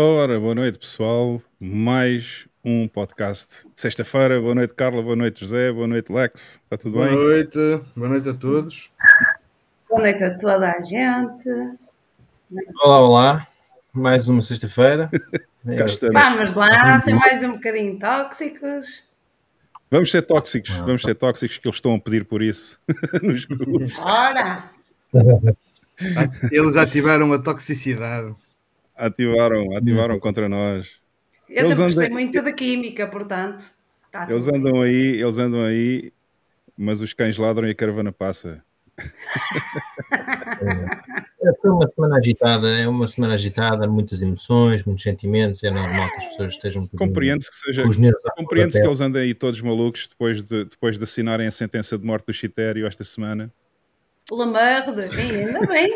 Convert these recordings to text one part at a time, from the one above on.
Ora, boa noite pessoal. Mais um podcast de sexta-feira. Boa noite, Carla. Boa noite, José. Boa noite, Lex. Está tudo Boa bem? noite, boa noite a todos. Boa noite a toda a gente. Olá, olá. Mais uma sexta-feira. Vamos lá, ser mais um bocadinho tóxicos. Vamos ser tóxicos. Ah, Vamos ser tóxicos que eles estão a pedir por isso nos grupos. Ora! Eles ativaram a toxicidade. Ativaram, ativaram contra nós. Eu Eles sempre gostei andam- muito da química, portanto. Tá Eles tudo. andam aí, eles andam aí, mas os cães ladram e a caravana passa. É, Foi uma semana agitada, é uma semana agitada, muitas emoções, muitos sentimentos, é normal que as pessoas estejam um Compreende-se que seja. Compreende-se que eles andem aí todos malucos depois de, depois de assinarem a sentença de morte do Chitério esta semana. Lamerde, ainda bem.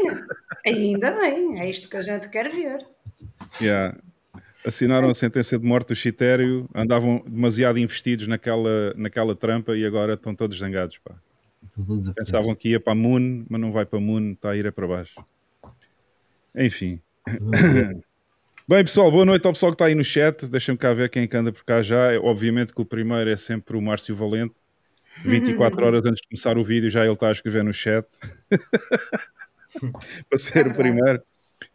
Ainda bem. É isto que a gente quer ver. Yeah. Assinaram a sentença de morte do Chitério, andavam demasiado investidos naquela, naquela trampa e agora estão todos zangados. Pá. Pensavam que ia para a Moon, mas não vai para a Moon, está a ir é para baixo. Enfim. Bem, pessoal, boa noite ao pessoal que está aí no chat. Deixa-me cá ver quem é que anda por cá já. É, Obviamente que o primeiro é sempre o Márcio Valente. 24 horas antes de começar o vídeo, já ele está a escrever no chat. para ser o primeiro.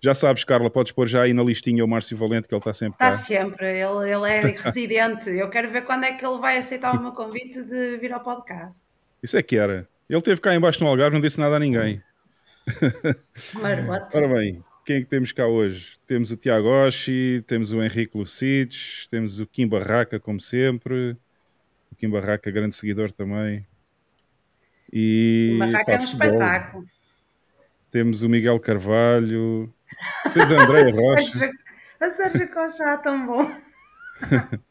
Já sabes, Carla, podes pôr já aí na listinha o Márcio Valente, que ele está sempre Está cá. sempre. Ele, ele é residente. Eu quero ver quando é que ele vai aceitar o meu convite de vir ao podcast. Isso é que era. Ele teve cá embaixo no Algarve, não disse nada a ninguém. Maroto. Ora bem, quem é que temos cá hoje? Temos o Tiago Oshi, temos o Henrique Lucides, temos o Kim Barraca, como sempre. O Kim Barraca, grande seguidor também. E O barraco pá, é um futebol. espetáculo. Temos o Miguel Carvalho, temos a Andréia Rocha. Sérgio- A Sérgio Conchá, tão bom.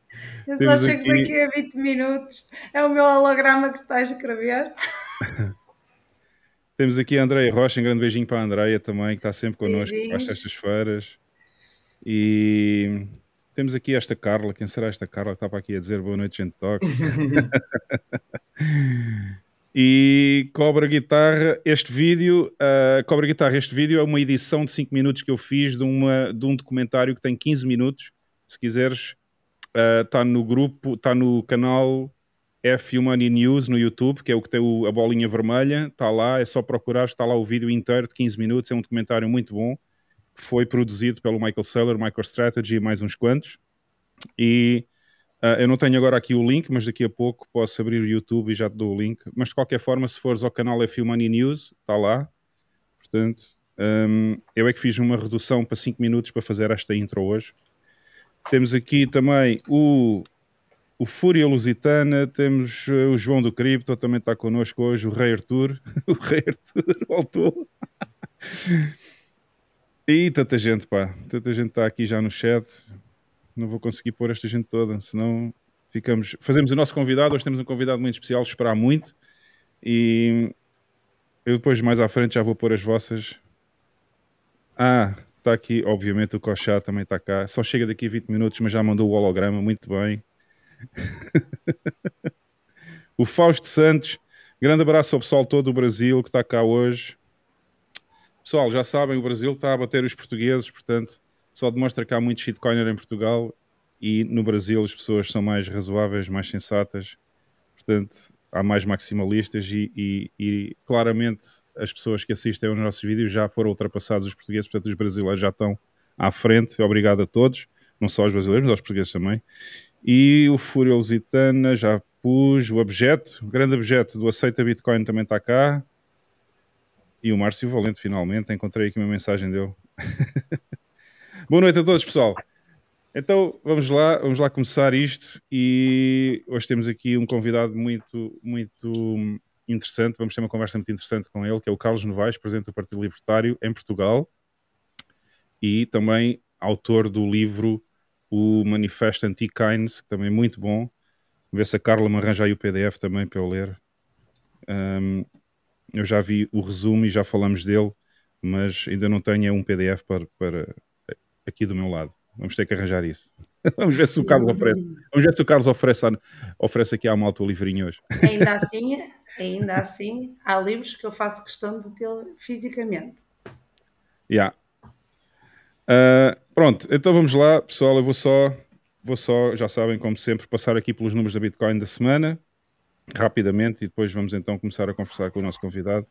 Eu só chego aqui- daqui a 20 minutos. É o meu holograma que estás a escrever. Temos aqui a Andréia Rocha, um grande beijinho para a Andréia também, que está sempre connosco às sextas-feiras. E temos aqui esta Carla, quem será esta Carla que está para aqui a dizer boa noite, gente tóxica? E Cobra Guitarra, este vídeo, uh, Cobra Guitarra, este vídeo é uma edição de 5 minutos que eu fiz de, uma, de um documentário que tem 15 minutos. Se quiseres, está no grupo, está no canal F Humani News no YouTube, que é o que tem o- a bolinha vermelha, está lá, é só procurar, está lá o vídeo inteiro de 15 minutos, é um documentário muito bom, foi produzido pelo Michael Saylor, MicroStrategy e mais uns quantos. E ah, eu não tenho agora aqui o link, mas daqui a pouco posso abrir o YouTube e já te dou o link. Mas de qualquer forma, se fores ao canal F Money News, está lá. Portanto, hum, eu é que fiz uma redução para 5 minutos para fazer esta intro hoje. Temos aqui também o, o Fúria Lusitana, temos eh, o João do Cripto, também está connosco hoje, o Rei Arthur. o Rei Arthur voltou. e tanta gente, pá. Tanta gente está aqui já no chat não vou conseguir pôr esta gente toda, senão ficamos. Fazemos o nosso convidado, hoje temos um convidado muito especial, esperar muito. E eu depois, mais à frente, já vou pôr as vossas. Ah, está aqui, obviamente, o Cochá também está cá. Só chega daqui a 20 minutos, mas já mandou o holograma, muito bem. o Fausto Santos, grande abraço ao pessoal todo do Brasil que está cá hoje. Pessoal, já sabem, o Brasil está a bater os portugueses, portanto, só demonstra que há muito shitcoiner em Portugal e no Brasil as pessoas são mais razoáveis, mais sensatas, portanto, há mais maximalistas e, e- e claramente as pessoas que assistem aos nossos vídeos já foram ultrapassados os portugueses, portanto, os brasileiros já estão à frente. Obrigado a todos, não só aos brasileiros, mas aos portugueses também. E o Fúria Lusitana já pus, o objeto, o grande objeto do Aceita Bitcoin também está cá. E o Márcio Valente, finalmente, encontrei aqui uma mensagem dele. Boa noite a todos, pessoal. Então, vamos lá, vamos lá começar isto e hoje temos aqui um convidado muito, muito interessante, vamos ter uma conversa muito interessante com ele, que é o Carlos Novaes, presidente do Partido Libertário em Portugal e também autor do livro O Manifesto Anti-Keynes, que também é muito bom. Ver se a Carla me arranja aí o PDF também para eu ler. Hum, eu já vi o resumo e já falamos dele, mas ainda não tenho um PDF para, para aqui do meu lado. Vamos ter que arranjar isso. Vamos ver se o Carlos oferece. Vamos ver se o Carlos oferece, oferece aqui à malta o livrinho hoje. Ainda assim, ainda assim, há livros que eu faço questão de ter fisicamente. Yeah. Ah, pronto, Pronto, então vamos lá, pessoal. Eu vou só, vou só, já sabem, como sempre, passar aqui pelos números da Bitcoin da semana, rapidamente, e depois vamos então começar a conversar com o nosso convidado.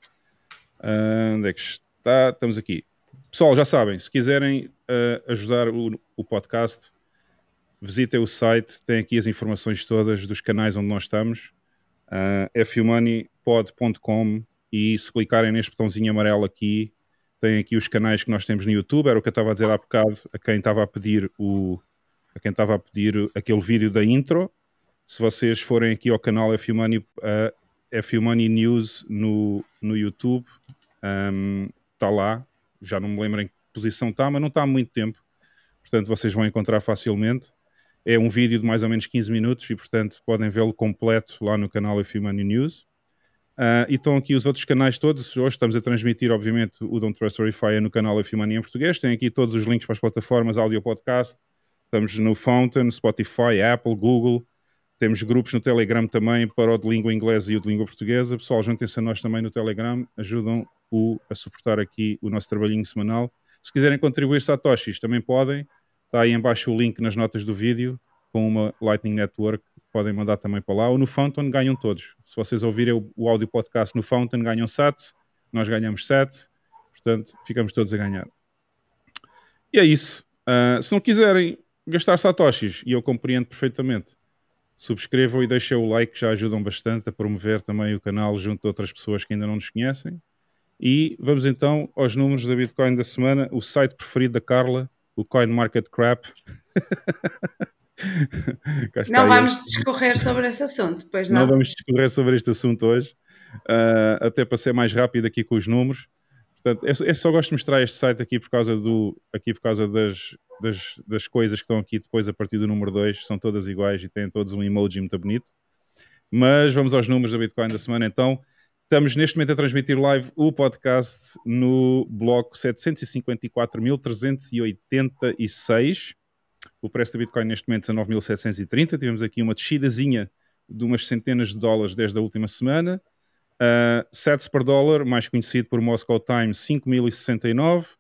Ah, onde é que está? Estamos aqui. Pessoal, já sabem, se quiserem uh, ajudar o, o podcast, visitem o site, tem aqui as informações todas dos canais onde nós estamos, uh, fumoneypod.com e se clicarem neste botãozinho amarelo aqui, tem aqui os canais que nós temos no YouTube, era o que eu estava a dizer há bocado, a quem estava a pedir o a quem estava a pedir aquele vídeo da intro. Se vocês forem aqui ao canal F-Money, uh, F-Money News no, no YouTube, um, está lá. Já não me lembro em que posição está, mas não está há muito tempo. Portanto, vocês vão encontrar facilmente. É um vídeo de mais ou menos 15 minutos e, portanto, podem vê-lo completo lá no canal F-Money News. Uh, e estão aqui os outros canais todos. Hoje estamos a transmitir, obviamente, o Don't Trust Verify no canal F-Money em português. Tem aqui todos os links para as plataformas áudio podcast. Estamos no Fountain, Spotify, Apple, Google. Temos grupos no Telegram também para o de língua inglesa e o de língua portuguesa. Pessoal, juntem-se a nós também no Telegram. Ajudam o, a suportar aqui o nosso trabalhinho semanal. Se quiserem contribuir satoshis, também podem. Está aí embaixo o link nas notas do vídeo com uma Lightning Network. Podem mandar também para lá. Ou no Fountain ganham todos. Se vocês ouvirem o, o áudio podcast no Fountain, ganham sats. Nós ganhamos 7. Portanto, ficamos todos a ganhar. E é isso. Uh, se não quiserem gastar satoshis, e eu compreendo perfeitamente, subscrevam e deixem o like, já ajudam bastante a promover também o canal junto de outras pessoas que ainda não nos conhecem. E vamos então aos números da Bitcoin da semana, o site preferido da Carla, o Coin Market Crap. não vamos discorrer sobre esse assunto, pois não. Não vamos discorrer sobre este assunto hoje, uh, até para ser mais rápido aqui com os números. Portanto, eu, eu, só gosto de mostrar este site aqui por causa, do, aqui por causa das, das, das coisas que estão aqui depois a partir do número 2, são todas iguais e têm todos um emoji muito bonito. Mas vamos aos números da Bitcoin da semana então. Estamos neste momento a transmitir live o podcast no bloco 754.386. O preço da Bitcoin neste momento é 19.730. Tivemos aqui uma descidazinha de umas centenas de dólares desde a última semana. Uh, sets per dólar, mais conhecido por Moscow Times, 5.069.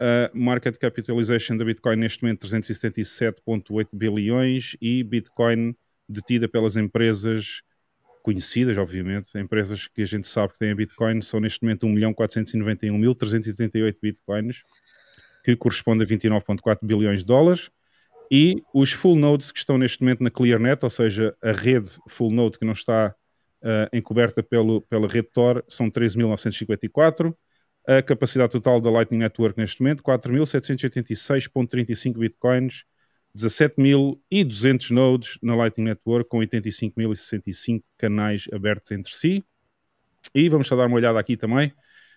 Uh, market capitalization da Bitcoin neste momento 377.8 bilhões e Bitcoin detida pelas empresas conhecidas, obviamente, empresas que a gente sabe que têm a Bitcoin, são neste momento 1.491.338 Bitcoins, que corresponde a 29.4 bilhões de dólares, e os full nodes que estão neste momento na ClearNet, ou seja, a rede full node que não está uh, encoberta pelo, pela rede Tor, são 13.954, a capacidade total da Lightning Network neste momento, 4.786.35 Bitcoins, 17.200 nodes na Lightning Network com 85.065 canais abertos entre si. E vamos só dar uma olhada aqui também,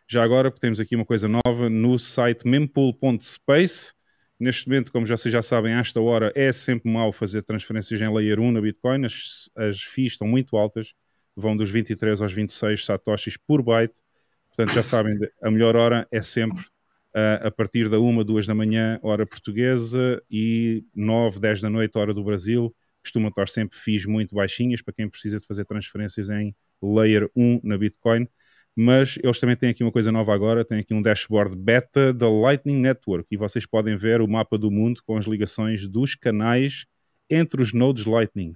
já agora, porque temos aqui uma coisa nova no site mempool.space. Neste momento, como já vocês já sabem, a esta hora é sempre mau fazer transferências em Layer 1 na Bitcoin. As, as FIIs estão muito altas, vão dos 23 aos 26 satoshis por byte. Portanto, já sabem, a melhor hora é sempre uh, a partir da 1, 2 da manhã, hora portuguesa, e 9, 10 da noite, hora do Brasil. Costumam estar sempre FIIs muito baixinhas para quem precisa de fazer transferências em Layer 1 na Bitcoin. Mas eles também têm aqui uma coisa nova agora: têm aqui um dashboard beta da Lightning Network e vocês podem ver o mapa do mundo com as ligações dos canais entre os nodes Lightning.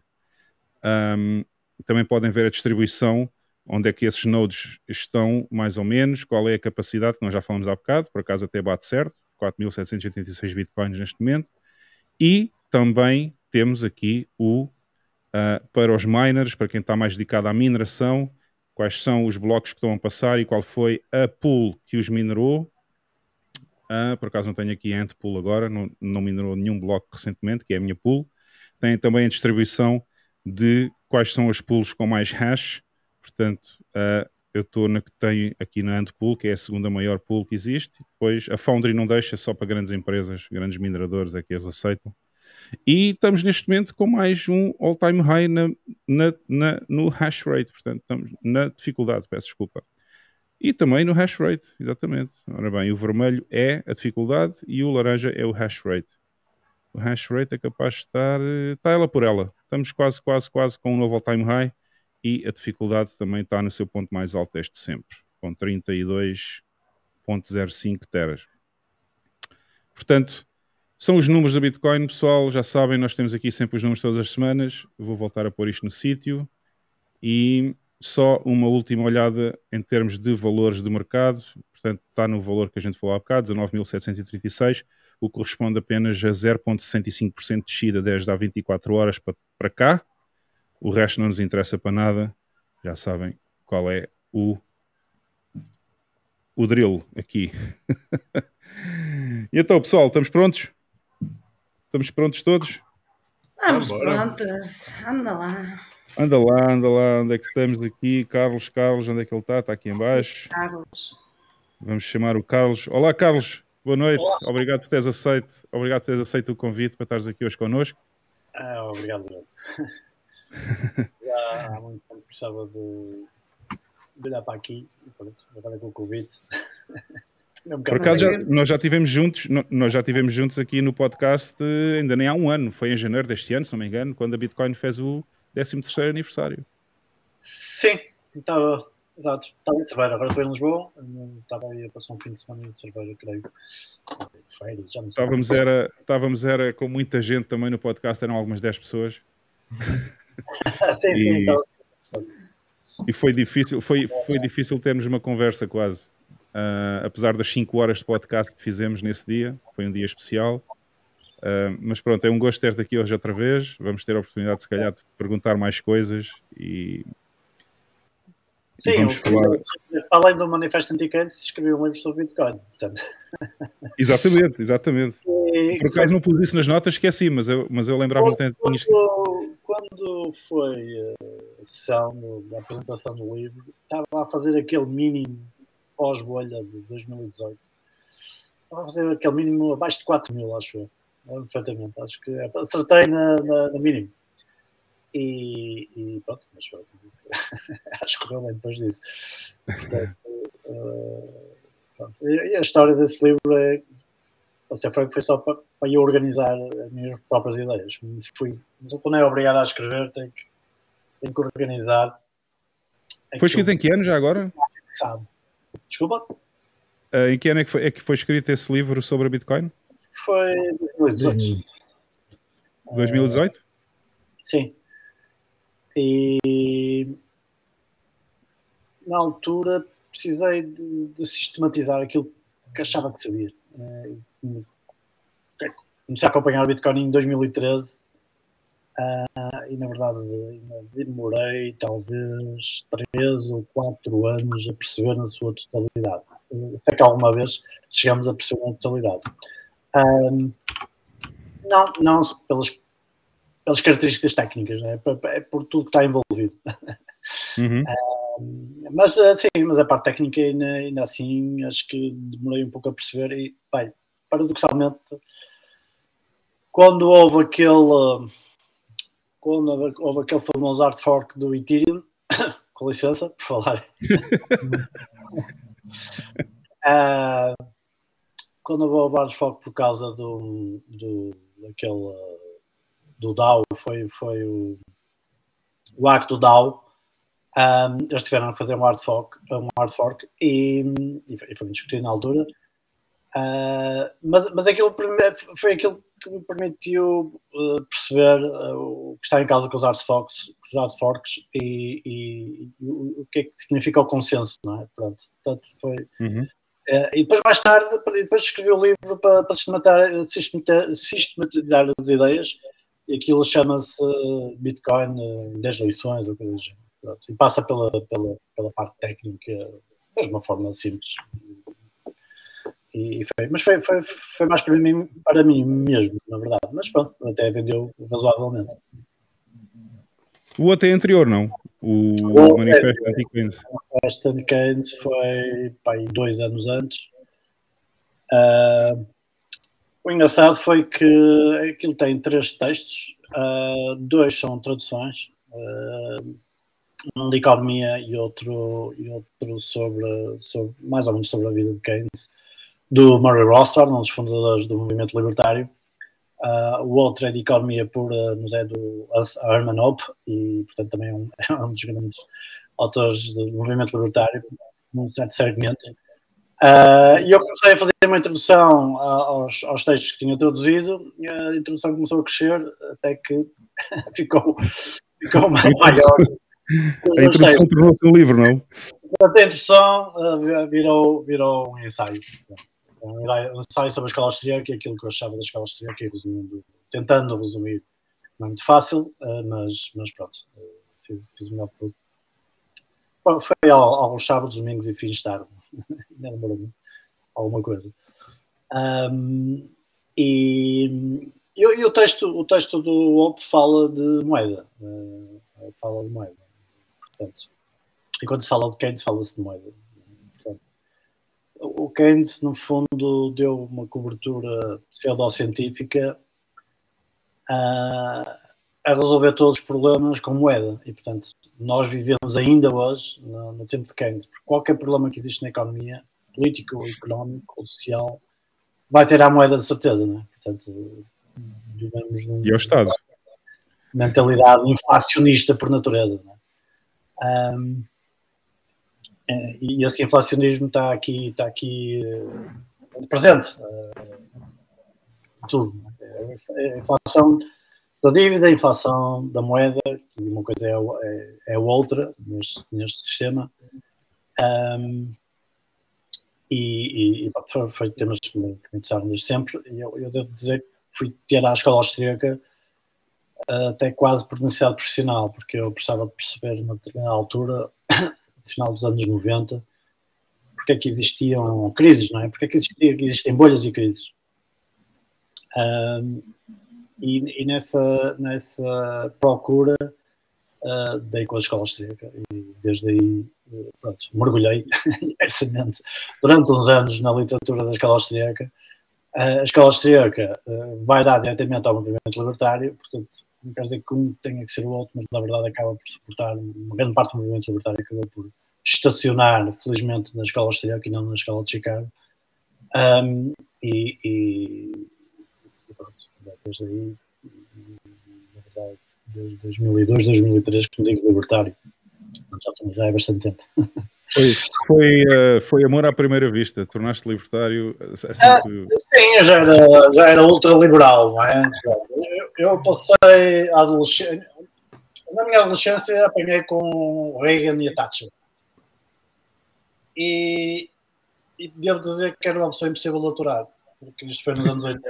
Um, também podem ver a distribuição onde é que esses nodes estão, mais ou menos, qual é a capacidade, que nós já falamos há bocado, por acaso até bate certo, 4.786 bitcoins neste momento, e também temos aqui o, uh, para os miners, para quem está mais dedicado à mineração, quais são os blocos que estão a passar e qual foi a pool que os minerou. Uh, por acaso não tenho aqui a pool agora, não, não minerou nenhum bloco recentemente, que é a minha pool. Tem também a distribuição de quais são os pools com mais hash, Portanto, uh, eu estou na que tenho aqui na Antpool, que é a segunda maior pool que existe. Depois a Foundry não deixa só para grandes empresas, grandes mineradores é que eles aceitam. E estamos neste momento com mais um all-time high na, na, na, no hash rate, portanto, estamos na dificuldade, peço desculpa. E também no hash rate, exatamente. Ora bem, o vermelho é a dificuldade e o laranja é o hash rate. O hash rate é capaz de estar, está ela por ela. Estamos quase, quase, quase com um novo all-time high e a dificuldade também está no seu ponto mais alto desde sempre, com 32.05 teras. Portanto, São os números da Bitcoin, pessoal. Já sabem, nós temos aqui sempre os números todas as semanas. Vou voltar a pôr isto no sítio. E só uma última olhada em termos de valores de mercado. Portanto, está no valor que a gente falou há bocado, 19.736, o que corresponde apenas a 0,65% de descida desde há 24 horas para, para cá. O resto não nos interessa para nada. Já sabem qual é o, o drill aqui. e então, pessoal, estamos prontos? Estamos prontos todos? Estamos prontos. Anda lá. Anda lá, anda lá, onde é que estamos aqui? Carlos, Carlos, onde é que ele está? Está aqui em baixo. Carlos. Vamos chamar o Carlos. Olá, Carlos. Boa noite. Obrigado por teres aceito. Obrigado por teres aceito o convite para estares aqui hoje connosco. Ah, obrigado. Já há muito tempo precisava de, de olhar para aqui. Agora com o convite. Um Por acaso já, nós já tivemos juntos, nós já tivemos juntos aqui no podcast eh, ainda nem há um ano, foi em janeiro deste ano, se não me engano, quando a Bitcoin fez o 13º aniversário. Sim, estava. Exato, estava em Cerveira, agora estou em Lisboa. Estava aí a passar um fim de semana em Cerveira, creio. Já não sei. Estávamos era, estávamos era com muita gente também no podcast, eram algumas 10 pessoas sim, sim, e- estava- e foi difícil, foi, foi difícil termos uma conversa quase. Ah, apesar das 5 horas de podcast que fizemos nesse dia, foi um dia especial. Ah, mas pronto, é um gosto ter-te aqui hoje outra vez. Vamos ter a oportunidade, se calhar, de perguntar mais coisas e Sim, vamos eu- falar. além do Manifesto Anti-Case, escrevi um livro sobre Bitcoin. Portanto, Exatamente, exatamente. e- Por acaso não pus isso nas notas, esqueci, mas eu, mas eu lembrava-me que tinha escrito. Quando, quando foi eh, a sessão da apresentação do livro, estava a fazer aquele mínimo pós-bolha de 2018. Estava a fazer aquele mínimo abaixo de 4 mil, acho eu. Lembro Perfeitamente. Acho que acertei na, na, no mínimo. E, e pronto, mas acho que correu bem depois disso. Portanto. E a história desse livro é ou seja, foi, foi só para, para eu organizar as minhas próprias ideias. Fui, quando é obrigado a escrever, tenho que, tenho que organizar. Foi escrito em que ano já agora? Sabe. Desculpa? Ah, em que ano é que, foi, é que foi escrito esse livro sobre a Bitcoin? Foi 2018. 2018? Sim. E na altura precisei de, de sistematizar aquilo que achava que sabia. Eh, Comecei a acompanhar o Bitcoin em 2013 ah, e na verdade demorei talvez 3 ou 4 anos a perceber na sua totalidade. Eh, Sei que alguma vez chegamos a perceber na totalidade. Ahm, não, não pelas pelas características técnicas, né? é por tudo que está envolvido. Uhum. Mas eh, sim, mas a parte técnica ainda, ainda assim acho que demorei um pouco a perceber e, bem, paradoxalmente, quando houve aquele quando houve, houve aquele famoso hard fork do Ethereum, com licença, por falar. Ah, quando houve o hard fork por causa do, do daquele do DAO, foi, foi o, o hack do DAO, um, eles tiveram a fazer um hard fork, um hard fork e, e foi, discutido na altura. Uh, mas, mas aquilo foi aquilo que me permitiu uh, perceber uh, o que está em causa com os hard forks, com os hard forks e, e- e o, o que é que significa o consenso, não é? Pronto, portanto, foi, Uhum. eh, e depois, mais tarde, depois escrevi o livro para, para sistematizar, sistematizar as ideias, aquilo chama-se eh, Bitcoin eh, em 10 lições, ou coisa do género. E passa pela, pela, pela parte técnica, de uma forma simples. E, e foi, mas foi, foi, foi mais para mim, para mim mesmo, na verdade. Mas pronto, até vendeu razoavelmente. O outro é anterior, não? O O- Manifesto Anti-Keynes. Aston Keynes foi pá, dois anos antes. Ah, o engraçado foi que aquilo tem três textos, ah, dois são traduções, ah, um de economia e outro, e outro sobre, sobre, mais ou menos sobre a vida de Keynes, do Murray Rothbard, um dos fundadores do movimento libertário. Ah, o outro é de economia pura, mas é do Herman Hope, e portanto também é um, é um dos grandes autores do movimento libertário, num certo segmento. Ah, E eu comecei a fazer uma introdução a- aos, aos textos que tinha traduzido, e a introdução começou a crescer até que ficou, ficou mais maior. A introdução tornou-se um livro, não? Portanto, a introdução ah, virou, virou um ensaio. Um ensaio sobre a escola austríaca e aquilo que eu achava da escola austríaca, resumindo, tentando resumir. Não é muito fácil, ah, mas, mas pronto, ah, fiz, fiz o melhor que pude. Foi, aos sábados, domingos e fins de tarde. Demorou alguma coisa. Ahm, e, e, e o, texto, o texto do OP fala de moeda. ah, fala de moeda. Portanto, e quando se fala de Keynes, fala-se de moeda. Portanto, o Keynes, no fundo, deu uma cobertura pseudocientífica a, a resolver todos os problemas com moeda. E, portanto, nós vivemos ainda hoje no, no tempo de Keynes, porque qualquer problema que existe na economia, político, económico, ou social, vai ter a moeda de certeza, não é? Portanto, vivemos num, E ao Estado. mentalidade inflacionista por natureza. Não é? Ahm, é, e esse inflacionismo está aqui, está aqui eh, presente. eh, tudo. é? É A inflação da dívida, a inflação da moeda, que uma coisa é, é, é outra neste, neste sistema. Ahm, e, e, e foi, temas que me interessaram desde sempre. E eu, eu devo dizer que fui ter à escola austríaca até quase por necessidade profissional, porque eu precisava de perceber numa determinada altura, no final dos anos 90, porque é que existiam crises, não é? Porque é que existem bolhas e crises. Ahm, e, e nessa, nessa procura ah, dei com a escola austríaca e desde aí eh, pronto, mergulhei imersamente durante uns anos na literatura da escola austríaca. A escola austríaca eh, vai dar diretamente ao movimento libertário, portanto, não quer dizer que um tenha que ser o outro, mas na verdade acaba por suportar uma grande parte do movimento libertário acabou por estacionar, felizmente, na escola austríaca e não na escola de Chicago. Ahm, e, e- desde aí, na verdade, desde 2002, 2003, que me digo libertário. Já, já é bastante tempo. Foi, foi, eh, foi amor à primeira vista. Tornaste libertário assim Ah. que. Sim, eu já era, já era ultraliberal, não é? Eu, eu passei a adolescência. Na minha adolescência apanhei com o Reagan e a Thatcher. E, e devo dizer que era uma pessoa impossível de aturar, porque isto foi nos anos 80.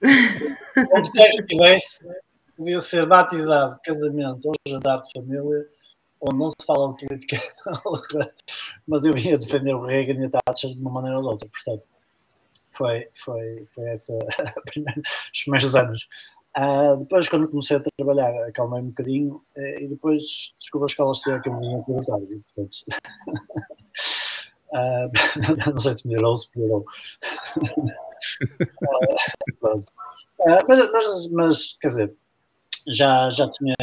Onde quer que estivesse, podia ser batizado, casamento ou jantar de família, onde não se fala de política, mas eu vinha defender o Reagan e a Thatcher de uma maneira ou de outra. Portanto, foi, foi, foi essa primeira- os primeiros anos. Ah, depois, quando comecei a trabalhar, acalmei um bocadinho eh, e depois descobri a escola austríaca no movimento libertário. e, Portanto, ah, não sei se melhorou ou se piorou. Ah, mas, mas, mas, quer dizer, já, já tinha,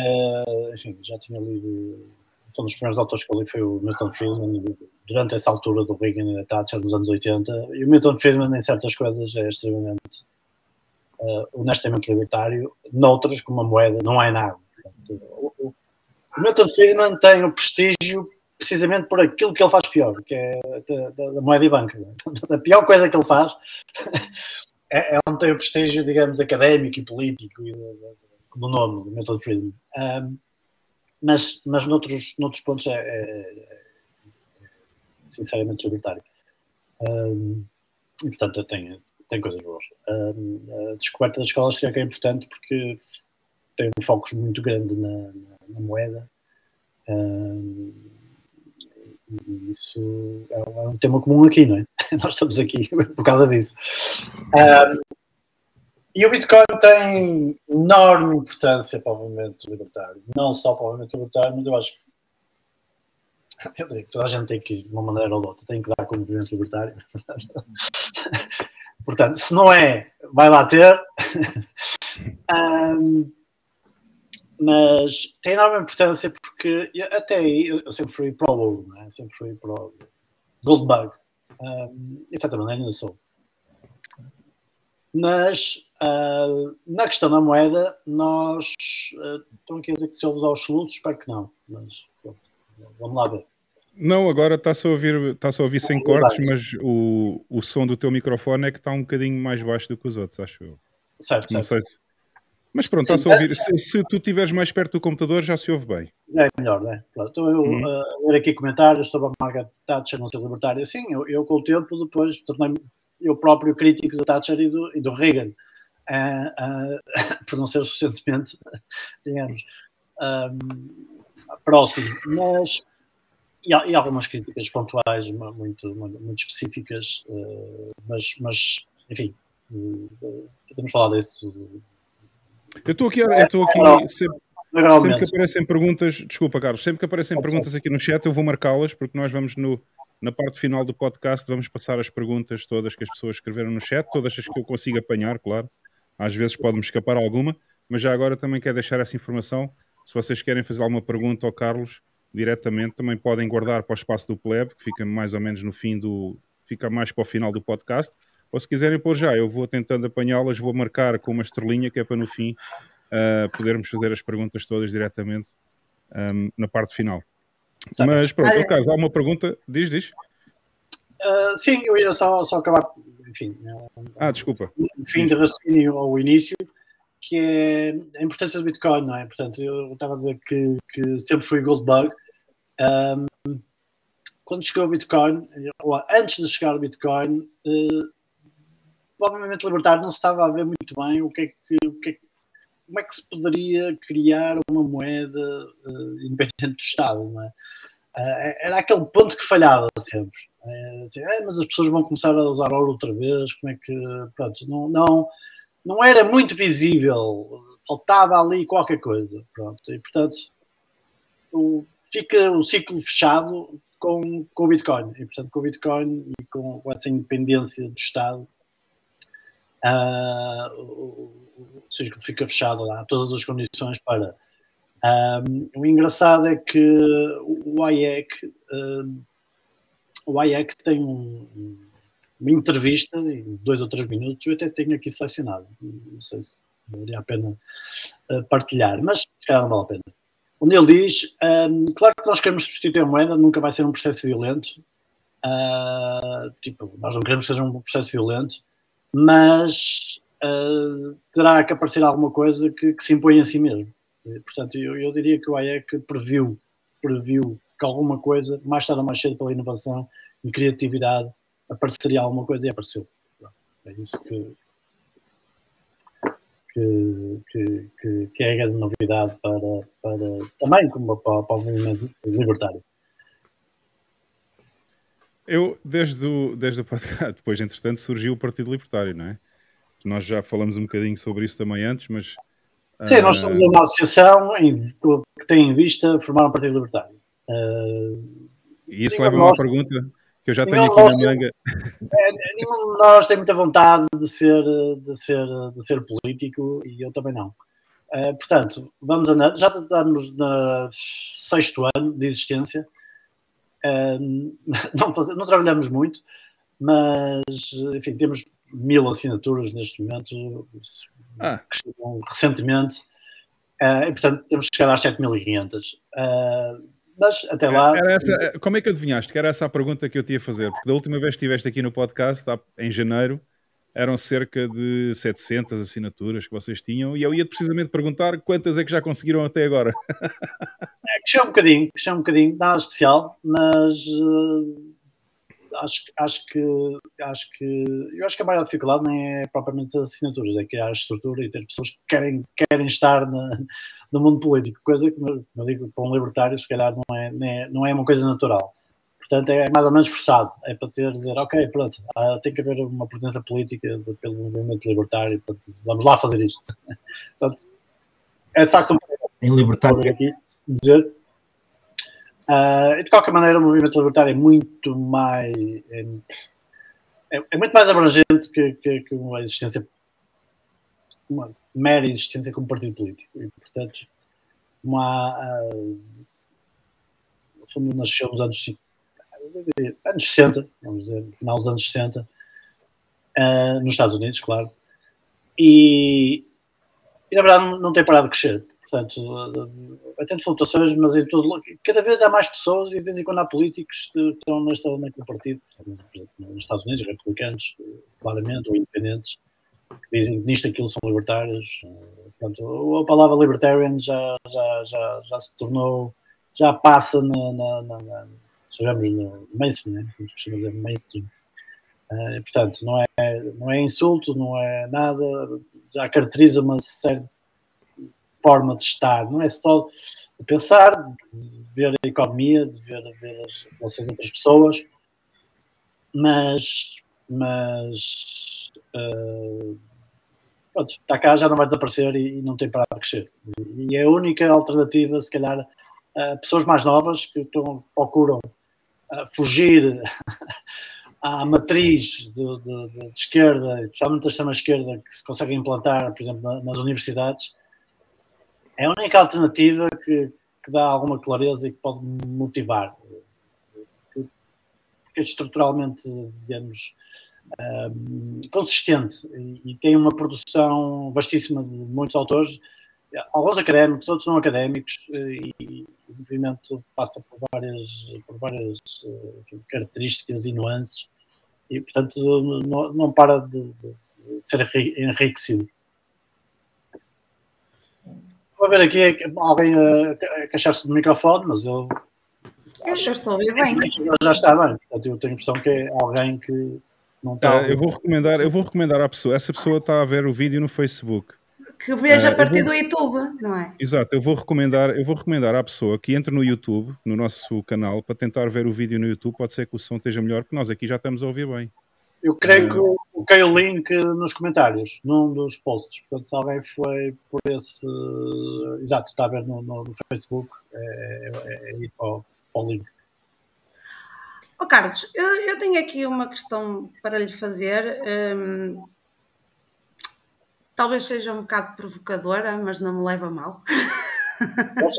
enfim, já tinha lido, um dos primeiros autores que eu li foi o Milton Friedman, durante essa altura do Reagan e da Thatcher, nos anos 80, e o Milton Friedman, em certas coisas, é extremamente uh, honestamente libertário, noutras, como a moeda, não é nada. Portanto, o, o- o Milton Friedman tem o prestígio precisamente por aquilo que ele faz pior, que é da, da- da moeda e banca. A pior coisa que ele faz é, é onde tem o prestígio, digamos, académico e político, e, como nome, do Milton Friedman. Um, mas, mas noutros, noutros pontos é, é- é sinceramente libertário. Um, e portanto tenho, tenho coisas boas. Um, a descoberta da escola austríaca é importante porque tem um foco muito grande na, na- na moeda. Um, e isso é um, é um tema comum aqui, não é? Nós estamos aqui por causa disso. Um, e o Bitcoin tem enorme importância para o movimento libertário. Não só para o movimento libertário, mas eu acho que eu diria que toda a gente tem que de uma maneira ou de outra, tem que dar com o movimento libertário. Portanto, se não é, vai lá ter. Ahm, mas tem enorme importância porque eu- até aí eu eu sempre fui pro ouro, não é? sempre fui pro Goldbug. Um, de certa maneira ainda sou. Mas ah, na questão da moeda, nós ah, estão aqui a dizer que se ouve aos soluços, espero que não, mas pronto, vamos lá ver. Não, agora está-se a ouvir, está a ouvir sem cortes, mas o, o som do teu microfone é que está um bocadinho mais baixo do que os outros, acho eu. Certo, Não certo. sei se. Mas pronto, está-se a ouvir. Se, se tu estiveres mais perto do computador, já se ouve bem. É melhor, não é? Pronto, Então, eu Uhum. uh, ler aqui comentários sobre a Margaret Thatcher não ser libertária. Sim, eu, eu com o tempo depois tornei-me eu próprio crítico da Thatcher e do, e do Reagan, ah, ah, por não ser suficientemente, digamos, um, próximo. Mas, e, há- e algumas críticas pontuais mu- muito, muito, específicas, uh, mas, mas, enfim, uh, podemos falar disso Eu estou aqui, eu estou aqui Não. sempre, sempre que aparecem perguntas, desculpa, Carlos, sempre que aparecem perguntas aqui no chat, eu vou marcá-las, porque nós vamos no, na parte final do podcast, vamos passar as perguntas todas que as pessoas escreveram no chat, todas as que eu consigo apanhar, claro. Às vezes pode-me escapar alguma, mas já agora também quero deixar essa informação. Se vocês querem fazer alguma pergunta ao Carlos diretamente, também podem guardar para o espaço do plebe, que fica mais ou menos no fim do. fica mais para o final do podcast. Ou se quiserem pôr já, eu vou tentando apanhá-las, vou marcar com uma estrelinha, que é para no fim uh, podermos fazer as perguntas todas diretamente um, na parte final. Certo. Mas pronto, Olha- Carlos, há uma pergunta? Diz, diz. Uh, sim, eu ia só, só acabar, enfim, Ah, desculpa. um fim de raciocínio ao início, que é a importância do Bitcoin, não é? Portanto, eu estava a dizer que, que sempre fui Goldbug. Um, quando chegou o Bitcoin, ou antes de chegar o Bitcoin, uh, movimento libertário não se estava a ver muito bem o que é que, o que, é que- como é que se poderia criar uma moeda uh, independente do Estado, não é? Uh, era aquele ponto que falhava sempre. É, assim, "Ah, mas as pessoas vão começar a usar ouro outra vez, como é que. Pronto, não, não, não era muito visível, faltava ali qualquer coisa. Pronto, e portanto o, fica o ciclo fechado com, com o Bitcoin. E portanto, com o Bitcoin e com, com essa independência do Estado, ah, o, o- o ciclo fica fechado lá, todas as condições para. Um, o engraçado é que o IEC, um, o IEC tem um- um- uma entrevista em dois ou três minutos, eu até tenho aqui selecionado, não sei se valeria a pena uh, partilhar, mas não vale a pena. Onde ele diz, claro que nós queremos substituir a moeda, nunca vai ser um processo violento, uh, tipo, nós não queremos que seja um processo violento, mas uh, terá que aparecer alguma coisa que, que se impõe a si mesmo. Portanto, eu, eu diria que o IEC previu, previu que alguma coisa, mais tarde ou mais cedo, pela inovação e criatividade, apareceria alguma coisa e apareceu. É isso que, que, que, que é a grande novidade para, para também como para, para o movimento libertário. Eu, desde o, desde o podcast, depois, entretanto, surgiu o Partido Libertário, não é? Nós já falamos um bocadinho sobre isso também antes, mas. Sim, ah, nós somos uma associação em, que tem em vista formar um partido libertário. Uh, E isso leva-me à nós- pergunta que eu já tenho aqui na manga. nenhum de nós tem muita vontade de ser, de ser, de ser político e eu também não. Uh, portanto, vamos andar. Já estamos no sexto ano de existência. Não, faz- não trabalhamos muito, mas, enfim, temos mil assinaturas neste momento, Ah, que chegam recentemente, uh, e portanto temos que chegar às 7500. Uh, mas até lá. era essa, como é que adivinhaste? Que era essa a pergunta que eu te ia fazer? Porque da última vez que estiveste aqui no podcast, em janeiro, eram cerca de 700 assinaturas que vocês tinham, e eu ia precisamente perguntar quantas é que já conseguiram até agora. Cresceu um bocadinho, cresceu um bocadinho, nada especial, mas eh, acho, acho que acho que eu acho que a maior dificuldade nem é propriamente as assinaturas, é criar a estrutura e ter pessoas que querem, querem estar na- no mundo político, coisa que, como eu digo, para um libertário, se calhar não é, nem é- não é uma coisa natural. Portanto, é mais ou menos forçado. É para ter, dizer, ok, pronto, ah, tem que haver uma presença política de- pelo movimento libertário, portanto, vamos lá fazer isto. Portanto, é de facto um Em libertário, aqui dizer. E de qualquer maneira, o movimento libertário é muito mais. É, é- é muito mais abrangente que, que, que uma existência. Uma mera existência como partido político. E, portanto, uma. no fundo, nasceu nos anos, anos 60, vamos dizer, final dos anos 60, ah, nos Estados Unidos, claro. E, e na verdade não, tem parado de crescer. portanto, vai tendo flutuações, mas em todo, cada vez há mais pessoas e de vez em quando há políticos que estão neste elemento do partido, nos Estados Unidos, republicanos, claramente, ou independentes, que dizem que nisto aquilo são libertários. Portanto, a palavra libertarian já, já, já, já se tornou, já passa na, na, na, sabemos, no mainstream, né? dizer, mainstream. Uh, portanto, não é, não é insulto, não é nada, já caracteriza uma certa forma de estar, não é só de pensar, de ver a economia, de ver, de ver as relações entre as pessoas, mas, mas uh, pronto, está cá, já não vai desaparecer e, e não tem para crescer. E, é a única alternativa, se calhar, a pessoas mais novas que procuram fugir à matriz de, de, de, esquerda, especialmente da extrema-esquerda, que se consegue implantar, por exemplo, nas universidades, é a única alternativa que, que dá alguma clareza e que pode motivar. Porque é estruturalmente, digamos, um, consistente e, tem uma produção vastíssima de muitos autores, alguns académicos, outros não académicos, e, e o movimento passa por várias, por várias enfim, características e nuances e, portanto, não, não para de, de ser enriquecido. Vou ver aqui alguém a queixar-se do microfone, mas eu. Eu já estou a ouvir bem. Já está bem, portanto, eu tenho a impressão que é alguém que não está. eu, vou recomendar, eu vou recomendar à pessoa, essa pessoa está a ver o vídeo no Facebook. Que veja uh, a partir vou... do YouTube, não é? Exato, eu vou recomendar, eu vou recomendar à pessoa que entre no YouTube, no nosso canal, para tentar ver o vídeo no YouTube. Pode ser que o som esteja melhor, porque nós aqui já estamos a ouvir bem. Eu creio que coloquei o link nos comentários, num dos posts. Portanto, se alguém foi por esse. Exato, está a ver no, no, no Facebook, é, é, é ir para o, para o link. Oh, Carlos, eu, eu, tenho aqui uma questão para lhe fazer. Um, talvez seja um bocado provocadora, mas não me leva mal.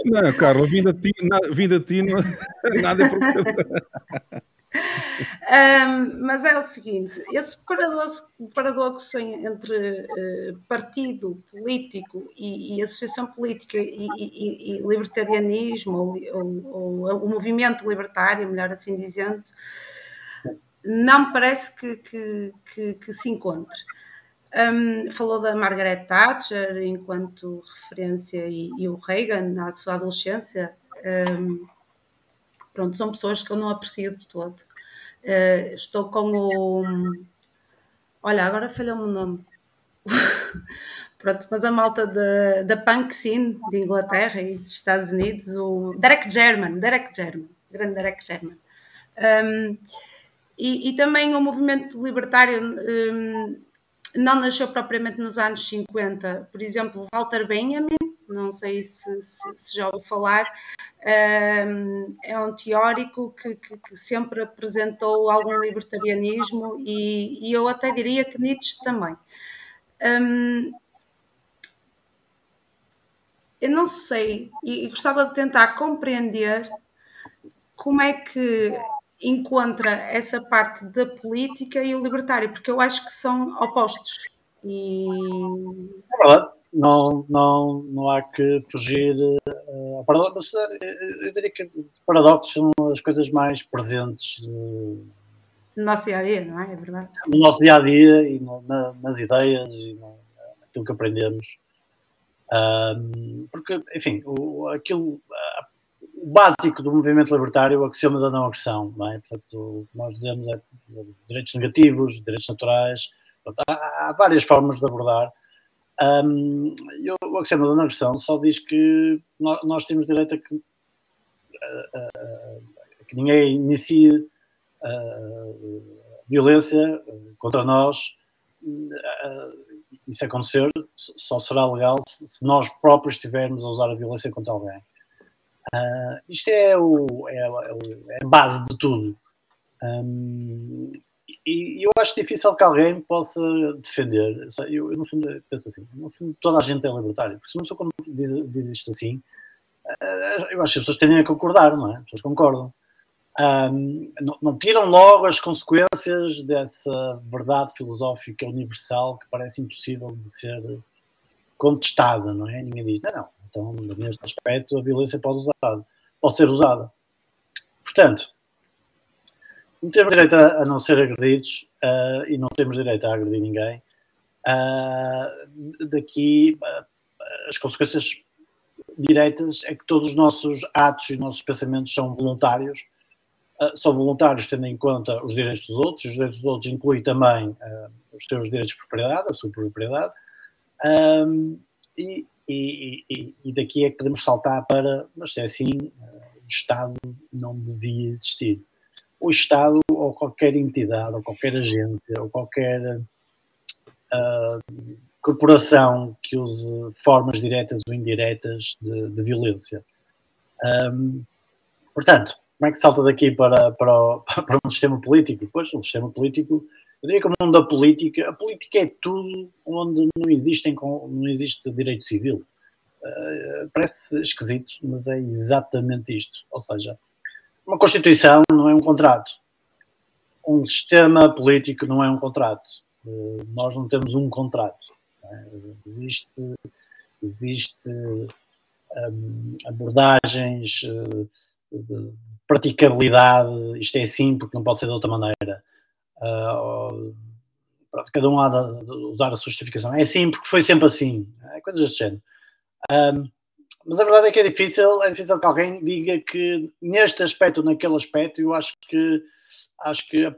Não, Carlos, vindo a ti, vindo a ti nada é provocador. Um, mas é o seguinte: esse paradoxo, paradoxo entre uh, partido político e, e, associação política e, e, e libertarianismo, ou, ou, ou, o movimento libertário, melhor assim dizendo, não me parece que, que, que, que se encontre. Um, falou da Margaret Thatcher enquanto referência e, o Reagan na sua adolescência. Um, pronto, são pessoas que eu não aprecio de todo. Uh, estou com o. Olha, agora falhou-me o nome. Pronto, mas a malta da punk scene de Inglaterra e dos Estados Unidos, o Derek German, Derek German, grande Derek German. Um, e, e, também o movimento libertário um, não nasceu propriamente nos anos 50. Por exemplo, Walter Benjamin, não sei se, se, se já ouviu falar, um, é um teórico que, que, que, sempre apresentou algum libertarianismo e, e, eu até diria que Nietzsche também. Um, eu não sei e, e gostava de tentar compreender como é que encontra essa parte da política e o libertário, porque eu acho que são opostos. E... É verdade não, não, não há que fugir uh, ao paradoxo. Eh, eu diria que os paradoxos são as coisas mais presentes no nosso dia a dia, não é? É verdade. No nosso dia a dia e no, na, nas ideias e naquilo que aprendemos. Um, porque, enfim, o, aquilo, uh, o básico do movimento libertário é o axioma da não agressão, não é? Portanto, o que nós dizemos é direitos negativos, direitos naturais. Portanto, há, há várias formas de abordar um, o Axioma da Agressão só diz que nós, nós temos direito a que, que ninguém inicie violência contra nós. Isso acontecer só será legal se, se, nós próprios estivermos a usar a violência contra alguém. Uh, isto é, o, é, é, a base de tudo. Um, e eu acho difícil que alguém possa defender. Eu, eu, no fundo, penso assim: no fundo, toda a gente é libertária. Porque se não sou como diz, diz isto assim, eh, eu acho que as pessoas tendem a concordar, não é? As pessoas concordam. Um, não, não, tiram logo as consequências dessa verdade filosófica universal que parece impossível de ser contestada, não é? Ninguém diz, não, não, Então, neste aspecto, a violência pode, usar, pode ser usada. Portanto, não temos direito a, não ser agredidos uh, e não temos direito a agredir ninguém. Uh, daqui, uh, as consequências diretas é que todos os nossos atos e os nossos pensamentos são voluntários. são voluntários tendo em conta os direitos dos outros, os direitos dos outros incluem também os seus direitos de propriedade, a sua propriedade. Um, e, e, e, e, daqui é que podemos saltar para, mas se é assim, o Estado não devia existir o Estado ou qualquer entidade ou qualquer agência ou qualquer uh, corporação que use formas diretas ou indiretas de, de violência. Um, portanto, como é que salta daqui para, para, para um sistema político? Pois, um sistema político, eu diria que o mundo da política, a política é tudo onde não, existem, não existe direito civil. Uh, parece esquisito, mas é exatamente isto. Ou seja, uma Constituição não é um contrato. Um sistema político não é um contrato. Eh, nós não temos um contrato. É? Existe, existe um, abordagens eh, de praticabilidade, isto é assim porque não pode ser de outra maneira. Uh, cada um há de usar a sua justificação. É assim porque foi sempre assim. É coisas deste género. Um, mas a verdade é que é difícil, é difícil que alguém diga que neste aspecto ou naquele aspecto, eu acho que acho que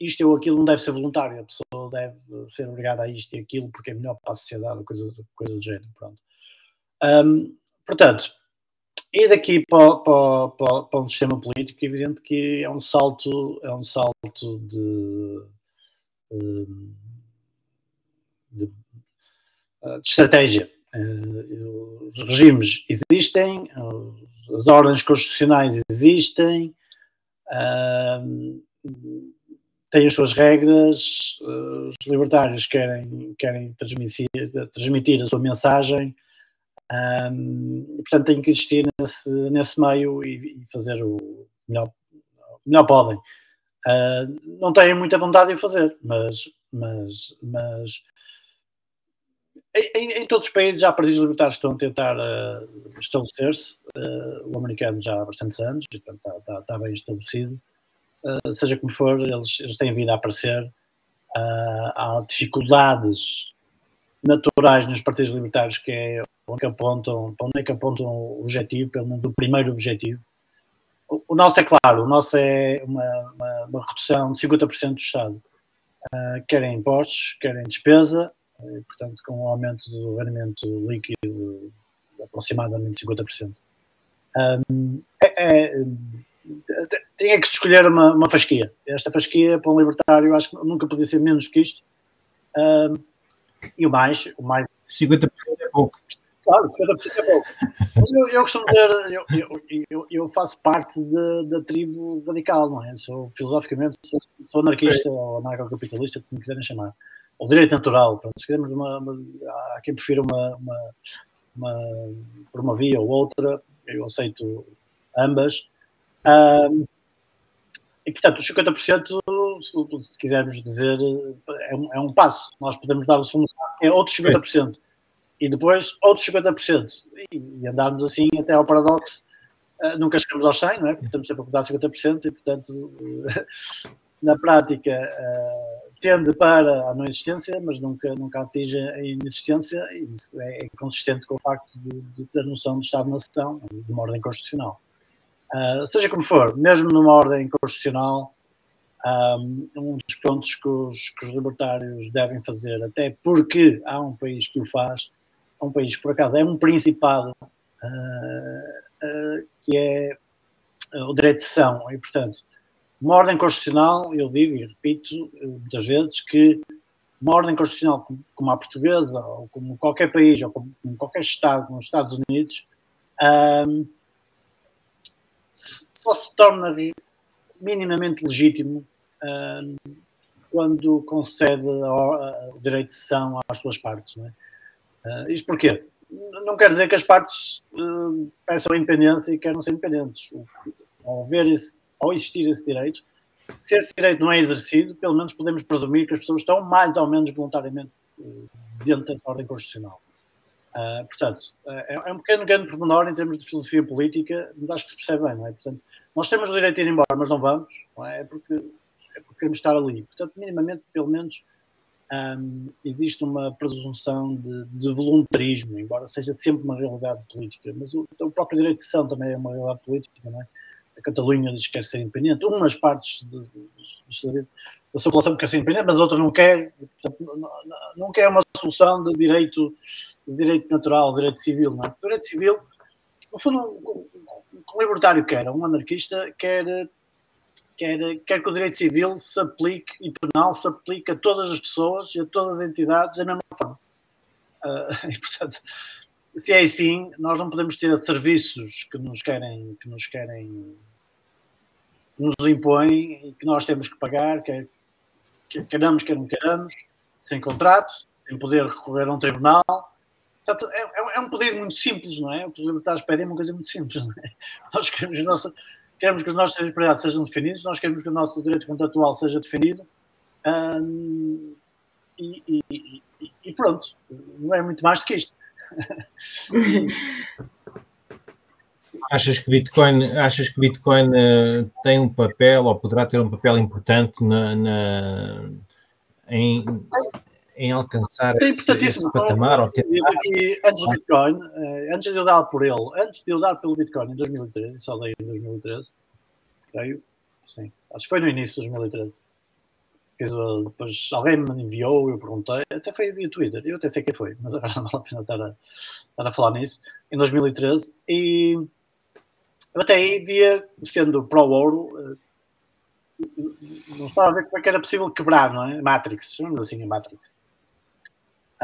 isto ou aquilo não deve ser voluntário, a pessoa deve ser obrigada a isto e aquilo porque é melhor para a sociedade, coisa, coisa do género. Pronto. Um, portanto, ir daqui para, para, para, para, um sistema político, é evidente que é um salto, é um salto de, de, de, estratégia. Uh, os regimes existem, as ordens constitucionais existem, uh, têm as suas regras, uh, os libertários querem, querem transmitir, transmitir a sua mensagem, um, portanto têm que existir nesse, nesse meio e, e fazer o melhor, melhor podem. não têm muita vontade de o fazer, mas, mas, mas em, em, todos os países já partidos libertários estão a tentar uh, estabelecer-se. Uh, o americano já há bastantes anos, portanto está, está, está bem estabelecido. Uh, seja como for, eles, eles têm vindo a aparecer. há dificuldades naturais nos partidos libertários que é onde apontam, para onde é que apontam o objetivo, pelo menos o primeiro objetivo. O, o nosso é claro, o nosso é uma, uma, uma redução de 50% do Estado. querem impostos, querem despesa, portanto, com um aumento do rendimento líquido de aproximadamente 50%. Um, é, é, tinha que escolher uma, uma fasquia. Esta fasquia, para um libertário, acho que nunca podia ser menos que isto. Um, e o mais, o mais. 50% é pouco. Claro, 50% é pouco. eu, eu costumo dizer, eu, eu, eu, eu faço parte de, da tribo radical, não é? Sou, filosoficamente, sou, sou anarquista ou anarcocapitalista, como quiserem chamar o direito natural. Pronto, se queremos uma, uma, há quem prefira uma, uma, uma, por uma via ou outra, eu aceito ambas. Um, e, portanto, os 50%, se quisermos dizer, é um, é um passo. Nós podemos dar o segundo passo, que é outros 50%. E depois outros 50%. E, e andarmos assim até ao paradoxo. Uh, nunca chegamos aos 100, não é? Porque estamos sempre a dar 50% e, portanto, na prática, uh, tende para a não existência, mas nunca, nunca atinge a inexistência, e isso é, é consistente com o facto de, de, da noção de Estado-nação, de uma ordem constitucional. Seja como for, mesmo numa ordem constitucional, um, um dos pontos que os, que os, libertários devem fazer, até porque há um país que o faz, um país por acaso é um principado, uh, uh, que é o direito de sessão, e portanto uma ordem constitucional, eu digo e repito eh, muitas vezes que uma ordem constitucional como a portuguesa, ou como qualquer país, ou como qualquer Estado, como os Estados Unidos, um, só se torna minimamente legítimo um, quando concede o direito de sessão às suas partes. É? Uh, isto porquê? Não quer dizer que as partes uh, peçam independência e queiram ser independentes. Ao ver esse ao existir esse direito, se esse direito não é exercido, pelo menos podemos presumir que as pessoas estão mais ou menos voluntariamente eh, dentro dessa ordem constitucional. Uh, portanto, é, é, um pequeno grande pormenor em termos de filosofia política, mas acho que se percebe bem, não é? Portanto, nós temos o direito de ir embora, mas não vamos, não é? é porque, é porque queremos estar ali. Portanto, minimamente, pelo menos, um, existe uma presunção de, de, voluntarismo, embora seja sempre uma realidade política, mas o, o, próprio direito de sessão também é uma realidade política, não é? A Catalunha diz que quer ser independente, umas partes da sua população quer ser independente, mas outra não quer, portanto, não, não, quer uma solução de direito, de direito natural, direito civil, não é? O direito civil, no fundo, um libertário quer, um anarquista quer quer, quer que o direito civil se aplique e penal se aplique a todas as pessoas e a todas as entidades da mesma forma. Uh, e, portanto, se é assim, nós não podemos ter serviços que nos querem, que nos querem, que nos impõem e que nós temos que pagar, quer, quer quer não queiramos, sem contrato, sem poder recorrer a um tribunal. Portanto, é, é, é um pedido muito simples, não é? O que os libertários pedem é uma coisa muito simples, não é? Nós queremos nossa, queremos que os nossos direitos propriedade sejam definidos, nós queremos que o nosso direito contratual seja definido um, e, e, e, pronto, não é muito mais do que isto. Achas que Bitcoin, achas que Bitcoin uh, tem um papel ou poderá ter um papel importante na, na em, em alcançar Sim, esse, esse patamar? Ou aqui, antes do Bitcoin, uh, antes de eu dar por ele, antes de eu dar pelo Bitcoin em 2013, só dei em 2013, creio, sim, acho que foi no início de 2013. Depois alguém me enviou, eu perguntei, até foi via Twitter, eu até sei quem foi, mas agora não vale a pena estar a, estar a falar nisso, em 2013, e eu até aí via, sendo pró-ouro, eh, não estava a ver como é que era possível quebrar, não é? Matrix, chamamos assim a Matrix.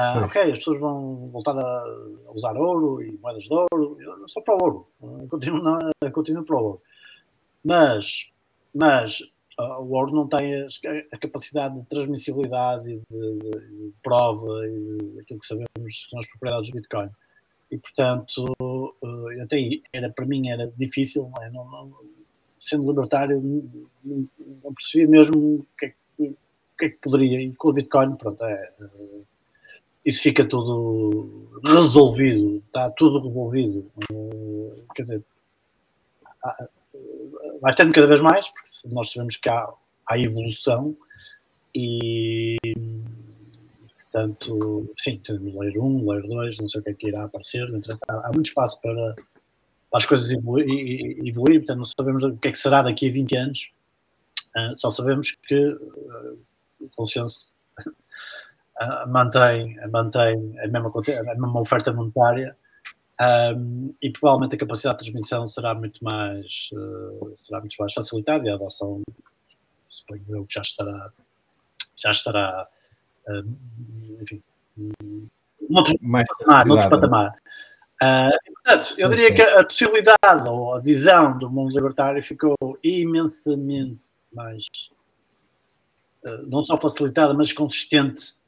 Ah, ok, as pessoas vão voltar a usar ouro e moedas de ouro. Eu sou para o ouro, continuo, não, continuo para o ouro. Mas, mas uh, o ouro não tem a, capacidade de transmissibilidade e de, de, de prova e aquilo que sabemos que são as propriedades do Bitcoin. E, portanto, uh, até era, para mim era difícil, não é? não, sendo libertário, não, não percebia mesmo o que, é que, que, é que poderia. E com o Bitcoin, pronto, é, uh, isso fica tudo resolvido, está tudo resolvido. Uh, quer dizer, vai tendo cada vez mais, porque nós sabemos que há, há evolução e portanto, sim, temos layer 1, layer 2, não sei o que é que irá aparecer, há, muito espaço para, para as coisas evoluir, evoluir, portanto não sabemos o que é que será daqui a 20 anos, uh, só sabemos que uh, o consenso uh, mantém, mantém a mesma, a mesma oferta monetária um, e provavelmente a capacidade de transmissão será muito mais, uh, será muito mais facilitada e a adoção, suponho eu que já estará, já estará, uh, enfim, noutro mais patamar. Noutro patamar. Uh, portanto, eu diria que a possibilidade ou a visão do mundo libertário ficou imensamente mais, uh, não só facilitada, mas consistente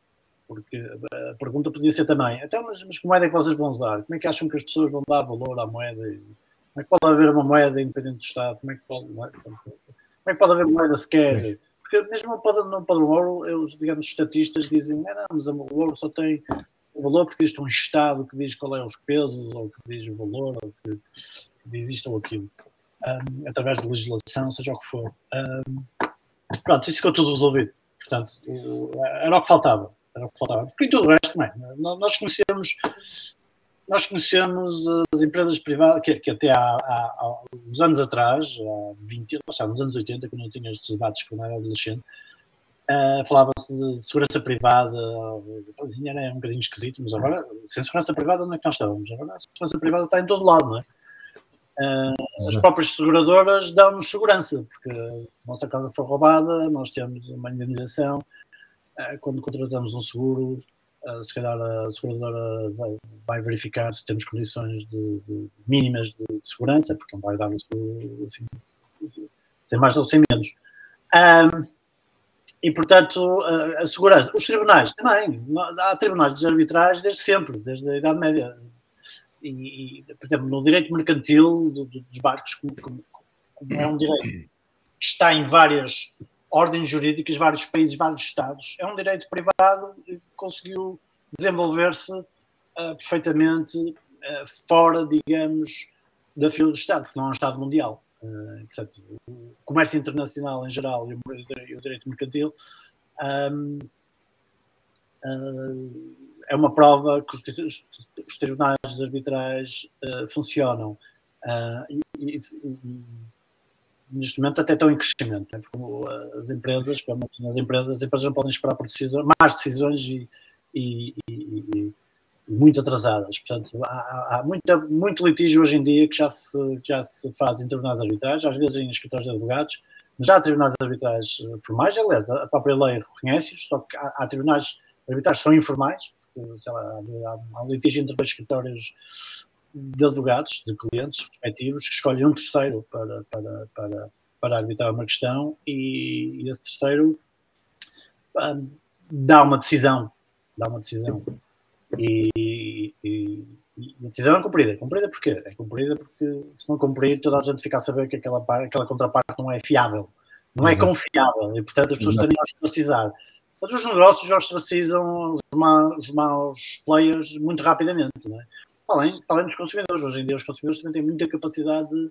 porque a pergunta podia ser também, então, mas, mas que moeda é que vocês vão usar? Como é que acham que as pessoas vão dar valor à moeda? Como é que pode haver uma moeda independente do Estado? Como é que pode, como é que pode haver moeda sequer? Porque mesmo no padrão ouro, os, digamos, estatistas dizem, ah, não, mas o ouro só tem o valor porque existe um Estado que diz qual é os pesos, ou que diz o valor, ou que, que diz isto ou aquilo, um, através de legislação, seja o que for. Um, pronto, isso ficou tudo resolvido. Portanto, era o que faltava era o que faltava. Porque tudo o resto, não é? Nós conhecemos, nós conhecemos as empresas privadas, que, que até há, há, há, uns anos atrás, há 20, ou seja, nos anos 80, quando eu tinha estes debates quando era adolescente, uh, falava-se de segurança privada, o dinheiro é um bocadinho esquisito, mas agora, sem segurança privada, onde é que nós estávamos? Agora a segurança privada está em todo lado, não é? Uh, as próprias seguradoras dão-nos segurança, porque se a nossa casa for roubada, nós temos uma indenização, quando contratamos um seguro, eh, se calhar a seguradora vai, vai verificar se temos condições de, de mínimas de, segurança, porque não vai dar um seguro assim, sem mais ou sem menos. Um, e, portanto, a, a, segurança. Os tribunais também. Há tribunais de arbitrais desde sempre, desde a Idade Média. E, e por exemplo, no direito mercantil do, do, dos barcos, como, como, como é um direito que está em várias ordens jurídicas, vários países, vários estados. É um direito privado que conseguiu desenvolver-se uh, perfeitamente uh, fora, digamos, da fila do Estado, que não é um Estado mundial. Uh, portanto, o comércio internacional em geral e o, direito mercantil um, é uma prova que os, os tribunais arbitrais funcionam. E, e, e, neste momento até estão em crescimento, né? porque as empresas, nas empresas, as empresas não podem esperar por decisões, mais decisões e, e, e, muito atrasadas. Portanto, há, há muita, muito litígio hoje em dia que já se, já se faz em tribunais arbitrais, às vezes em escritórios de advogados, mas há tribunais arbitrais formais, aliás, a própria lei reconhece-os, só que há, há, tribunais arbitrais que são informais, porque, sei lá, há, há litígio entre dois escritórios de advogados, de clientes respectivos, que escolhem um terceiro para, para, para, para arbitrar uma questão e, e esse terceiro um, dá uma decisão, dá uma decisão. E, e, e, a decisão é cumprida. Cumprida porquê? É cumprida porque se não cumprir, toda a gente fica a saber que aquela, aquela contraparte não é fiável, não é confiável e, portanto, as pessoas tendem a ostracizar. Mas os negócios já ostracizam os maus, os maus players muito rapidamente, não é? Além, além dos consumidores. Hoje em dia os consumidores também têm muita capacidade de,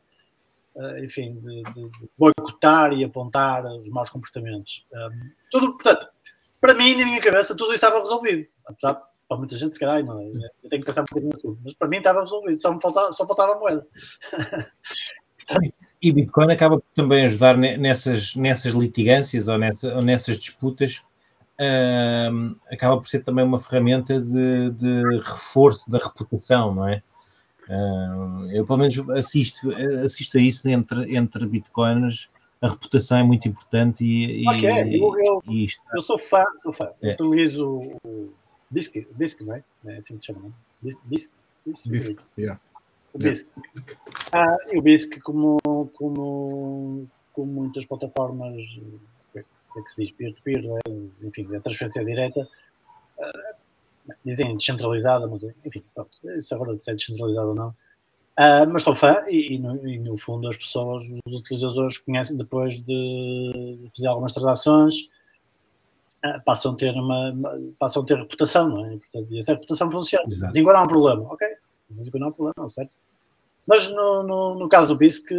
uh, enfim, de, de, de, boicotar e apontar os maus comportamentos. Um, tudo, portanto, para mim, na minha cabeça, tudo isso estava resolvido. Apesar, para muita gente, se calhar, não, eu tenho que pensar um bocadinho tudo. Mas para mim estava resolvido, só, me faltava, só faltava a moeda. e Bitcoin acaba por também ajudar nessas, nessas litigâncias ou, nessa, ou nessas disputas acaba por ser também uma ferramenta de, de reforço da reputação, não é? Uh, eu pelo menos assisto, assisto a isso entre, entre bitcoins, a reputação é muito importante e, okay. e, eu, eu, e isto... eu sou fã, sou fã. É. Eu utilizo o BISC, BISC, não é? É assim que se chama, não é? BISC, BISC, BISC, BISC, yeah. O BISC. Yeah. Ah, e o BISC, como, como, como muitas plataformas é que se diz peer-to-peer, -peer, é? enfim, a transferência direta, uh, dizem descentralizada, mas enfim, pronto, isso agora se é descentralizado ou não. Uh, mas estou fã e, e, no, e, no, fundo as pessoas, os utilizadores conhecem depois de fazer algumas transações, uh, passam, a ter uma, passam a ter reputação, não é? Portanto, e essa reputação funciona. Há um problema, ok? Há um problema, certo? Mas no, no, no caso do BISC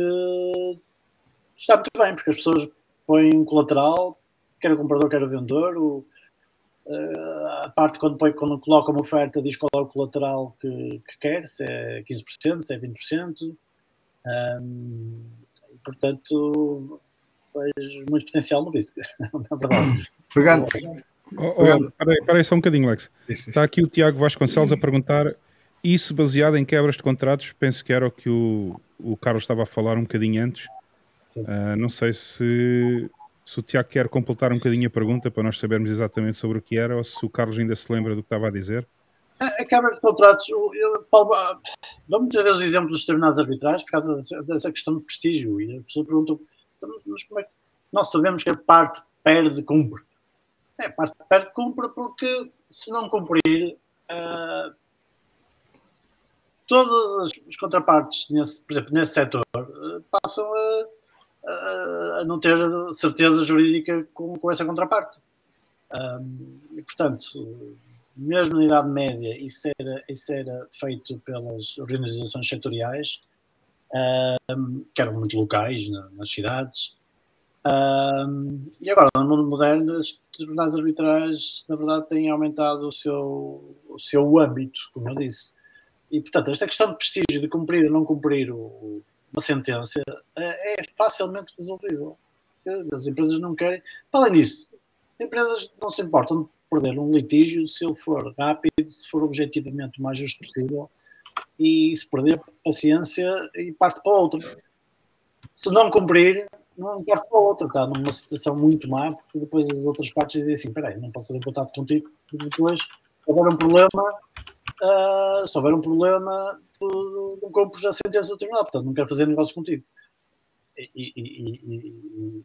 está muito bem, porque as pessoas põem um colateral, quer o comprador, quer o vendedor. O, uh, a parte quando, põe, quando coloca uma oferta diz qual é o colateral que, que quer, se é 15%, se é 20%. Um, portanto, vejo muito potencial no BISC, na verdade. Pegando. Oh, oh, Espera aí só um bocadinho, Lex. Está aqui o Tiago Vasconcelos a perguntar isso baseado em quebras de contratos. Penso que era o que o, o Carlos estava a falar um bocadinho antes. Uh, não sei se se o Tiago quer completar um bocadinho a pergunta para nós sabermos exatamente sobre o que era ou se o Carlos ainda se lembra do que estava a dizer. A Câmara de Contratos, ah, dou muitas vezes o exemplo dos tribunais arbitrais por causa dessa, dessa questão de prestígio. E a pessoa pergunta, então, mas como é que nós sabemos que a parte perde, cumpre? É, a parte perde, cumpre porque se não cumprir, uh, todas as contrapartes, nesse, por exemplo, nesse setor, uh, passam a a não ter certeza jurídica com, com essa contraparte. Um, e, portanto, mesmo na Idade Média, isso era, isso era feito pelas organizações setoriais, um, que eram muito locais na, nas cidades. Um, e agora, no mundo moderno, os tribunais arbitrais, na verdade, têm aumentado o seu, o seu âmbito, como eu disse. E, portanto, esta questão de prestígio, de cumprir ou não cumprir o, uma sentença é, é facilmente resolvível. As empresas não querem. Além disso, as empresas não se importam de perder um litígio se ele for rápido, se for objetivamente o mais justo possível e se perder paciência e parte para outra. Se não cumprir, não parte para outra. Está numa situação muito má, porque depois as outras partes dizem assim: espera aí, não posso fazer contato contigo, depois, se houver um problema, uh, se houver um problema, não compro a sentença do tribunal, portanto não quero fazer negócio contigo. E, e, e, e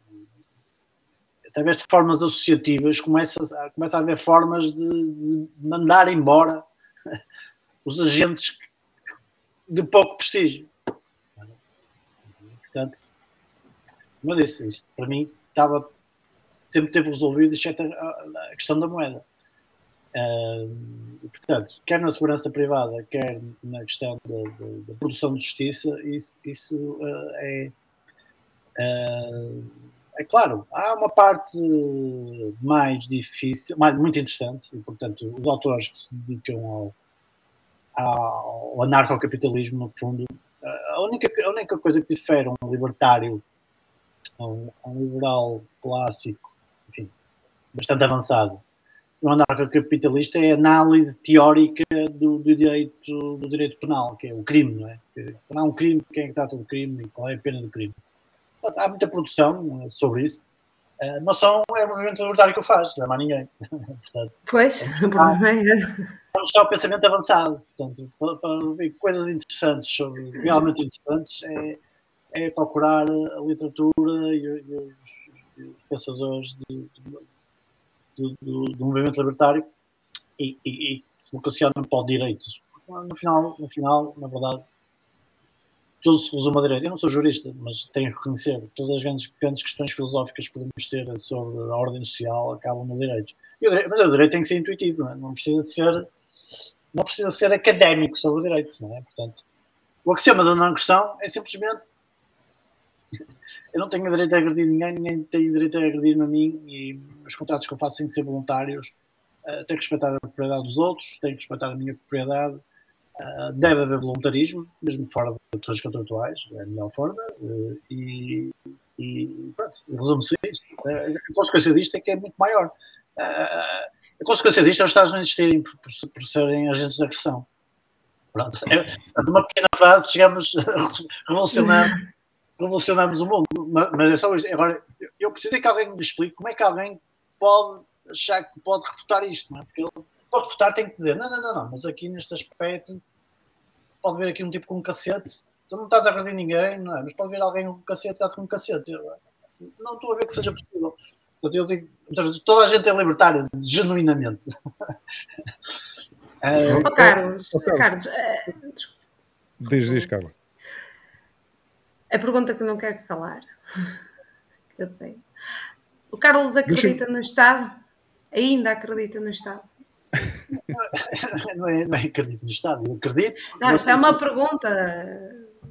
através de formas associativas começa, começa a haver formas de, de mandar embora os agentes de pouco prestígio. Portanto, como eu disse, isto para mim estava, sempre teve resolvido, exceto a, a questão da moeda. Uh, portanto, quer na segurança privada, quer na questão da, da, da produção de justiça, isso, isso uh, é, uh, é claro. Há uma parte mais difícil, mais, muito interessante, e portanto, os autores que se dedicam ao, ao anarcocapitalismo, no fundo, a única, a única coisa que difere um libertário um, um liberal clássico, enfim, bastante avançado, no anarcocapitalista é a análise teórica do, do, direito, do direito penal, que é o crime, não é? Quando há um crime, quem é que trata do crime e qual é a pena do crime? Há muita produção eh, sobre isso. Uh, mas são, é o movimento libertário que o faz, não há ninguém. Portanto, pois, o problema é. Vamos o pensamento avançado. Portanto, para, para ver coisas interessantes, sobre, realmente interessantes, é, é procurar a literatura e, e, os, e os, pensadores de, de do, do, do movimento libertário e, e, e, se vocacionam para o direito. No final, no final, na verdade, tudo se resume a direito. Eu não sou jurista, mas tenho que reconhecer todas as grandes, grandes questões filosóficas que podemos ter sobre a ordem social acabam no direito. O direito mas o direito tem que ser intuitivo, não, é? não precisa ser não precisa ser académico sobre o direito, não é? Portanto, o axioma da não agressão é simplesmente eu não tenho direito a agredir ninguém, ninguém tem direito a agredir-me a mim e os contratos que eu faço têm que ser voluntários. Uh, tenho que respeitar a propriedade dos outros, tenho que respeitar a minha propriedade. Uh, deve haver voluntarismo, mesmo fora de questões contratuais, é a melhor forma. Uh, e, e pronto, resume-se isto. a consequência disto é que é muito maior. a consequência disto é os Estados não existirem por, por, por serem agentes de agressão. Pronto. É, numa pequena frase chegamos a revolucionar revolucionamos o mundo. Mas é só isto. Agora, eu preciso é que alguém me explique como é que alguém pode achar que pode refutar isto, não é? Porque ele pode refutar, tem que dizer: não, não, não, não, mas aqui neste aspecto pode haver aqui um tipo com um cacete. Tu não estás a agredir ninguém, não é? Mas pode haver alguém com um cacete, está com um cacete. Eu, não estou a ver que seja possível. Eu digo, toda a gente é libertária, genuinamente. é, oh, Carlos, oh, Carlos, Carlos. É... Diz, diz, Carlos. A pergunta que não quero calar. Eu tenho. O Carlos acredita no Estado? Ainda acredita no Estado? não, é, não é acredito no Estado, eu acredito. Não, isto é uma pergunta.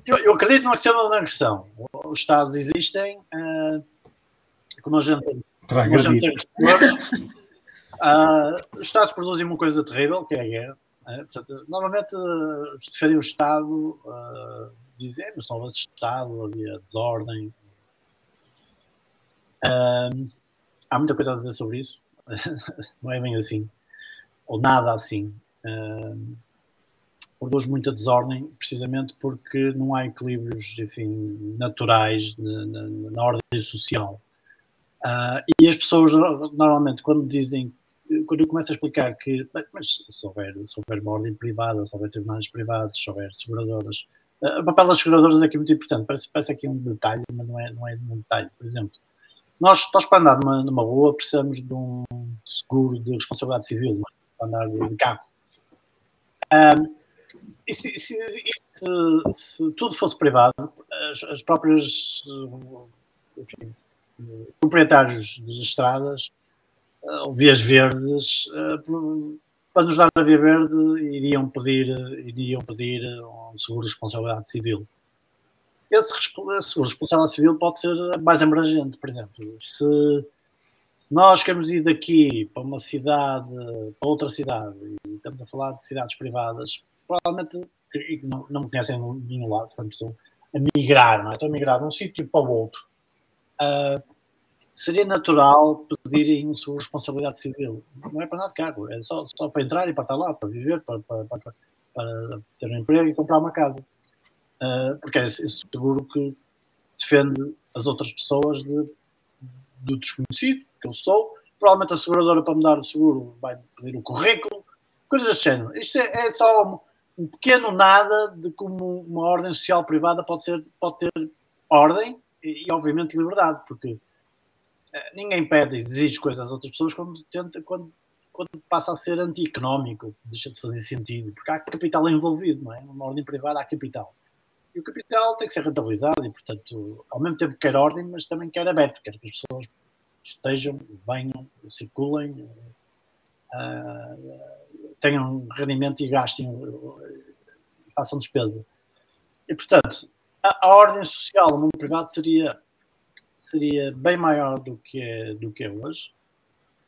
Eu, eu acredito no acção da agressão. Os Estados existem, uh, como a gente, como a gente uh, os Estados produzem uma coisa terrível, que é a guerra. Uh, portanto, normalmente, uh, defendem o Estado dizemos, não houve Estado, havia desordem. Um, há muita coisa a dizer sobre isso, não é bem assim, ou nada assim. Um, produz muita desordem, precisamente porque não há equilíbrios, enfim, naturais na, na, na ordem social. Uh, e as pessoas, normalmente, quando dizem, quando eu começo a explicar que, mas se houver, se houver uma ordem privada, se houver tribunais privados, se houver seguradoras, o papel das seguradoras é aqui muito importante. Parece, parece aqui um detalhe, mas não é, não é um detalhe. Por exemplo, nós, nós para andar numa, numa rua precisamos de um seguro de responsabilidade civil, é? para andar de carro. E se, se, se, se, tudo fosse privado, as, as próprias enfim, proprietários de estradas ou vias verdes para nos dar a via verde, iriam pedir, iriam pedir um seguro de responsabilidade civil. Esse, esse seguro de responsabilidade civil pode ser mais abrangente, por exemplo. Se, se nós queremos ir daqui para uma cidade, para outra cidade, e estamos a falar de cidades privadas, provavelmente não, não me conhecem de nenhum lado, portanto, estão a migrar, não é? Estão a migrar de um sítio para o outro. Uh, seria natural pedirem de responsabilidade civil. Não é para nada caro, é só, só para entrar e para estar lá, para viver, para, para, para, para ter um emprego e comprar uma casa. Uh, porque é esse seguro que defende as outras pessoas de, do desconhecido, que eu sou. Provavelmente a seguradora, para me dar o seguro, vai pedir o currículo, coisas desse género. Isto é, é só um, um pequeno nada de como uma ordem social privada pode, ser, pode ter ordem e, e obviamente, liberdade, porque ninguém pede e exige coisas às outras pessoas quando, tenta, quando, quando passa a ser anti-económico, deixa de fazer sentido, porque há capital envolvido, não é? Numa ordem privada há capital. E o capital tem que ser rentabilizado e, portanto, ao mesmo tempo quer ordem, mas também quer aberto, quer que as pessoas estejam, venham, circulem. uh, tenham rendimento e gastem, façam despesa. E, portanto, a, a, ordem social no mundo privado seria, seria bem maior do que é, do que é hoje.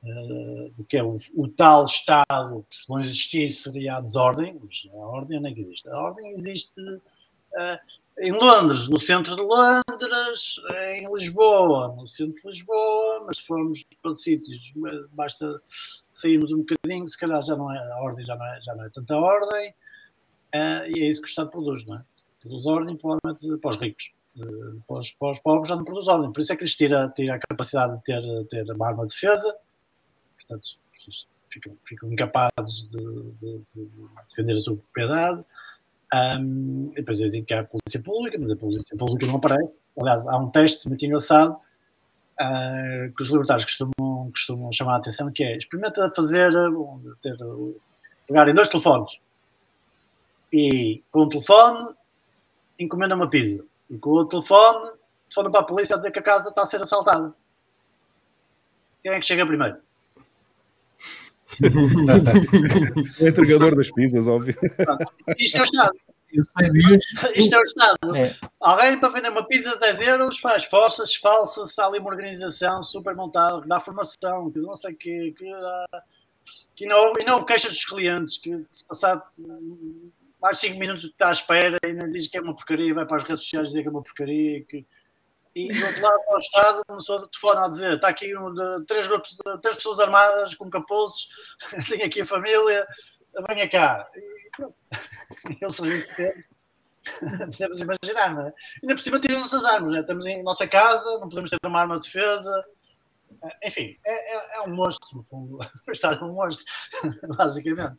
Uh, do que é o, o, tal Estado que se não existir seria a desordem, mas a ordem não é existe. A ordem existe uh, em Londres, no centro de Londres, em Lisboa, no centro de Lisboa, mas se formos para sítios, basta sairmos um bocadinho, se calhar já não é, a ordem já não é, já não é tanta ordem, uh, e é isso que o Estado produz, não é? Produz ordem provavelmente para os ricos. Uh, para, os, para os pobres já não produz ordem, por isso é que lhes tira, tira a capacidade de ter, ter uma arma de defesa, portanto, ficam, ficam incapazes de, de, de defender a sua propriedade. Um, e depois dizem que há polícia pública, mas a polícia pública não aparece. Aliás, há um teste muito engraçado uh, que os libertários costumam, costumam chamar a atenção, que é experimenta fazer, ter, pegar em dois telefones e com um telefone encomenda uma pizza e com o telefone telefona para a polícia a dizer que a casa está a ser assaltada. Quem é que chega primeiro? o entregador das pizzas, óbvio. Isto é o Estado. Isto é o Estado. É. Alguém para vender uma pizza de 10 euros faz forças falsas, está ali uma organização super montada, que dá formação, que não sei o quê, que, dá, que não, e não houve queixas dos clientes, que se passar mais 5 minutos está à espera e ainda diz que é uma porcaria, vai para as redes sociais dizer que é uma porcaria, que e do outro lado, para o Estado, começou a telefone a dizer: está aqui um de, três, grupos, de, três pessoas armadas com capuzes, tenho aqui a família, venha cá. E pronto, é o serviço que temos. Podemos imaginar, não é? Ainda por cima tiram nossas armas, né? estamos em nossa casa, não podemos ter uma arma de defesa. Enfim, é, é, é um monstro. O Estado é um monstro, basicamente.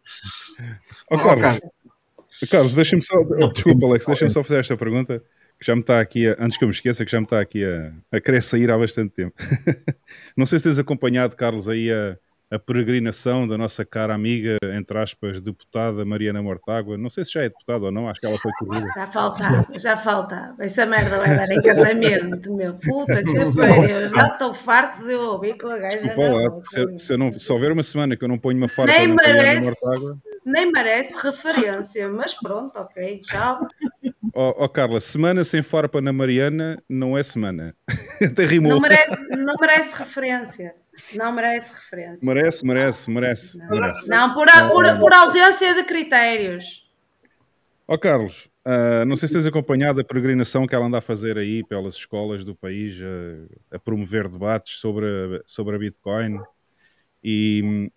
Oh, Carlos, Carlos deixa-me só. Desculpa, Alex, deixa-me só fazer esta pergunta que já me está aqui, a, antes que eu me esqueça, que já me está aqui a, a querer sair há bastante tempo. Não sei se tens acompanhado, Carlos, aí a, a peregrinação da nossa cara amiga, entre aspas, deputada Mariana Mortágua. Não sei se já é deputada ou não, acho que ela foi corrida. Já faltava, já faltava. Essa merda vai dar em casamento, meu. Puta que pariu. Já estou farto de eu ouvir com a gaja. Desculpa lá, se, se, não, se houver uma semana que eu não ponho uma farpa na Mariana Mortágua nem merece referência, mas pronto, ok, tchau. Ó oh, oh, Carla, semana sem farpa na Mariana não é semana. Até rimou. Não merece, não merece referência. Não merece referência. Merece, merece, merece. Não, merece. não por, a, por, por, ausência de critérios. Ó oh, Carlos, uh, não sei se tens acompanhado a peregrinação que ela anda a fazer aí pelas escolas do país, a, a promover debates sobre a, sobre a Bitcoin. E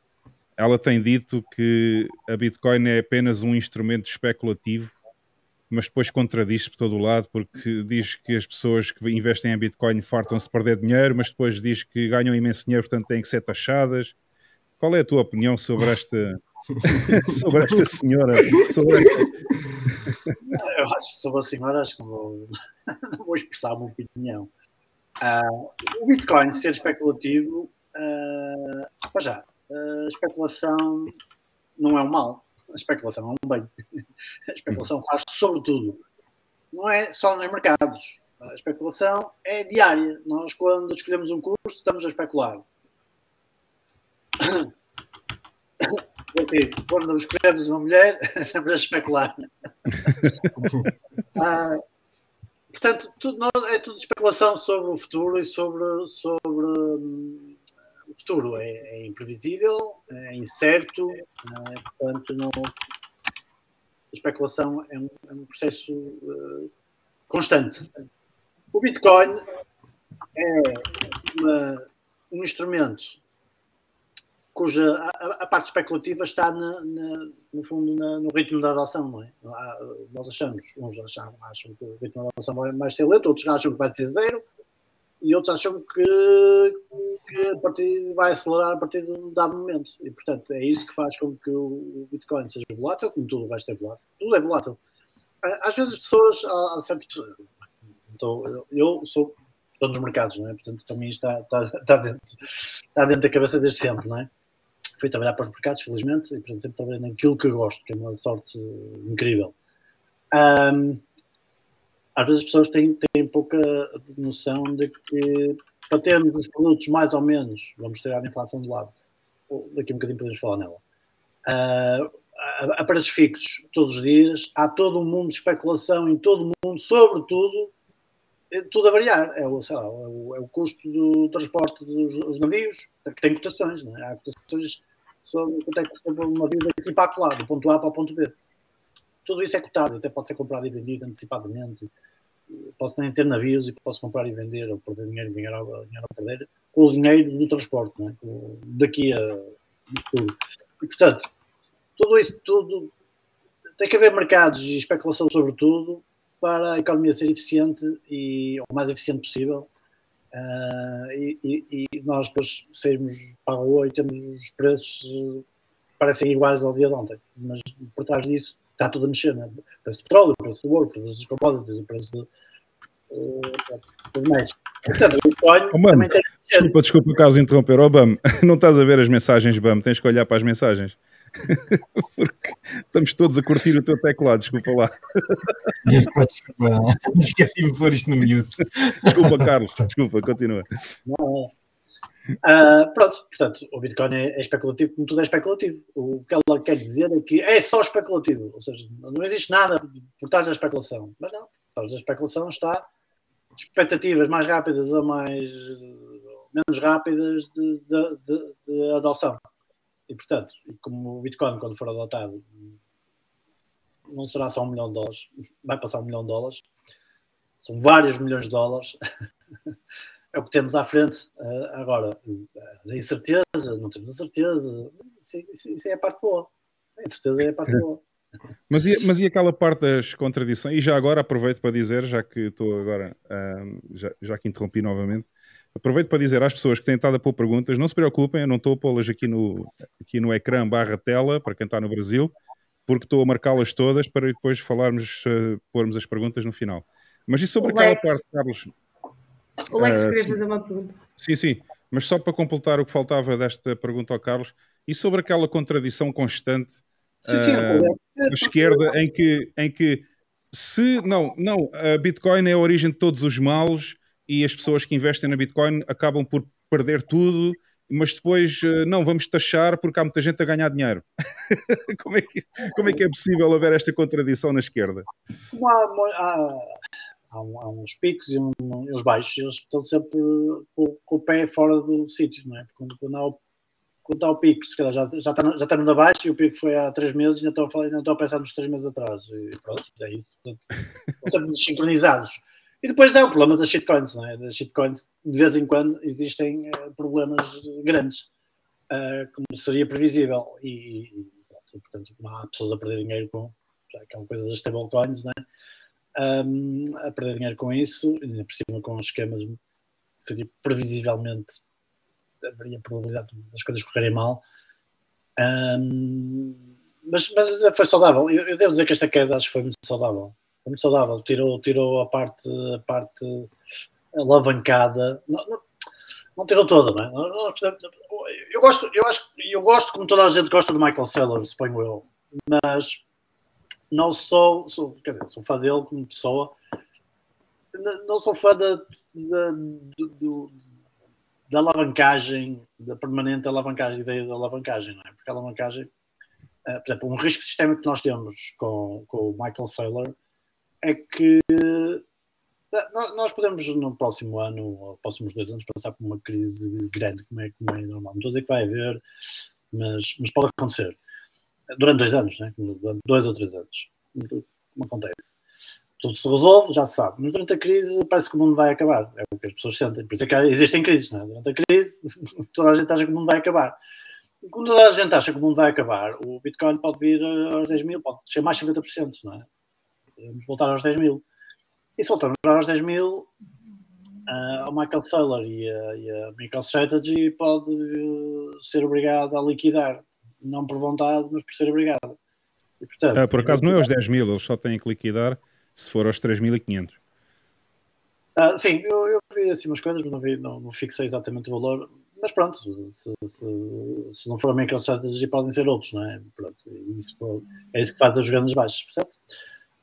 ela tem dito que a Bitcoin é apenas um instrumento especulativo, mas depois contradiz-se por todo o lado, porque diz que as pessoas que investem em Bitcoin fartam-se de perder dinheiro, mas depois diz que ganham imenso dinheiro, portanto têm que ser taxadas. Qual é a tua opinião sobre esta, sobre esta senhora? Sobre esta... Eu acho que sobre a senhora, acho que não vou, vou expressar uma opinião. Uh, o Bitcoin ser especulativo, uh, já, a especulação não é um mal, a especulação é um bem. A especulação faz sobretudo. Não é só nos mercados. A especulação é diária. Nós, quando escolhemos um curso, estamos a especular. Quando escolhemos uma mulher, estamos a especular. ah, portanto, tudo, é tudo especulação sobre o futuro e sobre, sobre hum, o futuro é, é imprevisível, é incerto, é? portanto, não, a especulação é um, é um processo uh, constante. O Bitcoin é uma, um instrumento cuja a, a, parte especulativa está na, na, no fundo na, no ritmo da adoção, não é? Nós achamos, uns acham, acham que o ritmo da adoção vai mais ser lento, outros acham que vai ser zero, e outros acham que, que a partir, vai acelerar a partir de um dado momento. E, portanto, é isso que faz com que o Bitcoin seja volátil, como tudo o resto é volátil. Tudo é volátil. Às vezes as pessoas, há, há sempre, então, eu sou dono dos mercados, não é? Portanto, também está, está, está, dentro, está dentro da cabeça desde sempre, não é? Fui trabalhar para os mercados, felizmente, e portanto sempre trabalhei naquilo que eu gosto, que é uma sorte incrível. Um, às vezes as pessoas têm, têm pouca noção de que para termos os produtos mais ou menos, vamos ter a inflação de lado, daqui a um bocadinho podemos falar nela. Uh, a preços fixos todos os dias, há todo um mundo de especulação em todo o mundo, sobretudo, tudo a variar. É o, lá, é o, é o custo do transporte dos navios, que tem cotações, é? há cotações sobre quanto é que custa um navio daqui para lá, do ponto A para o ponto B. Tudo isso é cotado, até pode ser comprado e vendido antecipadamente. Posso nem ter navios e posso comprar e vender, ou perder dinheiro ganhar, ganhar ou perder, com o dinheiro do transporte, é? daqui a tudo. E, portanto, tudo isso, tudo, tem que haver mercados e especulação sobre tudo para a economia ser eficiente e o mais eficiente possível. Uh, e, e, e, nós depois sairmos para a rua e temos os preços parecem iguais ao dia de ontem, mas por trás disso está tudo a mexer, né? o preço do petróleo, o preço do ouro, o preço dos commodities, o preço de uh, tudo mais. Portanto, o Bitcoin oh, mano, Desculpa, desculpa, Carlos, interromper. Oh, BAM, não estás a ver as mensagens BAM, tens que olhar para as mensagens. Porque estamos todos a curtir o teu teclado, desculpa lá. Esqueci-me de pôr isto no mute. Desculpa, Carlos, desculpa, continua. Não, Uh, pronto, portanto, o Bitcoin é, é, especulativo, como tudo é especulativo. O que ela quer dizer é que é só especulativo, ou seja, não existe nada por trás da especulação. Mas não, por trás da especulação está expectativas mais rápidas ou mais menos rápidas de, de, de, de adoção. E, portanto, como o Bitcoin, quando for adotado, não será só um milhão de dólares, vai passar um milhão de dólares, são vários milhões de dólares. é o que temos à frente. Uh, agora, a incerteza, não temos a certeza, isso, isso, isso, é a parte boa. A incerteza é a parte boa. Mas e, mas e aquela parte das contradições? E já agora aproveito para dizer, já que estou agora, uh, já, já que interrompi novamente, Aproveito para dizer às pessoas que têm estado a pôr perguntas, não se preocupem, eu não estou a pô-las aqui no, aqui no ecrã barra tela, para quem está no Brasil, porque estou a marcá-las todas para depois falarmos, uh, pormos as perguntas no final. Mas e sobre o aquela Lex, parte, Carlos? O Lex uh, queria fazer uma pergunta. Sim, sim, mas só para completar o que faltava desta pergunta ao Carlos, e sobre aquela contradição constante sim, sim, uh, da esquerda em que, em que se, não, não, a Bitcoin é a origem de todos os males e as pessoas que investem na Bitcoin acabam por perder tudo, mas depois eh, não, vamos taxar porque há muita gente a ganhar dinheiro. como, é que, como é que é possível haver esta contradição na esquerda? Há, há, há, há uns picos e, um, e, uns baixos, eles estão sempre com, com o pé fora do sítio, não é? Quando, quando, há o, quando está o pico, se calhar já, já, está, já está no abaixo e o pico foi há três meses e ainda estou estou a pensar nos três meses atrás. E pronto, é isso. estão sempre sincronizados. E depois é o problema das shitcoins, não é? Das shitcoins, de vez em quando, existem uh, problemas grandes, uh, como seria previsível. E, e, e, portanto, há pessoas a perder dinheiro com, que é uma coisa das stablecoins, não é? Um, a perder dinheiro com isso, ainda por cima com os esquemas, seria previsivelmente, haveria probabilidade das coisas correrem mal. Um, mas, mas foi saudável. Eu, eu, devo dizer que esta queda acho que foi muito saudável muito saudável, tirou, tirou a parte, a parte alavancada, não, não, não tirou toda, não é? Eu gosto, eu acho, eu gosto como toda a gente gosta do Michael Sellers, suponho eu, mas não sou, sou, quer dizer, sou fã dele como pessoa, não sou fã da, da, do, da alavancagem, da permanente alavancagem, ideia da alavancagem, não é? Porque a alavancagem, uh, por exemplo, um risco sistémico que nós temos com, com o Michael Saylor é que eh, nós podemos no próximo ano ou próximos dois anos passar por uma crise grande, como é, como é normal. Não estou a dizer que vai haver, mas, mas pode acontecer. Durante dois anos, né? durante dois ou três anos. Como acontece. Tudo se resolve, já se sabe. Mas durante a crise parece que o mundo vai acabar. É o que as pessoas sentem. Por isso é que existem crises. Né? Durante a crise, toda a gente acha que o mundo vai acabar. Quando toda a gente acha que o mundo vai acabar, o Bitcoin pode vir aos 10 mil, pode ser mais 50%, não é? vamos voltar aos 10 mil. E se voltarmos aos 10 mil, uh, o Michael Saylor e a, e a MicroStrategy pode uh, ser obrigado a liquidar, não por vontade, mas por ser obrigado. E, portanto, ah, por acaso não é aos 10 mil, eles só têm que liquidar se for aos 3.500. Uh, sim, eu, eu, vi assim umas coisas, mas não, vi, não, não fixei exatamente o valor. Mas pronto, se, se, se não for a MicroStrategy, podem ser outros, não é? Pronto, isso, é isso que faz as grandes baixas, certo?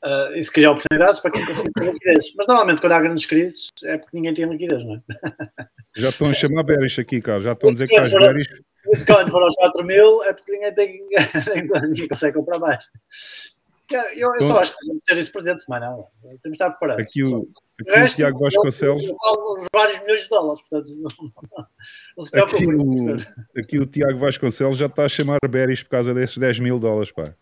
Uh, isso cria oportunidades para quem consegue ter liquidez. Mas normalmente quando há grandes crises é porque ninguém tem liquidez, não é? Já estão a chamar bearish aqui, cara. Já estão a dizer que estás bearish. O Bitcoin for aos 4 mil é porque ninguém, tem, ninguém consegue comprar mais. Eu, eu Então- só acho que temos de ter isso presente, mais nada. Temos de estar preparados. Aqui o, aqui O resto, Tiago Vasconcelos. vários milhões de dólares, portanto, não, não, se Aqui o, portanto. aqui o Tiago Vasconcelos já está a chamar bearish por causa desses 10 mil dólares, pá.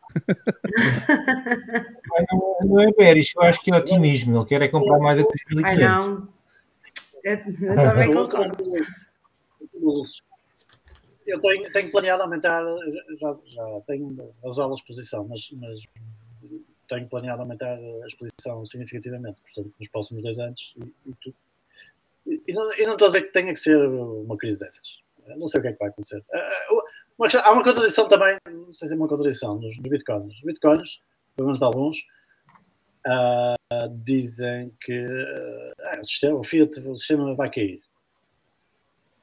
Não, não é bearish, eu acho que é otimismo. Ele quer é comprar mais a Ai 3.500. não. Eu, eu também concordo. Eu tenho, tenho planeado aumentar, já, já tenho razoável exposição, mas, mas tenho planeado aumentar a exposição significativamente, portanto, nos próximos dois anos. E, e, e- não, e não estou a dizer que tenha que ser uma crise dessas. Eu Não sei o que é que vai acontecer. Uma há uma contradição também, não sei se é uma contradição, nos, nos bitcoins. Os bitcoins, pelo menos alguns, ah, dizem que ah, o, sistema, o Fiat, o sistema vai cair.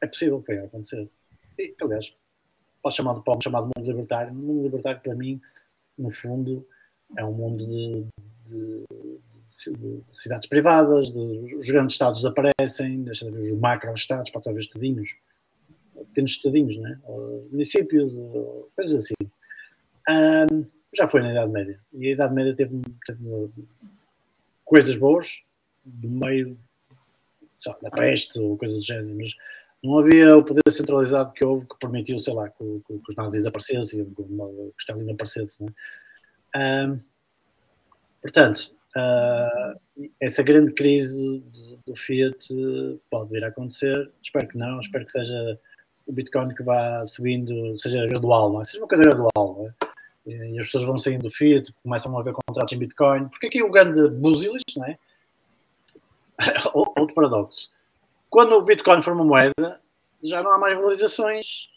É possível que venha a acontecer. E, aliás, pode chamar, de mundo libertário. O mundo libertário, para mim, no fundo, é um mundo de, de- de- de cidades privadas, os grandes estados desaparecem, deixa de os macro-estados, pode haver estadinhos, pequenos estadinhos, né? Ou municípios, coisas assim. Ahm, já foi na Idade Média. E a Idade Média teve, teve coisas boas, do meio da peste ou coisa do género, mas não havia o poder centralizado que houve que permitiu, sei lá, que, o- que os nazis aparecessem, que o que Stalin aparecesse. Né? Ahm, portanto, ah, essa grande crise do, do Fiat pode vir a acontecer. Espero que não, espero que seja o Bitcoin que vá subindo, seja gradual, não é? Seja uma coisa gradual, não é? E as pessoas vão saindo do Fiat, começam a haver contratos em Bitcoin. Porque aqui o grande busilis, não é? Outro paradoxo. Quando o Bitcoin for uma moeda, já não há mais valorizações,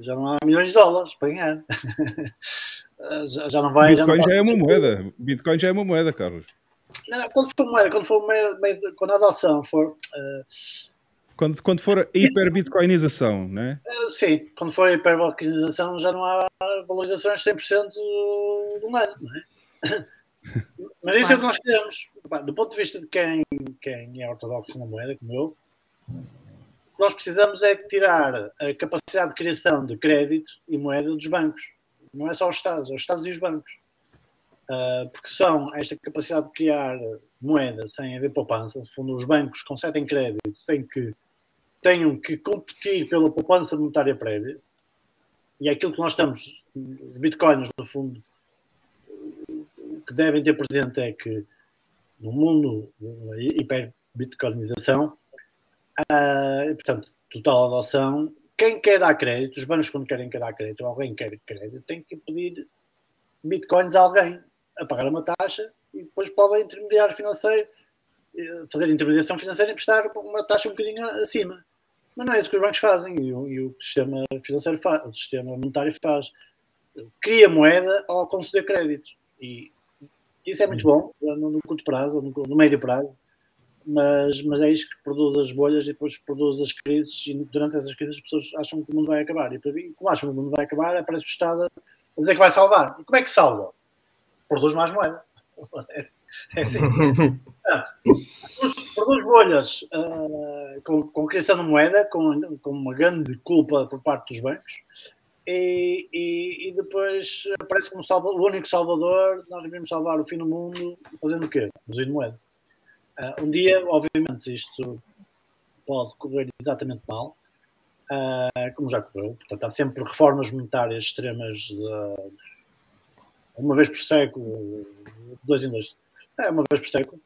já não há milhões de dólares para ganhar. já, já não vai. Bitcoin não já é uma moeda. Bitcoin já é uma moeda, Carlos. Não, não, quando for moeda, quando for meio- quando a adoção for. eh, Quando, quando for hiperbitcoinização, né? eh, sim, quando for a hiperbalcanização já não há valorizações 100% do ano, não é? Mas isso é o que nós queremos. Do ponto de vista de quem, quem é ortodoxo na moeda, como eu, o que nós precisamos é tirar a capacidade de criação de crédito e moeda dos bancos. Não é só os Estados, é os Estados e os bancos. Ah, porque são esta capacidade de criar moeda sem haver poupança. No fundo, os bancos concedem crédito sem que tenham que competir pela poupança monetária prévia. E é aquilo que nós estamos, os bitcoins, no fundo, o que devem ter presente é que no mundo da hiper-bitcoinização, ah, portanto, total adoção, quem quer dar crédito, os bancos quando querem que dar crédito, ou alguém quer crédito, tem que pedir bitcoins a alguém a pagar uma taxa e depois pode intermediário financeiro eh, fazer intermediação financeira e emprestar com uma taxa um bocadinho acima. Mas não é isso que os bancos fazem e o, e o sistema financeiro faz, o sistema monetário faz. Cria moeda ao conceder crédito. E isso é muito bom no, no curto prazo, no, no médio prazo, mas, mas é isso que produz as bolhas e depois produz as crises e durante essas crises as pessoas acham que o mundo vai acabar. E como acham que o mundo vai acabar, aparece o Estado a dizer que vai salvar. E como é que salva? Produz mais moeda. É assim. Produz, bolhas ah, com, com criação de moeda, com, com uma grande culpa por parte dos bancos, e, e, e depois aparece como salva, o único salvador, nós devemos salvar o fim do mundo, fazendo o quê? Produzindo moeda. Ah, um dia, obviamente, isto pode correr exatamente mal, ah, como já correu, portanto, há sempre reformas monetárias extremas, ah, uma vez por século, dois em dois, é uma vez por século,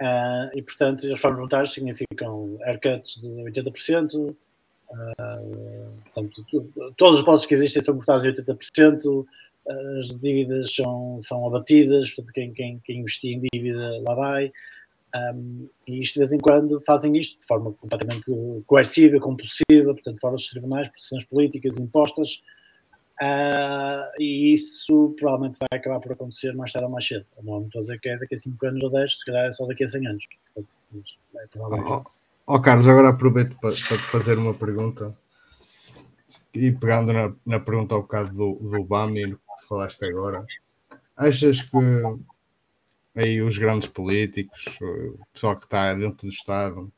ah, e portanto, as reformas monetárias significam haircuts de 80%, ah, portanto, todos os postos que existem são cortados em 80%, as dívidas são, são abatidas, portanto, quem, quem, quem investir em dívida lá vai. Um, e isto de vez em quando fazem isto de forma completamente coerciva, compulsiva, portanto, fora dos tribunais, pressões políticas impostas, ah, e isso provavelmente vai acabar por acontecer mais tarde ou mais cedo. Não estou a dizer que é daqui a 5 anos ou 10, se calhar é só daqui a 100 anos. Portanto, mas é. Ó ó, Carlos, agora aproveito para, para te fazer uma pergunta. E pegando na, na pergunta ao bocado do, do no que falaste agora, achas que aí os grandes políticos, o pessoal que está dentro do Estado,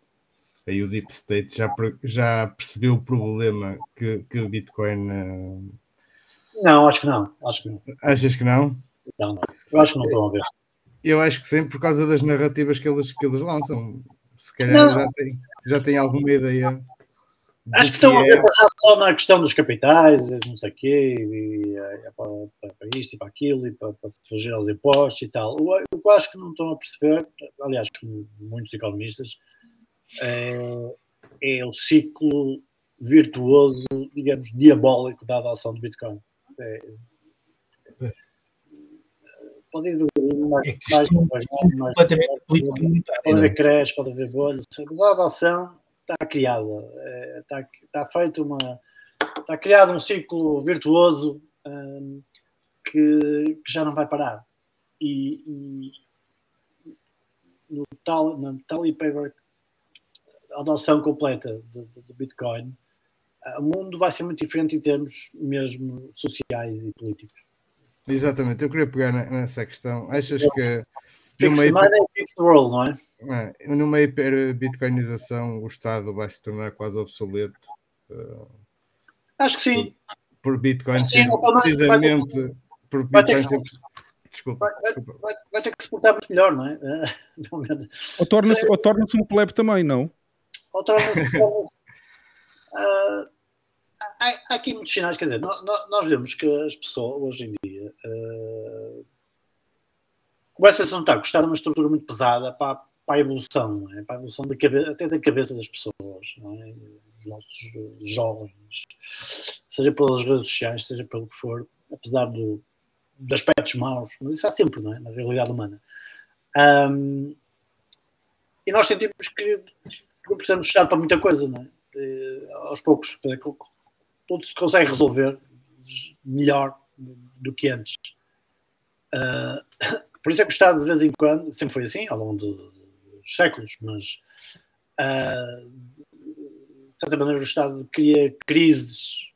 aí o Deep State já, já percebeu o problema que, que o Bitcoin. Não, acho que não. Acho que não. Achas que não? Não, não. Eu acho que não estão a ver. Eu acho que sim, por causa das narrativas que eles, que eles lançam. Se calhar já tem, já tem alguma ideia Acho que estão a ver só na questão dos capitais, não sei o quê, e, é, para, para, isto e para aquilo, e para, para, fugir aos impostos e tal. O, o que eu acho que não estão a perceber, aliás, muitos economistas, é, é o ciclo virtuoso, digamos, diabólico da adoção do Bitcoin. É, pode ir mais, é mais, mais, mais, pode haver creche, pode haver bolhas, a adoção está criada, está, é, está feito uma, está criado um ciclo virtuoso um, que, que, já não vai parar. E, e no tal, na tal paper, a adoção completa do Bitcoin, o mundo vai ser muito diferente em termos mesmo sociais e políticos. Exatamente, eu queria pegar nessa questão. Achas que Fix numa money, fix the world, não é? é? Numa hiper-bitcoinização, o Estado vai se tornar quase obsoleto. Uh, Acho que sim. Por, por Bitcoin, sim, precisamente vai, por Bitcoin. Sempre, desculpa, vai, desculpa. Vai, vai, ter que se portar muito melhor, não é? ou torna-se torna um plebe também, não? Ou torna-se. Torna uh, há, há, aqui muitos sinais, quer dizer, nós, nós vemos que as pessoas hoje em dia. Uh, começa-se a notar Estado é uma estrutura muito pesada para, para a evolução, é? para a evolução da cabeça, até da cabeça das pessoas, é? dos nossos jovens, seja pelas redes sociais, seja pelo que for, apesar do, de aspectos maus, mas isso há sempre, não é? na realidade humana. Um, e nós sentimos que, precisamos Estado para muita coisa, não é? E, aos poucos, tudo se consegue resolver melhor do que antes. Uh, por isso é que o Estado, de vez em quando, sempre foi assim, ao longo dos séculos, mas uh, de certa maneira o Estado cria crises.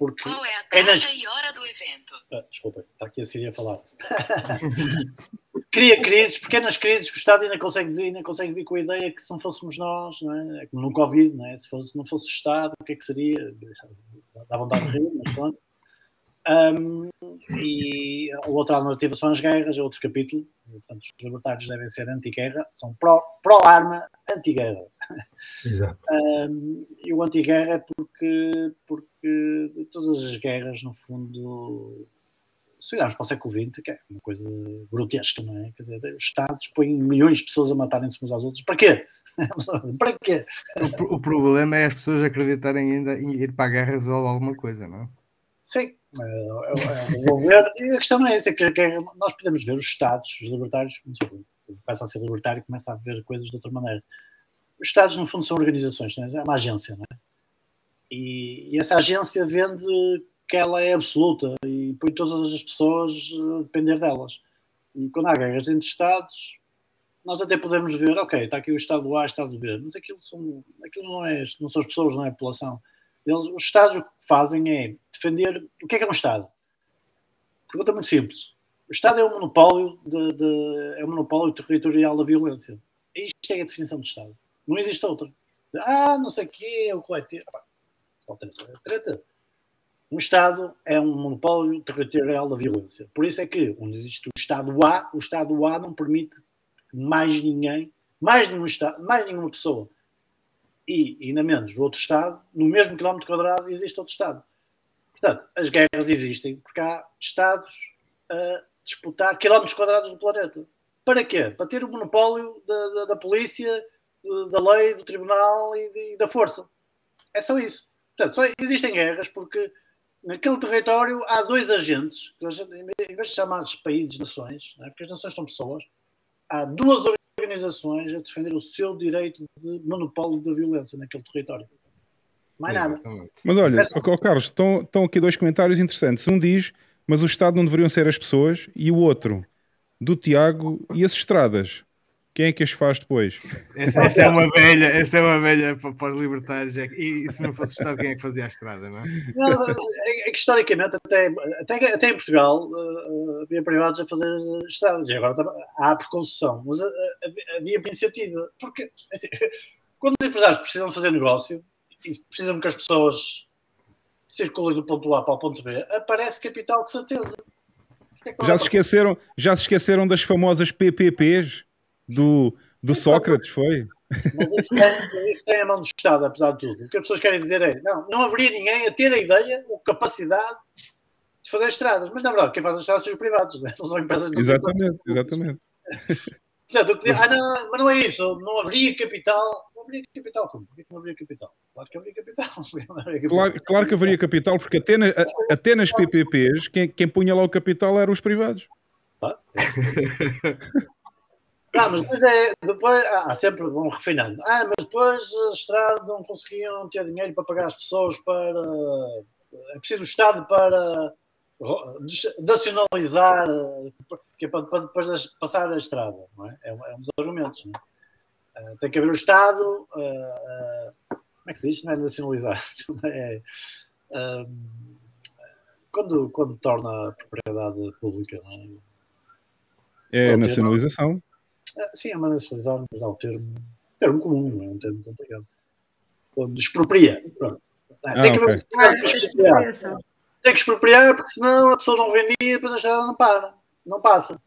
Porque Qual é a data é nas... e hora do evento? Ah, desculpa, está aqui a Síria a falar. cria crises, pequenas crises que o Estado ainda consegue dizer, ainda consegue vir com a ideia que se não fôssemos nós, não é? é como no Covid, não é? se fosse, não fosse o Estado, o que é que seria? Dá vontade de rir, mas pronto. Um, e a outra alternativa são as guerras, é outro capítulo. Portanto, os libertários devem ser anti-guerra, são pró-arma, pró anti-guerra. Exato. Um, e o anti-guerra é porque, porque todas as guerras, no fundo, se olharmos para o século XX, que é uma coisa grotesca, não é? Quer dizer, os Estados põem milhões de pessoas a matarem-se uns aos outros. Para quê? para quê? O, o, problema é as pessoas acreditarem ainda em ir para a guerra resolver alguma coisa, não é? Sim, é, é, é, vou ver. E a questão não é essa, que, nós podemos ver os Estados, os libertários, começa a ser libertário e começa a ver coisas de outra maneira. Os Estados, no fundo, são organizações, é? é uma agência, não é? E, e, essa agência vende que ela é absoluta e põe todas as pessoas a depender delas. E quando há guerras entre Estados, nós até podemos ver, ok, está aqui o Estado A, o Estado B, mas aquilo, são, aquilo não, é, não são as pessoas, não é a população. Eles, os Estados o que fazem é defender. O que é que é um Estado? Pergunta muito simples. O Estado é um monopólio, de, de, é um monopólio territorial da violência. Isto é a definição de Estado. Não existe outra. Ah, não sei o quê, é o coletivo. Um Estado é um monopólio territorial da violência. Por isso é que, onde existe o Estado A, o Estado A não permite mais ninguém, mais nenhum Estado, mais nenhuma pessoa e, ainda menos, o outro Estado, no mesmo quilómetro quadrado existe outro Estado. Portanto, as guerras existem porque há Estados a disputar quilómetros quadrados do planeta. Para quê? Para ter o monopólio da, da, da polícia, da lei, do tribunal e, de, da força. É só isso. Portanto, só existem guerras porque naquele território há dois agentes, em vez de chamar países, nações, é? porque as nações são pessoas, há duas organizações a defender o seu direito de monopólio da violência naquele território. Mais nada. Mas olha, oh, Carlos, estão, estão aqui dois comentários interessantes. Um diz, mas o Estado não deveriam ser as pessoas, e o outro, do Tiago, e as estradas? Quem é que as faz depois? Essa, essa é uma velha, essa é uma velha para, para os libertários. é E, e se não fosse o Estado, quem é que fazia a estrada, não é? Não, é é que historicamente, até, até, até em Portugal, eh, havia privados a fazer estradas, e agora há por concessão, mas eh, havia- por iniciativa. Porque, assim, quando os empresários precisam fazer negócio e precisam que as pessoas circulem do ponto A para o ponto B, aparece capital de certeza. É Já se esqueceram, já se esqueceram das famosas PPPs do, do Sócrates, foi? Mas isso isso tem a mão do Estado, apesar de tudo. O que as pessoas querem dizer é: não, não haveria ninguém a ter a ideia ou capacidade de fazer estradas. Mas na verdade, quem faz as estradas são os privados, né? não são empresas de Exatamente, exatamente. Portanto, que ah, não, mas não é isso, não haveria capital. Não haveria capital como? Porquê que não haveria capital? Claro que haveria capital. Não haveria capital. Claro, claro que haveria capital, porque até, na- a- até nas PPPs, quem, quem punha lá o capital eram os privados. Ah, mas depois é. Depois, ah, sempre vão refinando. Ah, mas depois as estradas não conseguiam ter dinheiro para pagar as pessoas para. É preciso o Estado para nacionalizar, eh, que é para, depois passar a estrada, não é? É, um- é dos argumentos. É? Ah, tem que haver o Estado. ah, ah, como é que se diz? Não é nacionalizar. É, ah, quando, quando torna a propriedade pública, não é? É a nacionalização. Ah, Sim, é uma nacionalizar, mas dá um termo, termo comum, não é um termo complicado. Quando expropria. Pronto. Ah, tem, que Ah, a para expropriar. tem que expropriar porque senão a pessoa não vendia e depois a estrada não para, não passa.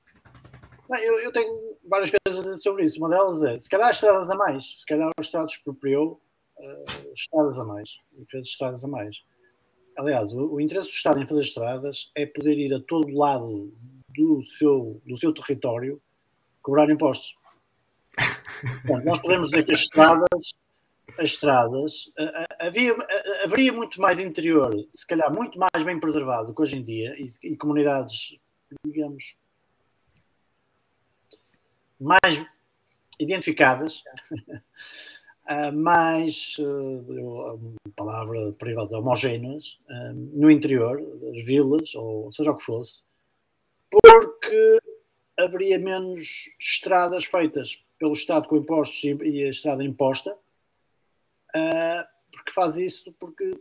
Bem, eu, eu tenho várias coisas a dizer sobre isso. Uma delas é, se calhar estradas a mais, se calhar o Estado expropriou eh, estradas a mais e fez estradas a mais. Aliás, o, o interesse do Estado em fazer estradas é poder ir a todo lado do seu, do seu território cobrar impostos. Nós podemos dizer que as estradas, as estradas, havia, haveria muito mais interior, se calhar muito mais bem preservado do que hoje em dia, e, e comunidades, digamos, mais identificadas, ah, mais, ah, eu- a palavra perigosa, homogéneas, ah, no interior, das vilas, ou seja o que fosse, porque haveria menos estradas feitas pelo Estado com impostos e, a estrada imposta, ah, porque faz isso porque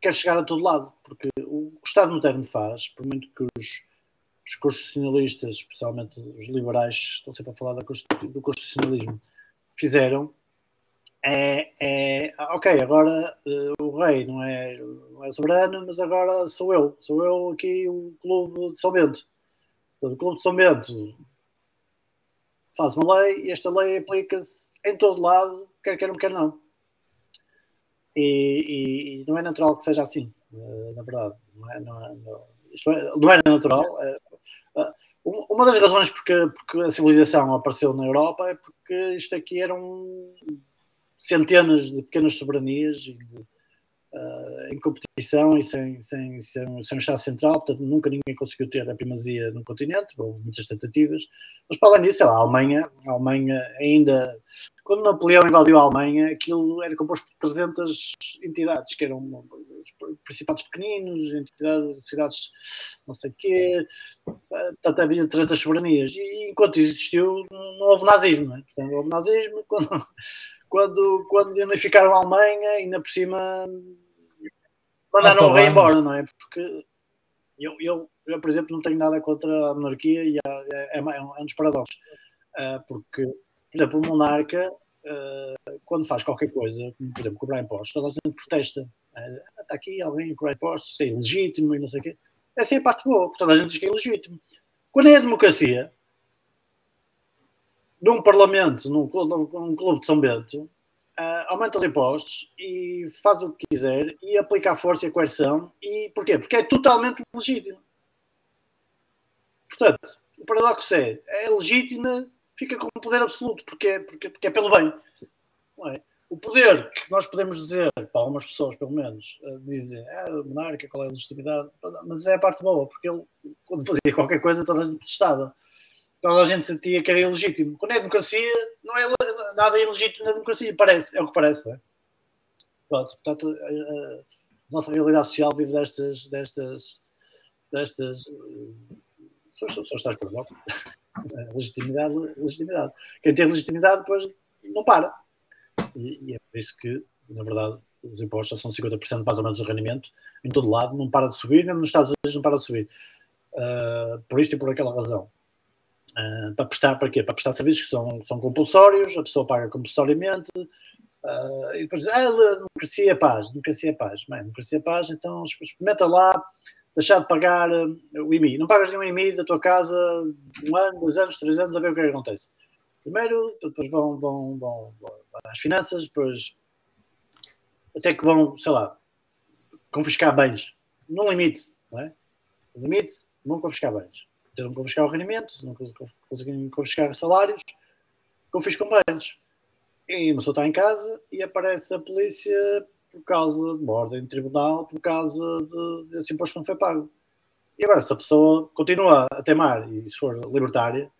quer chegar a todo lado, porque o, o Estado moderno faz, por muito que os, os constitucionalistas, especialmente os liberais, estão sempre a falar do constitucionalismo, fizeram, é, é ok, agora eh, o rei não é, não é soberano, mas agora sou eu, sou eu aqui o clube de São Bento. O clube de São Bento faz uma lei e esta lei aplica-se em todo lado, quer queiram, quer não. E, e- e não é natural que seja assim, eh, na verdade. Não é, não é- não- é- era natural. eh, eh, um- uma das razões porque, porque a civilização apareceu na Europa é porque isto aqui eram centenas de pequenas soberanias e de, eh, em competição e sem, sem, sem, sem um Estado central, portanto nunca ninguém conseguiu ter a primazia no continente, houve muitas tentativas, mas para além disso, lá, a Alemanha, a Alemanha ainda, quando Napoleão invadiu a Alemanha, aquilo era composto por 300 entidades, que eram os principados pequeninos, entidades, cidades não sei o quê, portanto havia 300 soberanias, e enquanto isso existiu, não houve nazismo, não é? Houve nazismo. Quando, quando, quando unificaram a Alemanha, ainda por cima mandaram o rei embora, não é? Porque eu, eu, eu, por exemplo, não tenho nada contra a monarquia e é, é, é um é um dos paradoxos. Ah, porque, por exemplo, o monarca, ah, quando faz qualquer coisa, como, por exemplo, cobrar impostos, toda a gente protesta. Ah, está aqui alguém a cobrar impostos, isso é ilegítimo e não sei o quê. Essa é a parte boa, porque toda a gente diz que é ilegítimo. Quando é a democracia, num parlamento, num, num, num clube de São Bento, ah, aumenta os impostos e faz o que quiser e aplica a força e a coerção. E porquê? Porque é totalmente legítimo. Portanto, o paradoxo é, é legítima, fica com poder absoluto, porque, porque, porque é pelo bem. É? O poder que nós podemos dizer, para algumas pessoas pelo menos, dizem, ah, o monarca, qual é a legitimidade? Mas é a parte boa, porque ele, quando fazia qualquer coisa, toda a gente protestava. Toda a gente sentia que era ilegítimo. Quando é democracia, não é nada ilegítimo na democracia, parece, é o que parece, não é? Pronto, portanto, a, a- nossa realidade social vive destas, destas, destas, eh, só, estás por volta. É legitimidade, legitimidade. Quem tem legitimidade depois não para. E, e é por isso que, na verdade, os impostos são 50% mais ou menos do rendimento, em todo lado, não para de subir, mesmo nos Estados Unidos não para de subir. Uh, por isto e por aquela razão. Uh, para prestar para quê? Para prestar serviços que são, são compulsórios, a pessoa paga compulsoriamente, uh, e depois ah, democracia é paz, democracia é paz. Bem, democracia é paz, então experimenta lá deixar de pagar o IMI. Não pagas nenhum IMI da tua casa um ano, dois anos, três anos, a ver o que é que acontece. Primeiro, depois vão, vão, vão, vão às finanças, depois até que vão, sei lá, confiscar bens. Num limite, não é? No limite, vão confiscar bens. Tentam confiscar o rendimento, não confiscar salários, confiscam bens. E uma pessoa está em casa e aparece a polícia por causa de uma ordem de tribunal, por causa de, desse imposto que não foi pago. E agora, se a pessoa continua a temar e se for libertária,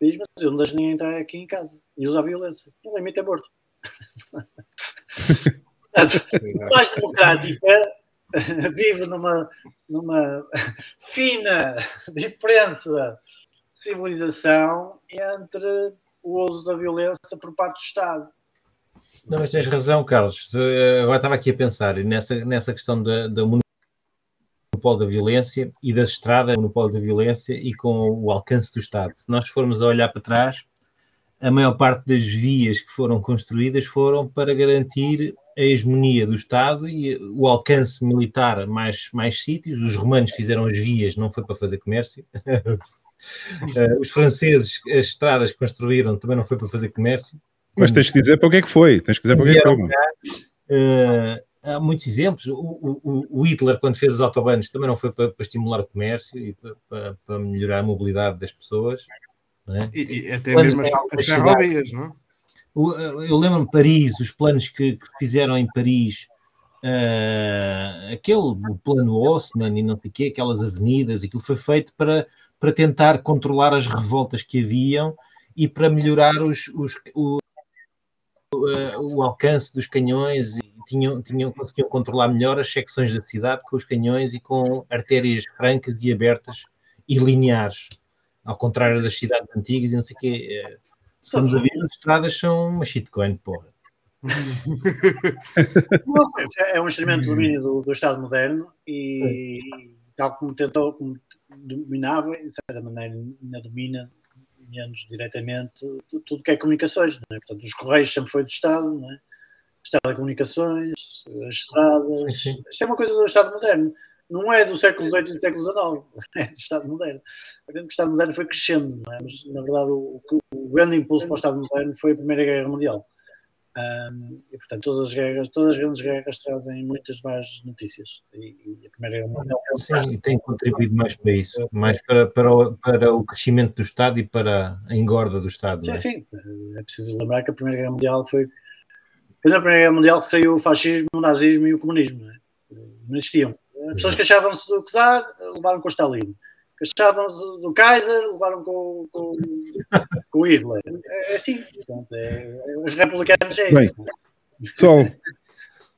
diz, mas eu não deixo ninguém entrar aqui em casa e usa a violência. No limite é morto. mais democrática vive numa, numa fina diferença de civilização entre o uso da violência por parte do Estado. Não, mas tens razão, Carlos. Agora estava aqui a pensar nessa, nessa questão da, da monopólio da violência e das estradas, monopólio da violência e com o alcance do Estado. Se nós formos a olhar para trás, a maior parte das vias que foram construídas foram para garantir a hegemonia do Estado e o alcance militar mais, mais sítios. Os romanos fizeram as vias, não foi para fazer comércio. Eh, os franceses, as estradas que construíram, também não foi para fazer comércio. Mas tens que dizer para o que é que foi. Tens que dizer para o que é que foi. Uh, há muitos exemplos. O, o, o, Hitler, quando fez os autobanos, também não foi para, para estimular o comércio e para, para, melhorar a mobilidade das pessoas. É? E, e, até quando mesmo as, ferrovias, não é? Eu lembro-me Paris, os planos que, que fizeram em Paris, uh, aquele plano Haussmann e não sei o quê, aquelas avenidas, aquilo foi feito para, para tentar controlar as revoltas que haviam e para melhorar os, os, o, o, o alcance dos canhões e tinham, tinham, conseguiam controlar melhor as secções da cidade com os canhões e com artérias francas e abertas e lineares, ao contrário das cidades antigas e não sei o quê. Eh, se formos a ver, as estradas são uma shitcoin, porra. é um instrumento de domínio do, do Estado moderno e tal como tentou, como dominava, de certa maneira ainda domina menos diretamente tudo que é comunicações. É? Portanto, os Correios sempre foi do Estado, não é? as telecomunicações, as estradas. Sim, sim. Isto é uma coisa do Estado moderno não é do século XVIII e do século XIX, é do Estado moderno. O Estado moderno foi crescendo, é? mas na verdade o, o, grande impulso para o Estado moderno foi a Primeira Guerra Mundial. Um, e portanto, todas as guerras, todas as grandes guerras trazem muitas mais notícias. E, e a Primeira Guerra Mundial Sim, tem contribuído mais para isso, mais para, para, o, para o crescimento do Estado e para a engorda do Estado. Sim, é? sim. É preciso lembrar que a Primeira Guerra Mundial foi. Na Primeira Guerra Mundial saiu o fascismo, o nazismo e o comunismo. Não, é? não existiam. As pessoas queixavam-se do Czar, levaram com o Stalin. Queixavam-se do Kaiser, levaram com, com, com o Hitler. É, é assim. Portanto, é, os republicanos é Bem, isso. Pessoal,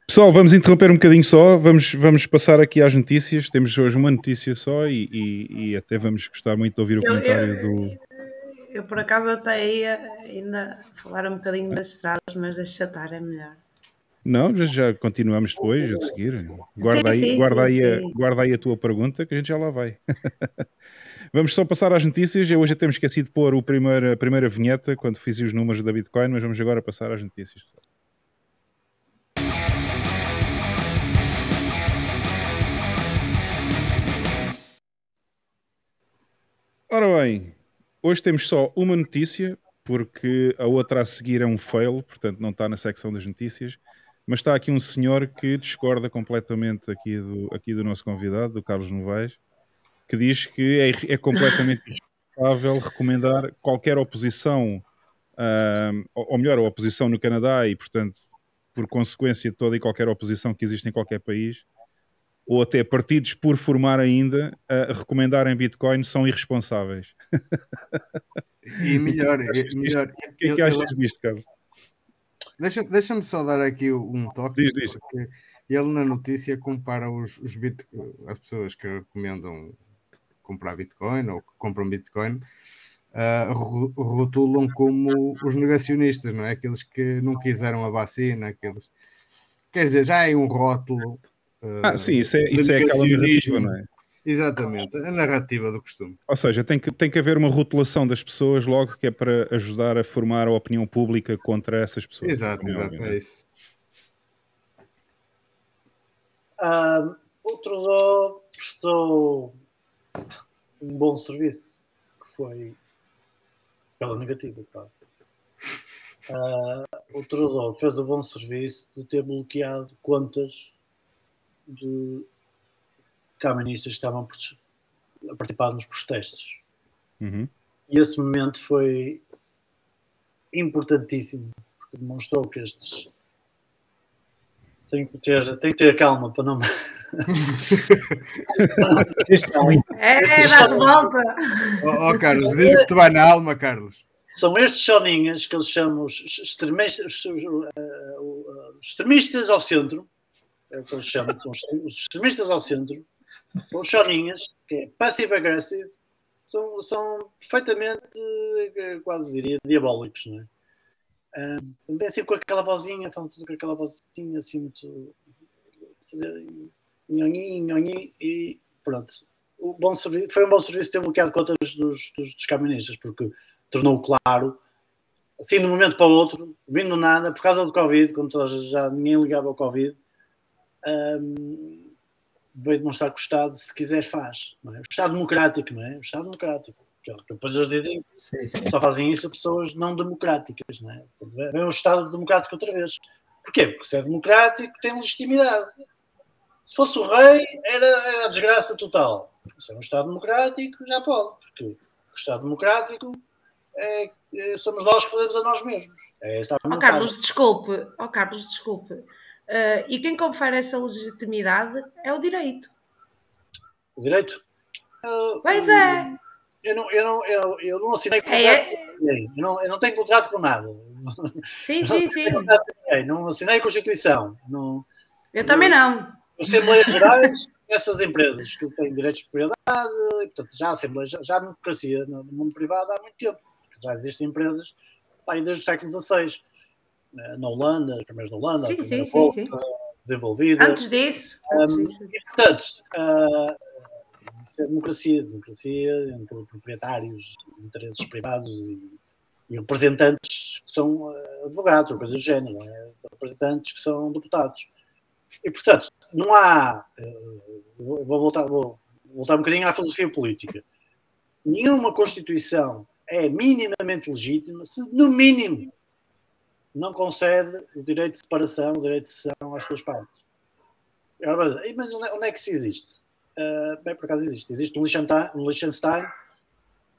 pessoal, vamos interromper um bocadinho só. Vamos, vamos passar aqui às notícias. Temos hoje uma notícia só e, e, e até vamos gostar muito de ouvir o eu, comentário eu, do. Eu, por acaso, até ia ainda falar um bocadinho das estradas, mas deixa estar, é melhor. Não, já continuamos depois a seguir. Guarda, sim, aí, sim, guarda, sim, aí a, guarda aí a tua pergunta que a gente já lá vai. Vamos só passar às notícias. Eu hoje já temos esquecido de pôr o primeiro, a primeira vinheta quando fiz os números da Bitcoin, mas vamos agora passar às notícias. Ora bem, hoje temos só uma notícia, porque a outra a seguir é um fail, portanto não está na secção das notícias. Mas está aqui um senhor que discorda completamente aqui do, aqui do nosso convidado, do Carlos Novaes, que diz que é, é completamente irresponsável recomendar qualquer oposição, uh, ou melhor, a oposição no Canadá e, portanto, por consequência, toda e qualquer oposição que existe em qualquer país, ou até partidos por formar ainda, a recomendarem Bitcoin são irresponsáveis. E melhor, o que é que achas disto, Carlos? Deixa-me deixa só dar aqui um toque. Diz, diz. Ele na notícia compara os, os bit, as pessoas que recomendam comprar Bitcoin ou que compram Bitcoin uh, rotulam como os negacionistas, não é? Aqueles que não quiseram a vacina, aqueles. Quer dizer, já é um rótulo. Uh, ah, sim, isso é, isso é aquela narrativa, não é? Exatamente, a narrativa do costume. Ou seja, tem que, tem que haver uma rotulação das pessoas logo que é para ajudar a formar a opinião pública contra essas pessoas. Exato, exato, é? é isso. Uh, outro dó prestou um bom serviço, que foi pela negativa, claro. Uh, o Trudeau fez o bom serviço de ter bloqueado contas de caministas que estavam a participar nos protestos. Uhum. E esse momento foi importantíssimo, porque demonstrou que estes. Tenho que ter, tenho que ter calma para não. é, dá volta. Ó oh, oh, Carlos, diz que te vai na alma, Carlos. São estes soninhas que eles chamam os extremistas, os extremistas ao centro, é o que eles chamam, são os extremistas ao centro, os choninhas, que é passive aggressive, são, são perfeitamente, eh, quase diria, diabólicos, não é? Um, também assim com aquela vozinha, falam tudo com aquela vozinha assim muito. fazer nhonhi, nhonhi e pronto. O bom serviço, foi um bom serviço ter bloqueado contas dos, dos, dos caministas, porque tornou claro, assim de um momento para o outro, vindo nada, por causa do Covid, quando já ninguém ligava ao Covid, um, veio demonstrar que o Estado, se quiser, faz. É? O Estado democrático, não é? O Estado democrático. Depois eles dizem sim, sim. só fazem isso a pessoas não democráticas, não é? Vem o Estado democrático outra vez. Porquê? Porque se é democrático tem legitimidade. Se fosse o rei, era, era a desgraça total. Se é um Estado democrático, já pode. Porque o Estado democrático é, é somos nós que fazemos a nós mesmos. É esta a oh, Carlos, desculpe. Oh, Carlos, desculpe. Uh, e quem confere essa legitimidade é o direito. O direito? Uh, pois é. Eu não, eu não, eu, eu não assinei contrato é, é. com ninguém. Eu não, eu não tenho contrato com nada. Sim, sim, sim. Não assinei a Constituição. Não, eu também não. Assembleias Gerais, essas empresas que têm direitos de propriedade, portanto, já, Assembleia, já, já a democracia no mundo privado há muito tempo. Já existem empresas aí desde o século XVI na Holanda, as primeiras na Holanda, sim, sim, volta sim, desenvolvida. Antes disso. Antes disso. e, portanto, uh, isso é democracia, democracia entre proprietários, interesses privados e, e representantes que são uh, advogados, ou coisas do género, é? representantes que são deputados. E, portanto, não há. Uh, vou, voltar, vou voltar um bocadinho à filosofia política. Nenhuma Constituição é minimamente legítima se, no mínimo, não concede o direito de separação, o direito de sessão às suas partes. Mas onde é que se existe? Uh, bem, por acaso existe. Existe um Liechtenstein, um Liechtenstein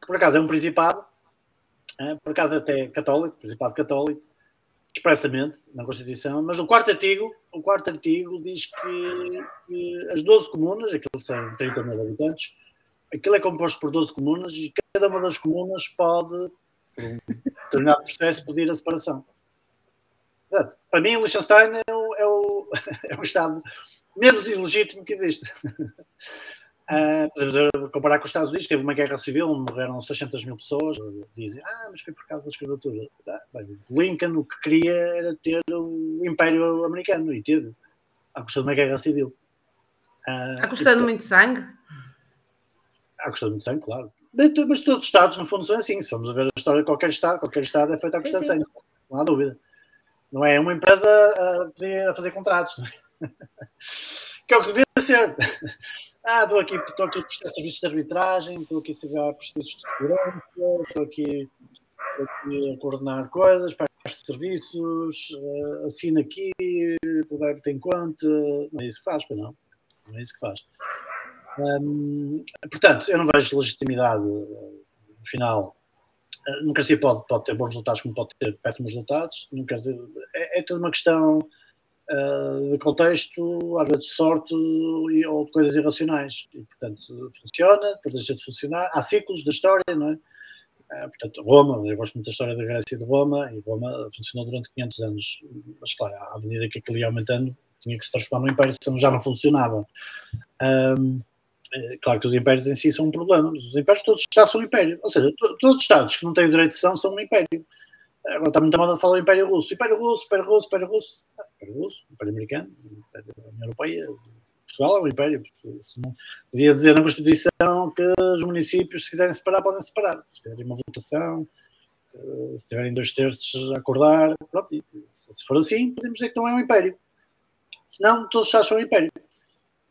que por acaso é um principado, uh, por acaso até católico, principado católico, expressamente na Constituição, mas o quarto artigo, o quarto artigo diz que, que as 12 comunas, aquilo são 30 mil habitantes, aquilo é composto por 12 comunas e cada uma das comunas pode, por um determinado processo, pedir a separação. Para mim, o Liechtenstein é o, é o, é o Estado menos ilegítimo que existe. Uh, podemos comparar com os Estados Unidos, teve uma guerra civil onde morreram 600 mil pessoas. Dizem, ah, mas foi por causa da escravatura. Ah, bem, Lincoln o que queria era ter o Império Americano e teve, à custa de uma guerra civil. Uh, à custa de muito sangue? À custa de muito sangue, claro. Mas, mas, todos os Estados, no fundo, são assim. Se formos a ver a história de qualquer Estado, qualquer Estado é feito à custa de sangue, não há dúvida. Não é uma empresa a, a fazer contratos. É? que é o que devia ser. Ah, estou aqui, estou aqui a prestar serviços de arbitragem, estou aqui a prestar serviços de segurança, estou aqui, estou aqui a coordenar coisas, de serviços, uh, assina aqui, puder ter em conta. Não é isso que faz, não. Não é isso que faz. Portanto, eu não vejo legitimidade, no final, a democracia pode, pode ter bons resultados como pode ter péssimos resultados, dizer, é, é toda uma questão uh, de contexto, às vezes de sorte e, ou de coisas irracionais. E, portanto, funciona, depois deixa de funcionar. Há ciclos da história, não é? Uh, portanto, Roma, eu gosto muito da história da Grécia e de Roma, e Roma funcionou durante 500 anos, mas claro, à medida que aquilo ia aumentando, tinha que se transformar num império, senão já não funcionava. Um, claro que os impérios em si são um problema. Os impérios, todos os Estados são um império. Ou seja, todos os Estados que não têm direito de são, são um império. Agora está muito moda de falar Império Russo. Império Russo, Império Russo, Império Russo. Ah, Império Russo, Império Americano, Império União Europeia. Portugal é um império. Não, devia dizer na Constituição que os municípios, se quiserem separar, podem separar. Se tiverem uma votação, eh, se tiverem dois terços a acordar, pronto. Se for assim, podemos dizer que não é um império. Se não, todos os Estados são um império.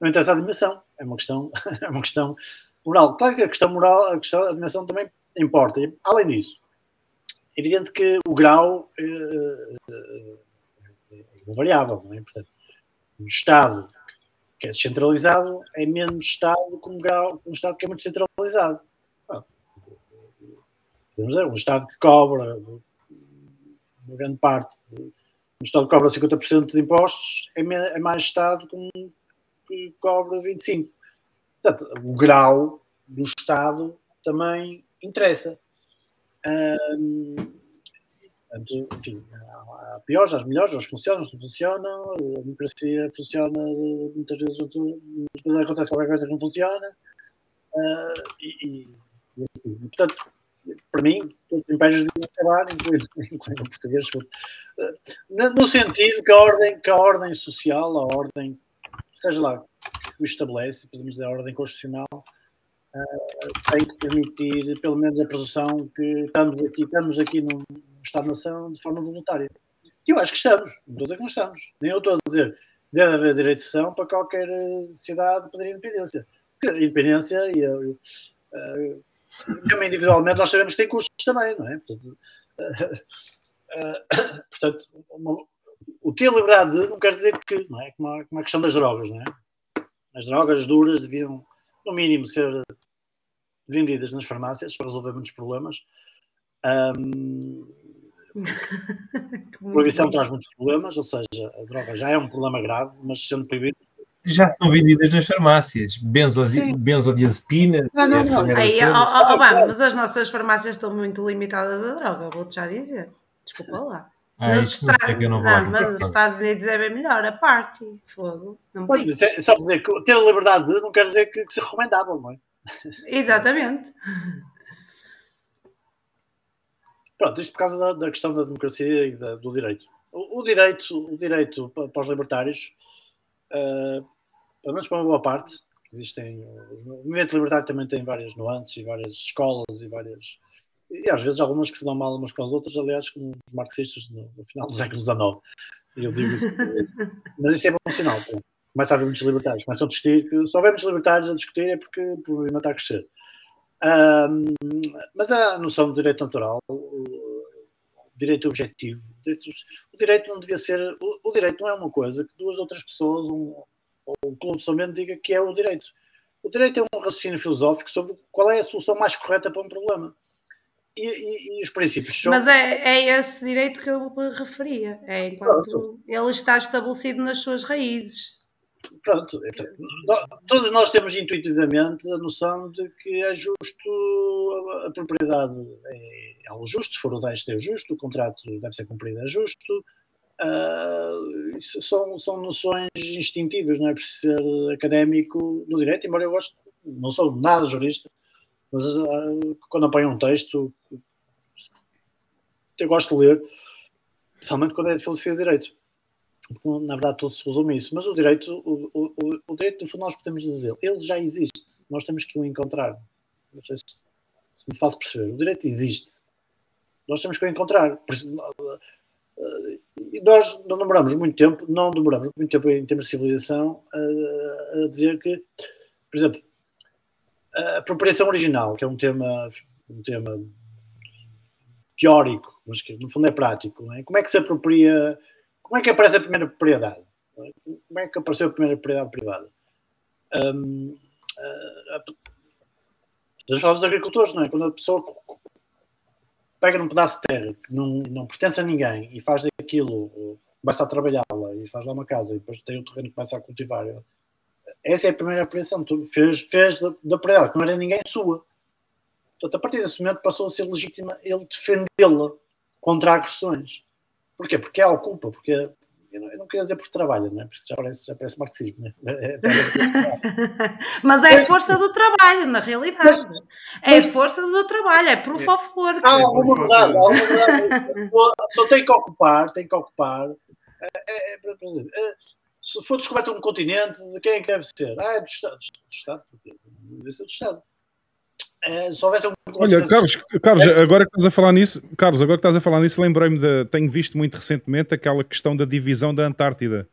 Não interessa a dimensão. É uma questão, é uma questão moral. Claro que a questão moral, a questão da dimensão também importa. Além disso, é evidente que o grau é, é, é variável, não é? Portanto, um Estado que é descentralizado é menos Estado que um, grau, um Estado que é muito centralizado. podemos dizer, um Estado que cobra uma grande parte, um Estado que cobra 50% de impostos é, é mais Estado que um que cobra 25%. Portanto, o grau do Estado também interessa. Um, enfim, há piores, há melhores, eles funcionam, não funcionam, a democracia funciona muitas vezes, vezes acontece qualquer coisa que não funciona, uh, e, e, assim, portanto, para mim, os impérios deviam acabar, incluindo, incluindo o português, uh, no sentido que a ordem, que a ordem social, a ordem, seja lá, o estabelece, podemos dizer, a ordem constitucional, uh, tem que permitir, pelo menos, a produção que estamos aqui, estamos aqui num Estado-nação de forma voluntária. E eu acho que estamos, não estou a dizer que não estamos. Nem eu estou a dizer deve haver direito de sessão para qualquer eh, cidade pedir independência. Porque a independência e a, uh, mesmo individualmente nós sabemos que tem custos também, não é? Portanto, uh, uh, portanto uma, o ter liberdade de não quer dizer que, não é? Como a, como a questão das drogas, não é? As drogas duras deviam, no mínimo, ser vendidas nas farmácias para resolver muitos problemas. Um, a proibição traz muitos problemas, ou seja, a droga já é um problema grave, mas sendo proibido. Já são vendidas nas farmácias, Benzodi benzodiazepinas. Não, não, não. Aí, oh, oh, mas as nossas farmácias estão muito limitadas a droga, vou-te já dizer. Desculpa lá. Ah, nos Estados, não, que eu não, não mas nos Estados Unidos é bem melhor, a parte. Fogo. Não é, só dizer que ter a liberdade de não quer dizer que, que se recomendável, não é? Exatamente. Pronto, isto por causa da, da questão da democracia e da, do direito. O, o, direito, o direito para os libertários, uh, pelo menos para uma boa parte, existem. O movimento libertário também tem várias nuances e várias escolas e várias. E às vezes algumas que se dão mal umas com as outras, aliás, como os marxistas no, no final do século XIX. Eu digo isso. Mas isso é bom sinal. Começa a haver muitos libertários, começam a discutir se houver muitos libertários a discutir é porque o problema está a crescer. Um, mas a noção do direito natural, o direito objetivo, o direito, o direito não devia ser. O, o, direito não é uma coisa que duas outras pessoas, um, ou um clube somente, diga que é o direito. O direito é um raciocínio filosófico sobre qual é a solução mais correta para um problema. E, e, e os princípios são. Mas é, é esse direito que eu me referia. É enquanto Pronto. ele está estabelecido nas suas raízes. Pronto, todos nós temos intuitivamente a noção de que é justo a propriedade é algo justo, se for o deste é justo, o contrato deve ser cumprido é justo. Uh, são, são noções instintivas, não é preciso ser académico no direito, embora eu goste, não sou nada jurista, mas uh, quando apanho um texto eu gosto de ler, especialmente quando é de filosofia de direito na verdade tudo se resume a isso, mas o direito, o, o, o direito no fundo nós podemos dizer, ele já existe, nós temos que o encontrar. Não sei se, se me faço perceber. O direito existe. Nós temos que o encontrar. E nós não demoramos muito tempo, não demoramos muito tempo em termos de civilização a, a dizer que, por exemplo, a apropriação original, que é um tema, um tema teórico, mas que no fundo é prático, é? como é que se apropria como é que aparece a primeira propriedade? Como é que apareceu a primeira propriedade privada? Um, uh, nós falamos dos agricultores, não é? Quando a pessoa pega num pedaço de terra que não, não pertence a ninguém e faz daquilo, começa a trabalhá-la e faz lá uma casa e depois tem o terreno que começa a cultivar. Essa é a primeira apreensão. Tu fez, fez da, da propriedade que não era ninguém sua. Portanto, a partir desse momento passou a ser legítima ele defendê-la contra agressões. Porquê? Porque ela ocupa, porque eu não, eu não queria dizer por trabalho, né? porque já parece, já parece marxismo. Né? É, Mas é a força do trabalho, na realidade. É a força do trabalho, é proof of work. há alguma verdade, há alguma verdade. A pessoa tem que ocupar, tem que ocupar. É, é, é, é, se for descoberto um continente, de quem é que deve ser? Ah, é do Estado. Do Estado? Deve ser do Estado. É, se houvesse um Olha, Carlos, Carlos, agora que estás a falar nisso, Carlos, agora que estás a falar nisso, lembrei-me de. Tenho visto muito recentemente aquela questão da divisão da Antártida,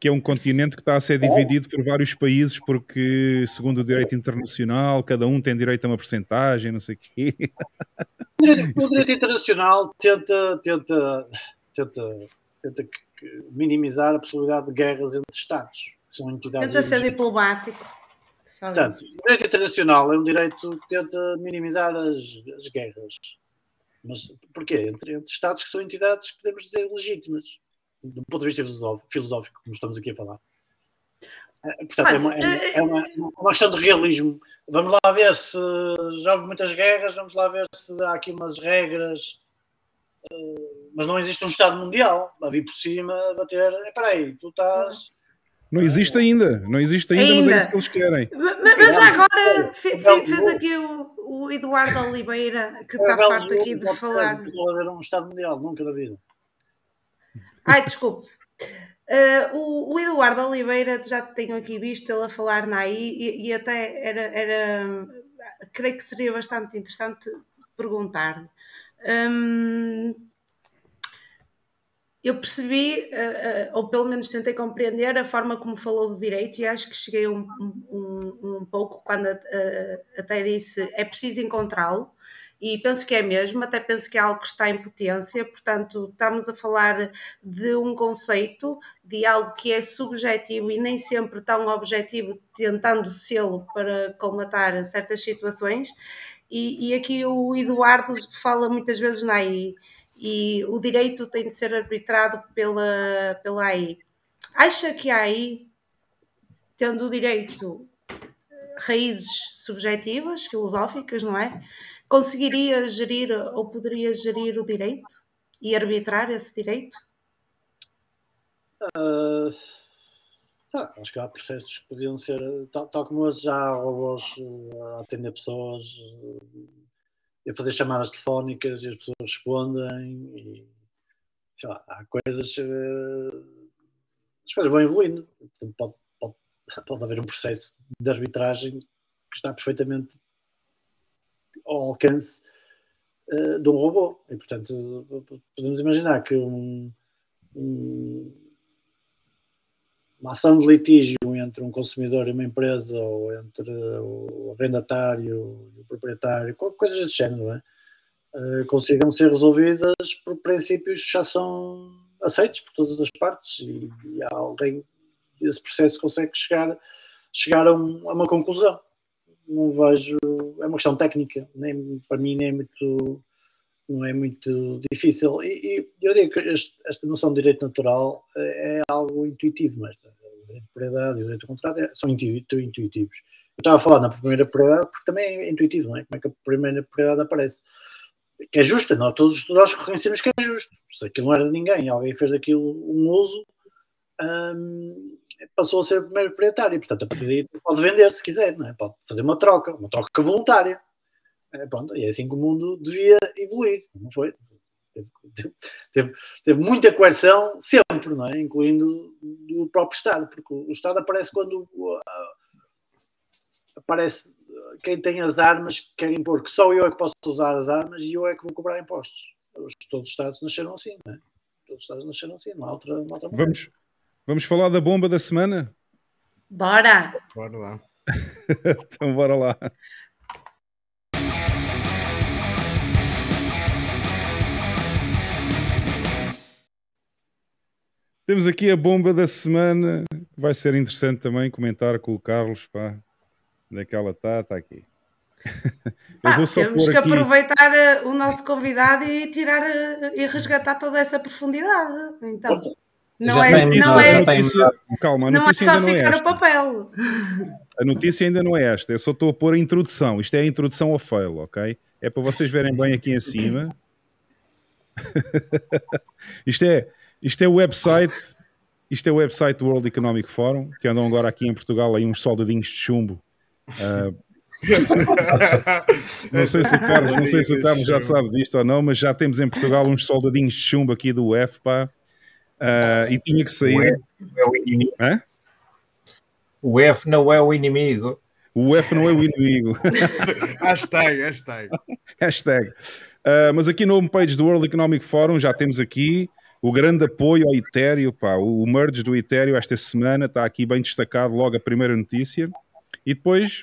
que é um continente que está a ser dividido por vários países, porque, segundo o direito internacional, cada um tem direito a uma porcentagem, não sei o quê. O direito internacional tenta, tenta, tenta, tenta minimizar a possibilidade de guerras entre Estados, que são entidades. Tenta ser diplomático. Portanto, o direito internacional é um direito que tenta minimizar as, as guerras. Mas porquê? Entre, entre Estados que são entidades que podemos dizer legítimas, do ponto de vista filosófico, como estamos aqui a falar. Eh, portanto, é uma, é, é uma, uma, questão de realismo. Vamos lá ver se já houve muitas guerras, vamos lá ver se há aqui umas regras, eh, mas não existe um Estado mundial a vir por cima a bater. Espera aí, tu estás não existe ainda, não existe ainda, ainda. mas é isso que eles querem. Mas, já agora fez aqui o, o, Eduardo Oliveira, que está farto aqui de falar. Não haver um Estado Mundial, nunca na vida. Ai, desculpe. Uh, o, o, Eduardo Oliveira, já tenho aqui visto ele a falar na AI e, e até era, era, creio que seria bastante interessante perguntar-lhe. Um, eu percebi, uh, uh, ou pelo menos tentei compreender a forma como falou do direito e acho que cheguei um, um, um pouco quando uh, até disse é preciso encontrá-lo. E penso que é mesmo, até penso que é algo que está em potência, portanto estamos a falar de um conceito, de algo que é subjetivo e nem sempre tão objetivo, tentando sê-lo para colmatar certas situações e, e aqui o Eduardo fala muitas vezes na AI e o direito tem de ser arbitrado pela, pela AI. Acha que a AI, tendo o direito raízes subjetivas, filosóficas, não é? Conseguiria gerir ou poderia gerir o direito e arbitrar esse direito? Uh, acho que há processos que podiam ser, tal, tal como hoje já há robôs a atender pessoas, a fazer chamadas telefónicas e as pessoas respondem e sei lá, há coisas uh, as coisas vão evoluindo. Pode, pode, pode haver um processo de arbitragem que está perfeitamente ao alcance de um robô. E portanto podemos imaginar que um, um, uma ação de litígio entre um consumidor e uma empresa ou entre o arrendatário proprietário, coisas desse género, não é? Uh, consigam ser resolvidas por princípios que já são aceitos por todas as partes e, e alguém esse processo consegue chegar, chegar a, um, a, uma conclusão. Não vejo, é uma questão técnica, nem, para mim nem é muito, não é muito difícil. E, e eu diria que este, esta noção de direito natural é, é algo intuitivo, mas o direito de propriedade e o direito de contrato é, são intuitivos. Eu estava a falar na primeira propriedade porque também é intuitivo, não é? Como é que a primeira propriedade aparece? Que é justa, não? Todos nós reconhecemos que é justo. Se aquilo não era de ninguém, alguém fez daquilo um uso, hum, passou a ser o primeiro proprietário. Portanto, a partir daí pode vender se quiser, não é? Pode fazer uma troca, uma troca voluntária. É, pronto, e é assim que o mundo devia evoluir, não foi? Teve, teve, teve, muita coerção sempre, não é? incluindo do próprio Estado, porque o Estado aparece quando parece quem tem as armas quer impor que só eu é que posso usar as armas e eu é que vou cobrar impostos. Todos os Estados nasceram assim, não é? Todos os Estados nasceram assim, não há outra, não há outra vamos, vamos falar da bomba da semana? Bora! Bora lá. então bora lá. Temos aqui a bomba da semana, vai ser interessante também comentar com o Carlos, pá. Onde é que ela está? Está aqui. Ah, temos que aqui... aproveitar eh, o nosso convidado e tirar eh, e resgatar toda essa profundidade. Então, não é, não é, notícia, calma, a notícia não é ainda não é esta. papel. A notícia ainda não é esta. Eu só estou a pôr a introdução. Isto é a introdução ao fail, ok? É para vocês verem bem aqui em cima. isto é isto é o website isto é o website do World Economic Forum, que andam agora aqui em Portugal aí uns soldadinhos de chumbo. Uh, não sei se o Carlos, não sei se o Carlos já sabe disto ou não, mas já temos em Portugal uns soldadinhos de chumbo aqui do UF, pá. Uh, e tinha que sair. É o inimigo. Hã? O F não é o inimigo. O F não é o inimigo. hashtag, hashtag. hashtag. Uh, mas aqui no homepage do World Economic Forum já temos aqui o grande apoio ao Ethereum, pá, o merge do Ethereum esta semana está aqui bem destacado, logo a primeira notícia. E depois,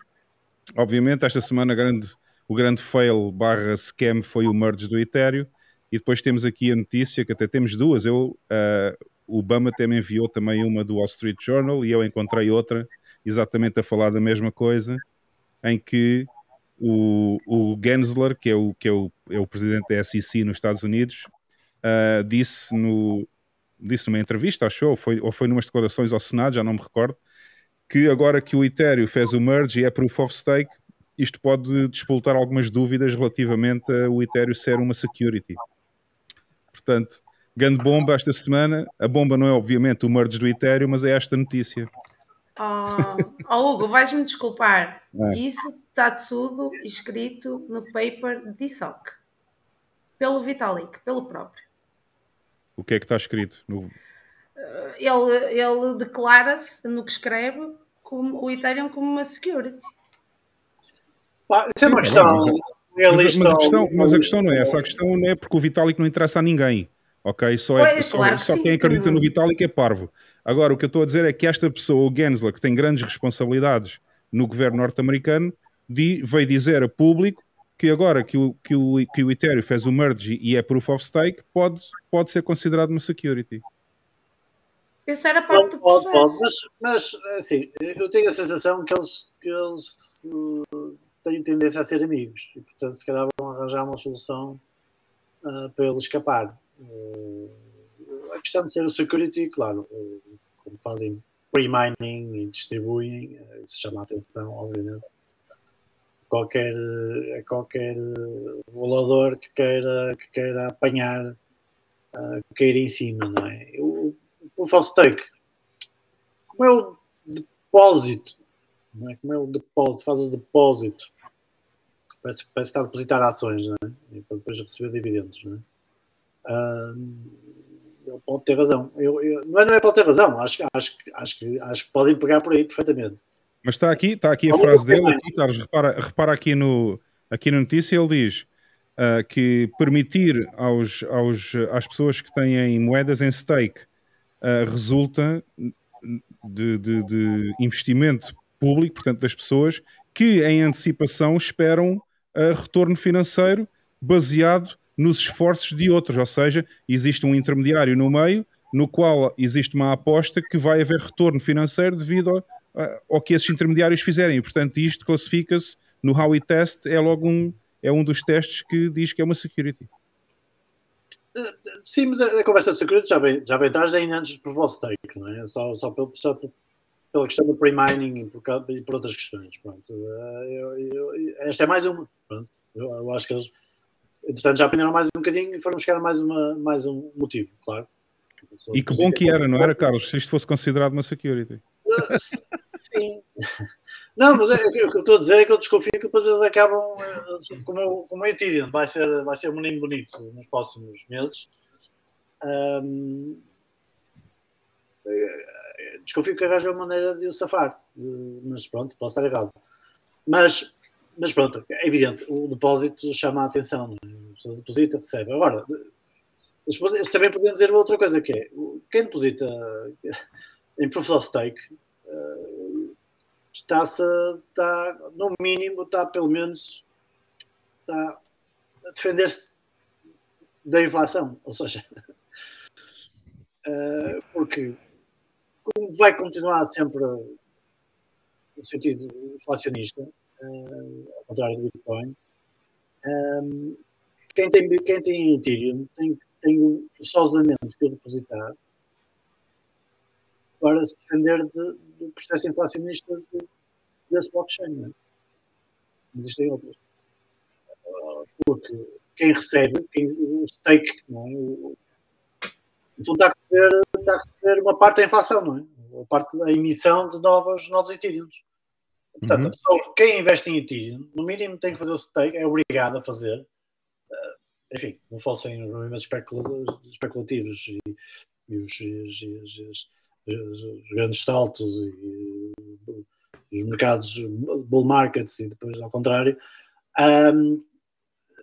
obviamente, esta semana grande, o grande fail barra scam foi o merge do Ethereum. E depois temos aqui a notícia, que até temos duas. Eu, uh, o Obama até me enviou também uma do Wall Street Journal e eu encontrei outra exatamente a falar da mesma coisa, em que o, o Gensler, que, é o, que é, o, é o presidente da SEC nos Estados Unidos, uh, disse, no, disse numa entrevista, acho ou foi, ou foi numas declarações ao Senado, já não me recordo, que agora que o Ethereum fez o merge e é proof of stake, isto pode despoltar algumas dúvidas relativamente ao Ethereum ser uma security. Portanto, grande bomba esta semana. A bomba não é, obviamente, o merge do Ethereum, mas é esta notícia. Oh, oh Hugo, vais-me desculpar. É. Isso está tudo escrito no paper de ISOC. Pelo Vitalik, pelo próprio. O que é que está escrito? No... Ele, ele declara-se no que escreve como o Ethereum como uma security. Ah, isso é uma questão. Mas, mas, a questão, mas a questão não é essa, a questão não é porque o Vitalik não interessa a ninguém, ok? Só, é, só, claro só quem acredita no Vitalik é parvo. Agora, o que eu estou a dizer é que esta pessoa, o Gensler, que tem grandes responsabilidades no governo norte-americano, veio dizer a público que agora que o, que o, que o Ethereum fez o merge e é proof of stake, pode, pode ser considerado uma security. Isso era parte do pode, pode, mas, mas assim, eu tenho a sensação que eles, que eles uh, têm tendência a ser amigos e, portanto, se calhar vão arranjar uma solução uh, para ele escapar. Uh, a questão de ser o security, claro, uh, como fazem pre-mining e distribuem, isso chama a atenção, obviamente qualquer, a qualquer volador que queira, que queira apanhar, uh, em cima, não é? O, o false take, como é o depósito, não é? como é o depósito, faz o depósito, parece, parece que está a depositar ações, não é? E para depois receber dividendos, não é? Uh, ele pode ter razão. Eu, eu, não, é, não é pode ter razão, acho, acho, acho, que, acho que podem pegar por aí perfeitamente. Mas está aqui, está aqui a frase dele, aqui, Carlos, repara, repara aqui, no, aqui na notícia, ele diz uh, que permitir aos, aos, às pessoas que têm moedas em stake uh, resulta de, de, de, investimento público, portanto, das pessoas que em antecipação esperam uh, retorno financeiro baseado nos esforços de outros, ou seja, existe um intermediário no meio no qual existe uma aposta que vai haver retorno financeiro devido ao, ao que esses intermediários fizerem. E, portanto, isto classifica-se no Howey Test, é logo um, é um dos testes que diz que é uma security. Sim, mas a, conversa de security já vem, já vem atrás ainda antes do vosso take, não é? Só, só, pelo, só pela questão do pre-mining e por, e por outras questões. Pronto. Eu, eu, esta é mais uma. Pronto. Eu, eu, acho que eles, entretanto, já apanharam mais um bocadinho e foram buscar mais, uma, mais um motivo, claro. E que bom que era, não era, Carlos? Se isto fosse considerado uma security. Sim. Não, mas é, o que eu estou a dizer é que eu desconfio que depois eles acabam eh, como, como Ethereum, vai ser, vai ser um menino bonito nos próximos meses. Um, eh, desconfio que arranjam uma maneira de o safar, mas pronto, posso estar errado. Mas, mas pronto, é evidente, o depósito chama a atenção, é? o deposita, recebe. Agora, eles também podiam dizer outra coisa que é, quem deposita em proof of stake está-se, está, no mínimo, está pelo menos está a defender-se da inflação, ou seja, uh, porque como vai continuar sempre no sentido inflacionista, uh, ao contrário do Bitcoin, quem tem, quem tem Ethereum tem, tem forçosamente que depositar para se defender de, do processo inflacionista de, desse blockchain. Não é? Existem outras. Porque quem recebe, quem, o stake, não é? o, está a, receber, está a receber uma parte da inflação, não é? A parte da emissão de novos, novos Ethereum. Portanto, Uhum. a pessoa, quem investe em Ethereum, no mínimo tem que fazer o stake, é obrigado a fazer. Eh, Enfim, não fossem os movimentos especula- especulativos e, e os, os- os- os- grandes saltos e, os mercados bull markets e depois ao contrário, ahm,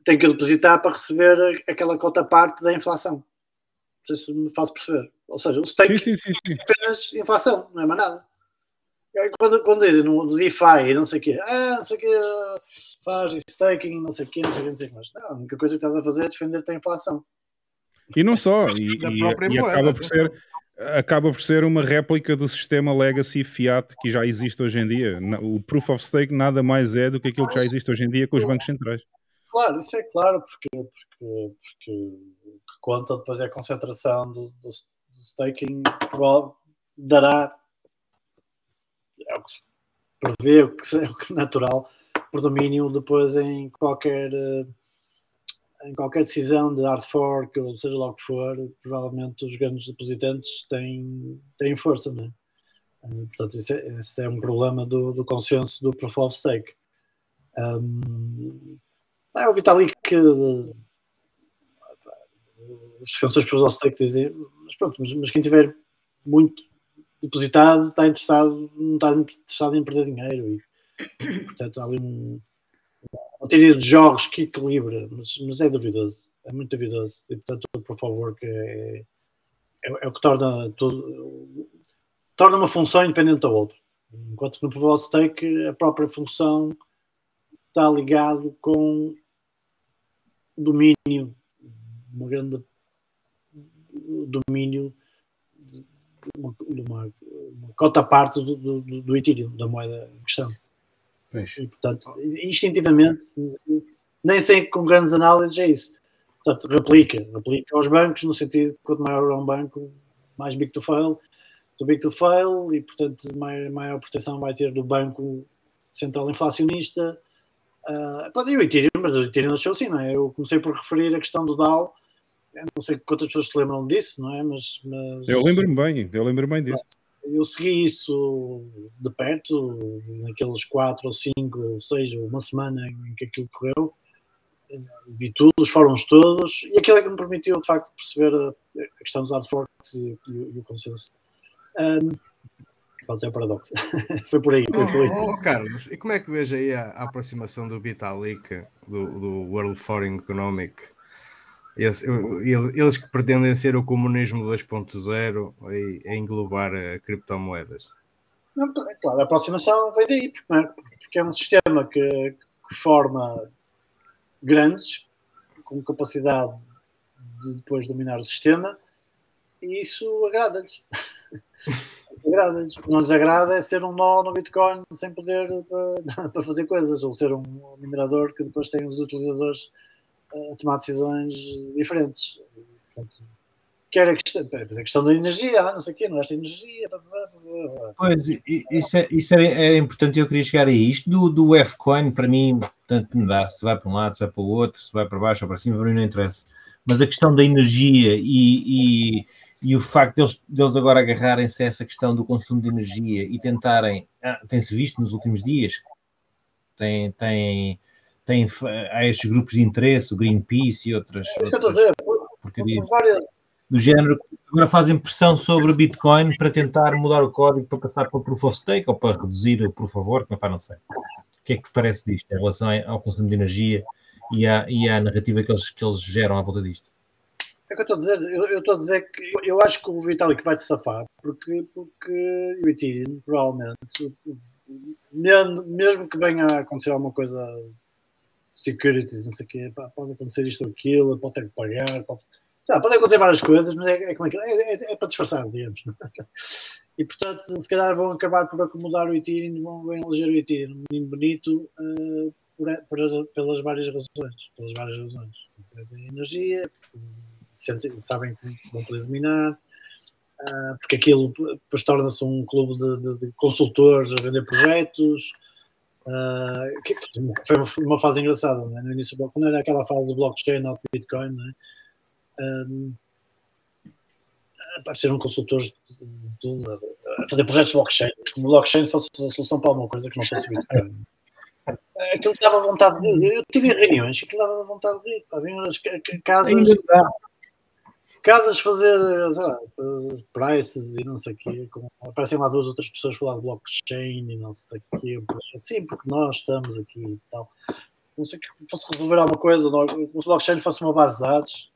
tem que depositar para receber aquela cota parte da inflação. Não sei se me faço perceber. Ou seja, o stake Sim, sim, sim, é apenas inflação, não é mais nada. Quando, quando dizem no, DeFi e não sei o quê, ah, não sei o quê, faz staking, não sei o quê, não sei o quê, não sei o quê mais. Não, a única coisa que estás a fazer é defender-te a inflação. E não só, e, e- e acaba, por ser, acaba por ser uma réplica do sistema legacy fiat que já existe hoje em dia. O proof of stake nada mais é do que aquilo que já existe hoje em dia com os bancos centrais. Claro, isso é claro, porque, porque, porque o que conta depois é a concentração do, do, do staking, dará, é o que se prevê, o que é é natural, predomínio depois em qualquer, eh, em qualquer decisão de hard fork, ou seja lá o que for, provavelmente os grandes depositantes têm, têm força, não é? Eh, Portanto, é, esse é um problema do, do consenso do Proof of Stake. Um, ah, o Vitalik, que os defensores Proof of Stake dizem, mas pronto, mas, mas quem tiver muito depositado está interessado, não está interessado em perder dinheiro e, portanto, há ali um, uma teoria de jogos que equilibra, mas, mas é duvidoso, é muito duvidoso. E, portanto, por favor, que é, é, é o que torna tudo, torna uma função independente da outra. Enquanto que no Proof of Stake a própria função está ligado com domínio, uma grande domínio de uma, uma, uma cota parte do, do, do Ethereum, da moeda em questão. Pois. E, portanto, instintivamente, nem sei com grandes análises é isso. Portanto, replica, replica aos bancos, no sentido que quanto maior é um banco, mais big to fail, do big to fail, e portanto, maior, maior proteção vai ter do banco central inflacionista. Uh, pode ir o Ethereum, mas o Ethereum nasceu assim, não é? Eu comecei por referir a questão do DAO, não sei quantas pessoas se lembram disso, não é? Mas, mas Eu lembro-me bem, eu lembro-me bem disso. Eu segui isso de perto, naqueles quatro ou cinco, ou seis, uma semana em que aquilo correu. Vi tudo, os fóruns todos, e aquilo é que me permitiu, de facto, perceber a, questão dos hard forks e, e, o- e o consenso. Um, pronto, é o paradoxo. foi por aí, foi por aí. Oh, oh, Carlos, e como é que vejo aí a, a aproximação do Vitalik do, do World Forum Economic? Eles que pretendem ser o comunismo 2.0 e a englobar eh, criptomoedas. Não, é claro, a aproximação vem daí, é? Porque é um sistema que, que forma grandes, com capacidade de depois dominar o sistema, e isso agrada-lhes. agrada-lhes. Não lhes agrada é ser um nó no Bitcoin sem poder para, para fazer coisas, ou ser um minerador que depois tem os utilizadores a tomar decisões diferentes. Portanto, quer a questão, a questão da energia, ah, não sei o quê, não é esta energia. blá, blá, blá. Pois, isso, é, isso era, era importante e eu queria chegar aí. Isto do, do F-Coin, para mim, tanto me dá. Se vai para um lado, se vai para o outro, se vai para baixo ou para cima, para mim não interessa. Mas a questão da energia e, e, e o facto deles, deles agora agarrarem-se a essa questão do consumo de energia e tentarem, ah, tem-se visto nos últimos dias, tem, tem, tem, há estes grupos de interesse, o Greenpeace e outras, É que outras dizer. Por, porcarias por várias, do género, agora fazem pressão sobre o Bitcoin para tentar mudar o código para passar para o Proof of Stake ou para reduzir o Proof of Work, não, não sei. O que é que te parece disto em relação ao consumo de energia e à, e à narrativa que eles, que eles geram à volta disto? É o que eu estou a dizer. Eu, eu estou a dizer que eu, eu acho que o Vitalik vai se safar, porque, porque o Ethereum, provavelmente, mesmo, mesmo que venha a acontecer alguma coisa, securities, não sei o quê, pá, pode acontecer isto ou aquilo, pode ter que pagar, pode, lá, pode acontecer várias coisas, mas é, é, como é, que- é, é- é para disfarçar, digamos. E portanto, se calhar vão acabar por acomodar o Ethereum, vão, vão eleger o Ethereum um menino bonito eh, por, por- pelas várias razões. Pelas várias razões. Energia, sabem que vão poder dominar, ah, porque aquilo depois torna-se um clube de, de- de consultores a vender projetos. Ah, que foi uma fase engraçada, não é? no início do bloco, quando era aquela fase do blockchain ou Bitcoin, não é? Ahm, apareceram consultores de, de, a fazer projetos de blockchain, como blockchain fosse a solução para alguma coisa que não fosse Bitcoin. Aquilo dava vontade de rir. Eu tive reuniões aquilo dava vontade de rir. Pá, vinham as ca- ca- casas, fazer lá, prices e não sei o quê. Com, aparecem lá duas outras pessoas falar de blockchain e não sei o quê. Sim, porque nós estamos aqui e tal. Não sei que fosse resolver alguma coisa, não, se o blockchain fosse uma base de dados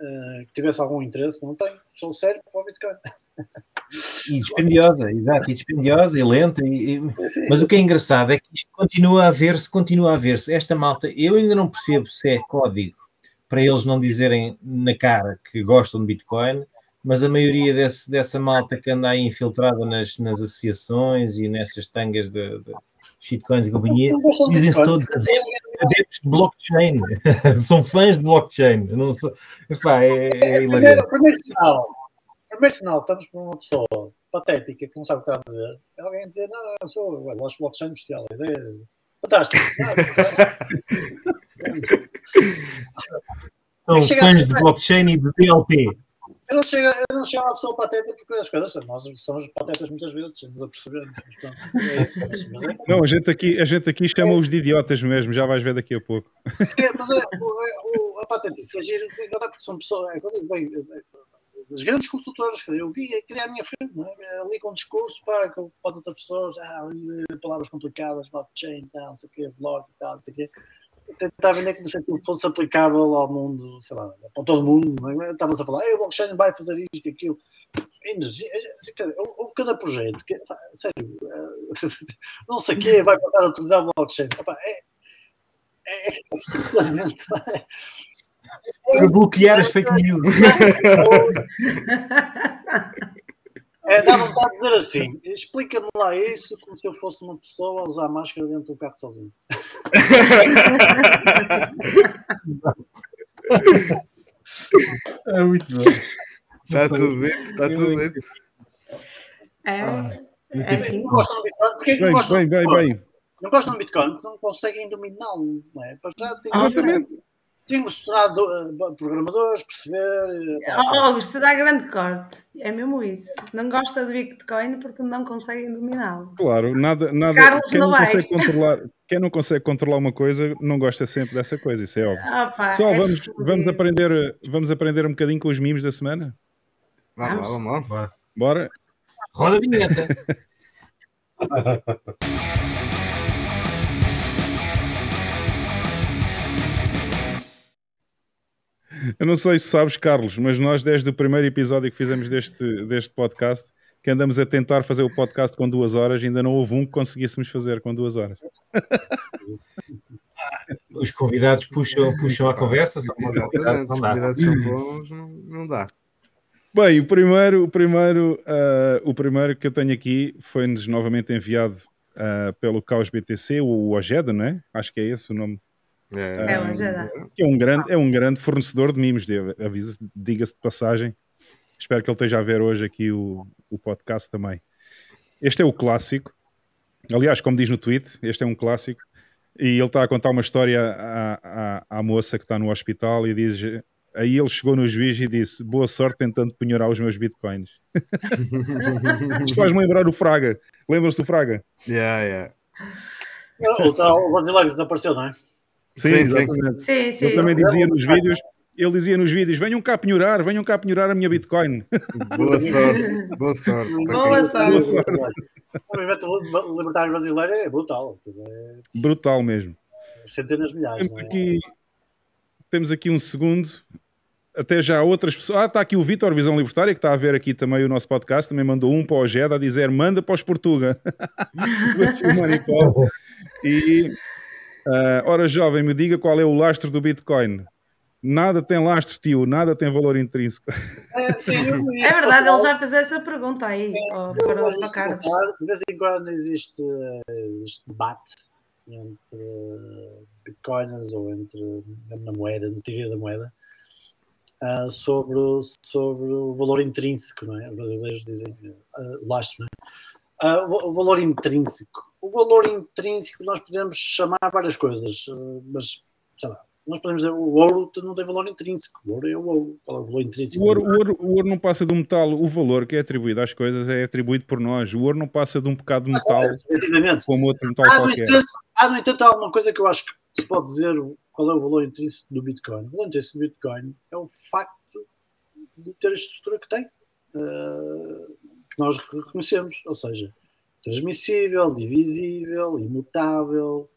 eh, que tivesse algum interesse, não tem. Sou sério para o Bitcoin. E dispendiosa, exato, e dispendiosa e lenta. E, e-. Mas o que é engraçado é que isto continua a ver-se, continua a ver-se. Esta malta, eu ainda não percebo se é código para eles não dizerem na cara que gostam de Bitcoin, mas a maioria desse- dessa malta que anda aí infiltrada nas, nas associações e nessas tangas de, de shitcoins e companhia, de dizem-se todos adeptos, de blockchain. São fãs de blockchain. Não sou, epá, é, é Primeiro, primeiro sinal, primeiro sinal, estamos com uma pessoa patética que não sabe o que está a dizer. É alguém a dizer, não, eu sou, eu acho blockchain bestial, a ideia é fantástica. São fãs de blockchain e de DLT. Eu não chego, eu não chego à pessoa pateta porque as coisas, nós somos patetas muitas vezes, nos apercebemos, mas pronto, é isso. Mas, mas é, Não, a gente aqui, a gente aqui chama-os de idiotas mesmo, já vais ver daqui a pouco. é, mas é, o- o- a patetice é giro, não é porque são pessoas, é, bem, é, as grandes consultoras, que eu vi aquilo é à minha frente, não é? ali com um discurso para, outras pessoas, ah, palavras complicadas, blockchain, tal, não sei o quê, blog tal, não sei o quê. Tentar vender como se aquilo fosse aplicável ao mundo, sei lá, para todo mundo. É? Estavas a falar, "Ei, o blockchain vai fazer isto e aquilo. Energia, cara, houve cada projeto, que, pá, sério, eh, não sei o quê, vai passar a utilizar o blockchain. Pá, é, é, é pá, Para bloquear as fake news. É, dá vontade de dizer assim: explica-me lá isso como se eu fosse uma pessoa a usar máscara dentro do carro sozinho. É muito bom. Está tudo dito, está tudo dito. É, Ah, é assim. Não gostam de Bitcoin? Porquê que não Bem, gostam bem, de bem, Bitcoin? bem. Não gostam de Bitcoin porque não conseguem dominá-lo. Não é? Têm Exatamente. Têm que se tornar do- programadores, perceber. eh, Oh, Augusto, dá grande corte. É mesmo isso. Não gosta de Bitcoin porque não conseguem dominá-lo. Claro, nada, nada. Carlos quem não consegue controlar, quem não consegue controlar uma coisa, não gosta sempre dessa coisa, isso é óbvio. Ah, Pessoal, é vamos, vamos, aprender, vamos aprender um bocadinho com os mimos da semana? Vamos lá, vamos lá. Bora? Roda a vinheta. Eu não sei se sabes, Carlos, mas nós, desde o primeiro episódio que fizemos deste, deste podcast, que andamos a tentar fazer o podcast com duas horas, ainda não houve um que conseguíssemos fazer com duas horas. Os convidados puxam, puxam a conversa. São os convidados, os dá. convidados são bons, não, não dá. Bem, o primeiro, o primeiro, ah, o primeiro que eu tenho aqui foi-nos novamente enviado ah, pelo Caos BTC, o Ojeda, não é? Acho que é esse o nome. É, É, é um grande, é um grande fornecedor de mimos, diga-se de passagem. Espero que ele esteja a ver hoje aqui o, o podcast também. Este é o clássico. Aliás, como diz no tweet, este é um clássico. E ele está a contar uma história à, à, à moça que está no hospital e diz. Aí ele chegou no juiz e disse: Boa sorte tentando penhorar os meus bitcoins. Isto faz-me lembrar o Fraga. Lembram-se do Fraga? Yeah, yeah. O, tal- o brasileiro desapareceu, não é? Sim, sim. exatamente. Sim, sim. Ele também dizia nos vídeos. Ele dizia nos vídeos: venham cá penhorar, venham cá penhorar a minha Bitcoin. Boa sorte, boa sorte. Boa Boa sorte. sorte. O movimento libertário brasileiro é brutal. É Brutal mesmo. centenas de milhares. Temos não é? aqui, temos aqui um segundo. Até já há outras pessoas. Ah, está aqui o Vitor Visão Libertária, que está a ver aqui também o nosso podcast. Também mandou um para o Ojeda a dizer: manda para os Portuga. E, ah, ora, jovem, me diga qual é o lastro do Bitcoin. Nada tem lastro, tio, nada tem valor intrínseco. É, É verdade, ele já fez essa pergunta aí ó, Eu para, para isso Carlos. De vez em quando existe este debate entre bitcoins ou entre na moeda, na teoria da moeda, ah, sobre, o- sobre o valor intrínseco, não é? Os brasileiros dizem ah, lastro, não é? O valor intrínseco. O valor intrínseco nós podemos chamar várias coisas, ah, mas sei lá, nós podemos dizer o ouro não tem valor intrínseco. O ouro é o ouro. Qual é o valor intrínseco? O ouro, o, ouro, o ouro não passa do metal. O valor que é atribuído às coisas é atribuído por nós. O ouro não passa de um bocado de metal Efetivamente. como outro metal Há, no qualquer. entanto, há, no entanto, há uma coisa que eu acho que se pode dizer qual é o valor intrínseco do Bitcoin. O valor intrínseco do Bitcoin é o facto de ter a estrutura que tem, eh, que nós reconhecemos, ou seja, transmissível, divisível, imutável.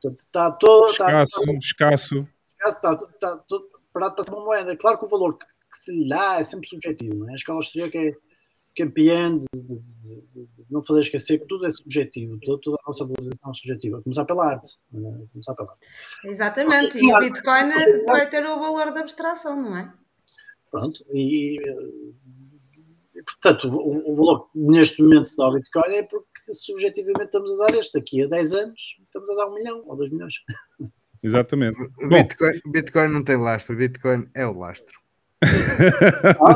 Portanto, está todo. Está, Escasso, escasso. está, está, está todo preparado para ser uma moeda. Claro que o valor que, que se lhe dá é sempre subjetivo. Não é? A escola austríaca é campeã de, de- de- de- de não fazer esquecer que tudo é subjetivo, toda, toda a nossa valorização é subjetiva. Começar pela arte. é? A Começar pela arte. Exatamente, e o Bitcoin vai ter o valor de abstração, não é? Pronto. E, eh, e, portanto, o, o valor que neste momento se dá ao Bitcoin é porque subjetivamente estamos a dar este. Daqui a 10 anos estamos a dar um milhão ou 2 milhões. Exatamente. O Bom. Bitcoin, Bitcoin não tem lastro, Bitcoin é o lastro. Ah,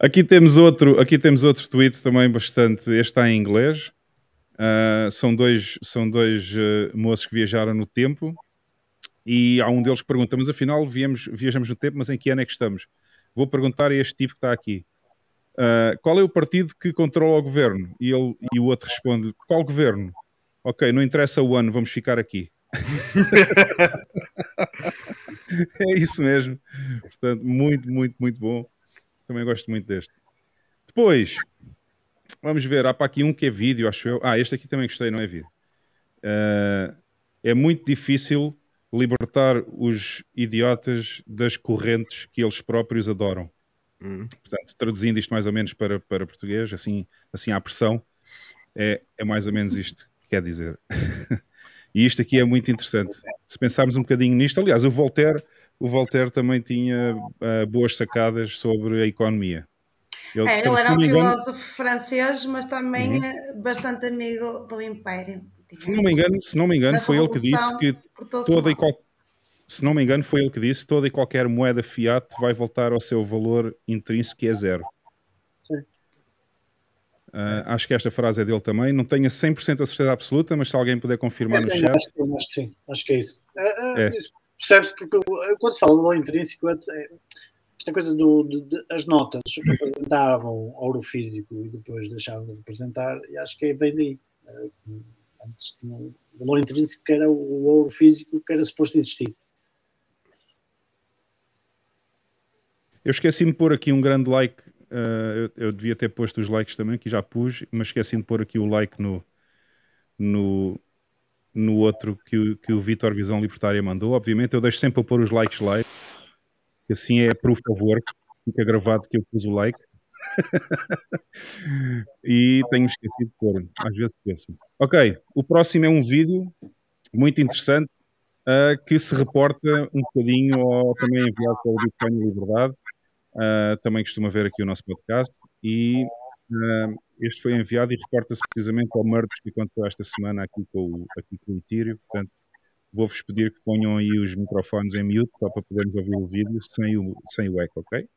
Aqui temos outro, aqui temos outro tweet também bastante. Este está em inglês. Ah, são dois, são dois ah, moços que viajaram no tempo e há um deles que pergunta: Mas afinal viemos, viajamos no tempo, mas em que ano é que estamos? Vou perguntar a este tipo que está aqui: ah, Qual é o partido que controla o governo? E, ele, e o outro responde: Qual governo? Ok, não interessa o ano, vamos ficar aqui. é isso mesmo. Portanto, muito, muito, muito bom. Também gosto muito deste. Depois, vamos ver. Há para aqui um que é vídeo, acho eu. Ah, este aqui também gostei, não é vídeo. Ah, é muito difícil libertar os idiotas das correntes que eles próprios adoram. Hum. Portanto, traduzindo isto mais ou menos para, para português, assim, assim à pressão, é, é mais ou menos isto que quer dizer. e isto aqui é muito interessante. Se pensarmos um bocadinho nisto, aliás, o Voltaire, o Voltaire também tinha ah, boas sacadas sobre a economia. Ele, É, ele era um engano, filósofo francês, mas também eh, bastante amigo do Império. Se não me engano, se não me engano foi ele que disse que toda e qual... se não me engano, foi ele que disse toda e qualquer moeda fiat vai voltar ao seu valor intrínseco que é zero. Sim. Ah, acho que esta frase é dele também. Não tenho a 100% a certeza absoluta, mas se alguém puder confirmar no Sim, chat, acho, que, acho que sim, acho que é isso. É, é, É. isso Percebe-se porque eu- quando se fala do valor intrínseco, é, é- esta coisa do, de, de- as notas representavam ouro físico e depois deixavam de representar, e acho que é bem daí. Antes tinha o valor intrínseco que era o ouro físico que era suposto existir. eu esqueci-me de pôr aqui um grande like. ah, eu, eu devia ter posto os likes também, que já pus, mas esqueci-me de pôr aqui o like no, no, no outro que o, que o Vitor Visão Libertária mandou. Obviamente, eu deixo sempre a pôr os likes lá, assim é por favor, fica gravado que eu pus o like. e tenho esquecido de pôr, às vezes esqueço-me. Ok, o próximo é um vídeo muito interessante ah, que se reporta um bocadinho ao também enviado pelo Bitcoin Liberdade. Ah, também costuma ver aqui o nosso podcast e ah, este foi enviado e reporta-se precisamente ao merge que aconteceu esta semana aqui com aqui com o Ethereum. Portanto, vou-vos pedir que ponham aí os microfones em mute só para podermos ouvir o vídeo sem o, sem o eco, ok?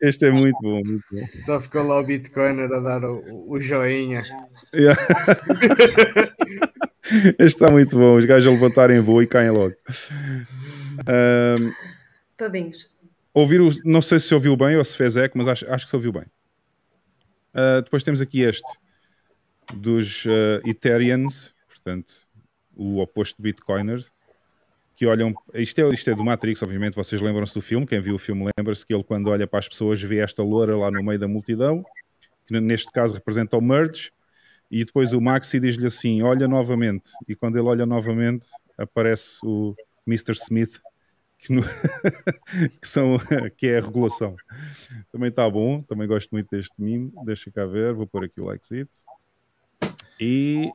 Este é muito bom, muito bom. Só ficou lá o Bitcoiner a dar o, o joinha. Yeah. este está muito bom. Os gajos a levantarem voo e caem logo. Ahm, Tadinhos. ouvir o, não sei se ouviu bem ou se fez eco, mas acho, acho que se ouviu bem. Ah, depois temos aqui este dos ah, Ethereans, portanto, o oposto de Bitcoiners, que olham. Isto é, isto é do Matrix, obviamente. Vocês lembram-se do filme. Quem viu o filme lembra-se que ele, quando olha para as pessoas, vê esta loura lá no meio da multidão, que neste caso representa o Merge. E depois o Maxi diz-lhe assim: Olha novamente. E quando ele olha novamente, aparece o Mr. Smith, que, no- que são, que é a regulação. Também está bom, também gosto muito deste meme. Deixa cá ver, vou pôr aqui o likezito. E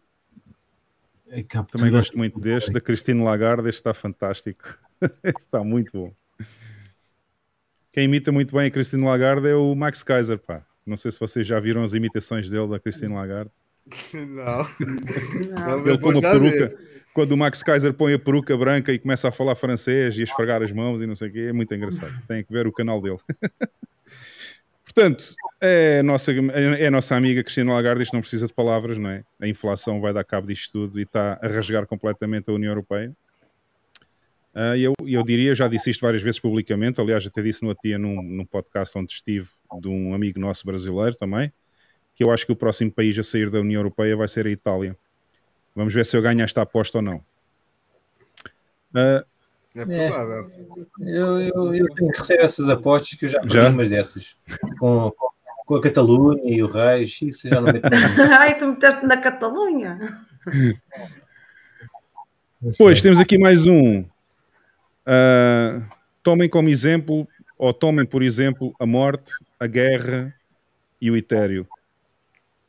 Também gosto muito deste, da Cristina Lagarde. Este está fantástico. Este está muito bom. Quem imita muito bem a Cristina Lagarde é o Max Kaiser, pá. Não sei se vocês já viram as imitações dele da Cristina Lagarde. Não. Não. Ele com já peruca, ver. quando o Max Kaiser põe a peruca branca e começa a falar francês e a esfregar as mãos e não sei o quê, é muito engraçado. Tem que ver o canal dele. Portanto, é a, nossa, é a nossa amiga Cristina Lagarde, isto não precisa de palavras, não é? A inflação vai dar cabo disto tudo e está a rasgar completamente a União Europeia. E eu, eu diria, já disse isto várias vezes publicamente, aliás, até disse no outro dia num, num podcast onde estive, de um amigo nosso brasileiro também, que eu acho que o próximo país a sair da União Europeia vai ser a Itália. Vamos ver se eu ganho esta aposta ou não. Ah, É provável. Eu, eu, eu tenho que receber essas apostas que eu já perdi Já? umas dessas. Com, com, a Catalunha e o Reis, isso já não me Ai, tu meteste na Catalunha. Pois, temos aqui mais um. Ah, tomem como exemplo, ou tomem por exemplo, a morte, a guerra e o etéreo.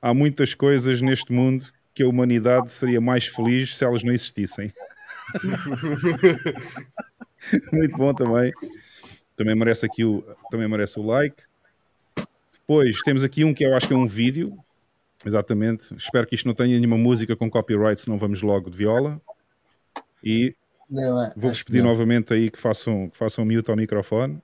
Há muitas coisas neste mundo que a humanidade seria mais feliz se elas não existissem. Muito bom também. Também merece aqui o, também merece o like. Depois temos aqui um que eu acho que é um vídeo. Exatamente. Espero que isto não tenha nenhuma música com copyright, senão vamos logo de viola. E é- Vou-vos pedir novamente aí que façam, que façam mute ao microfone.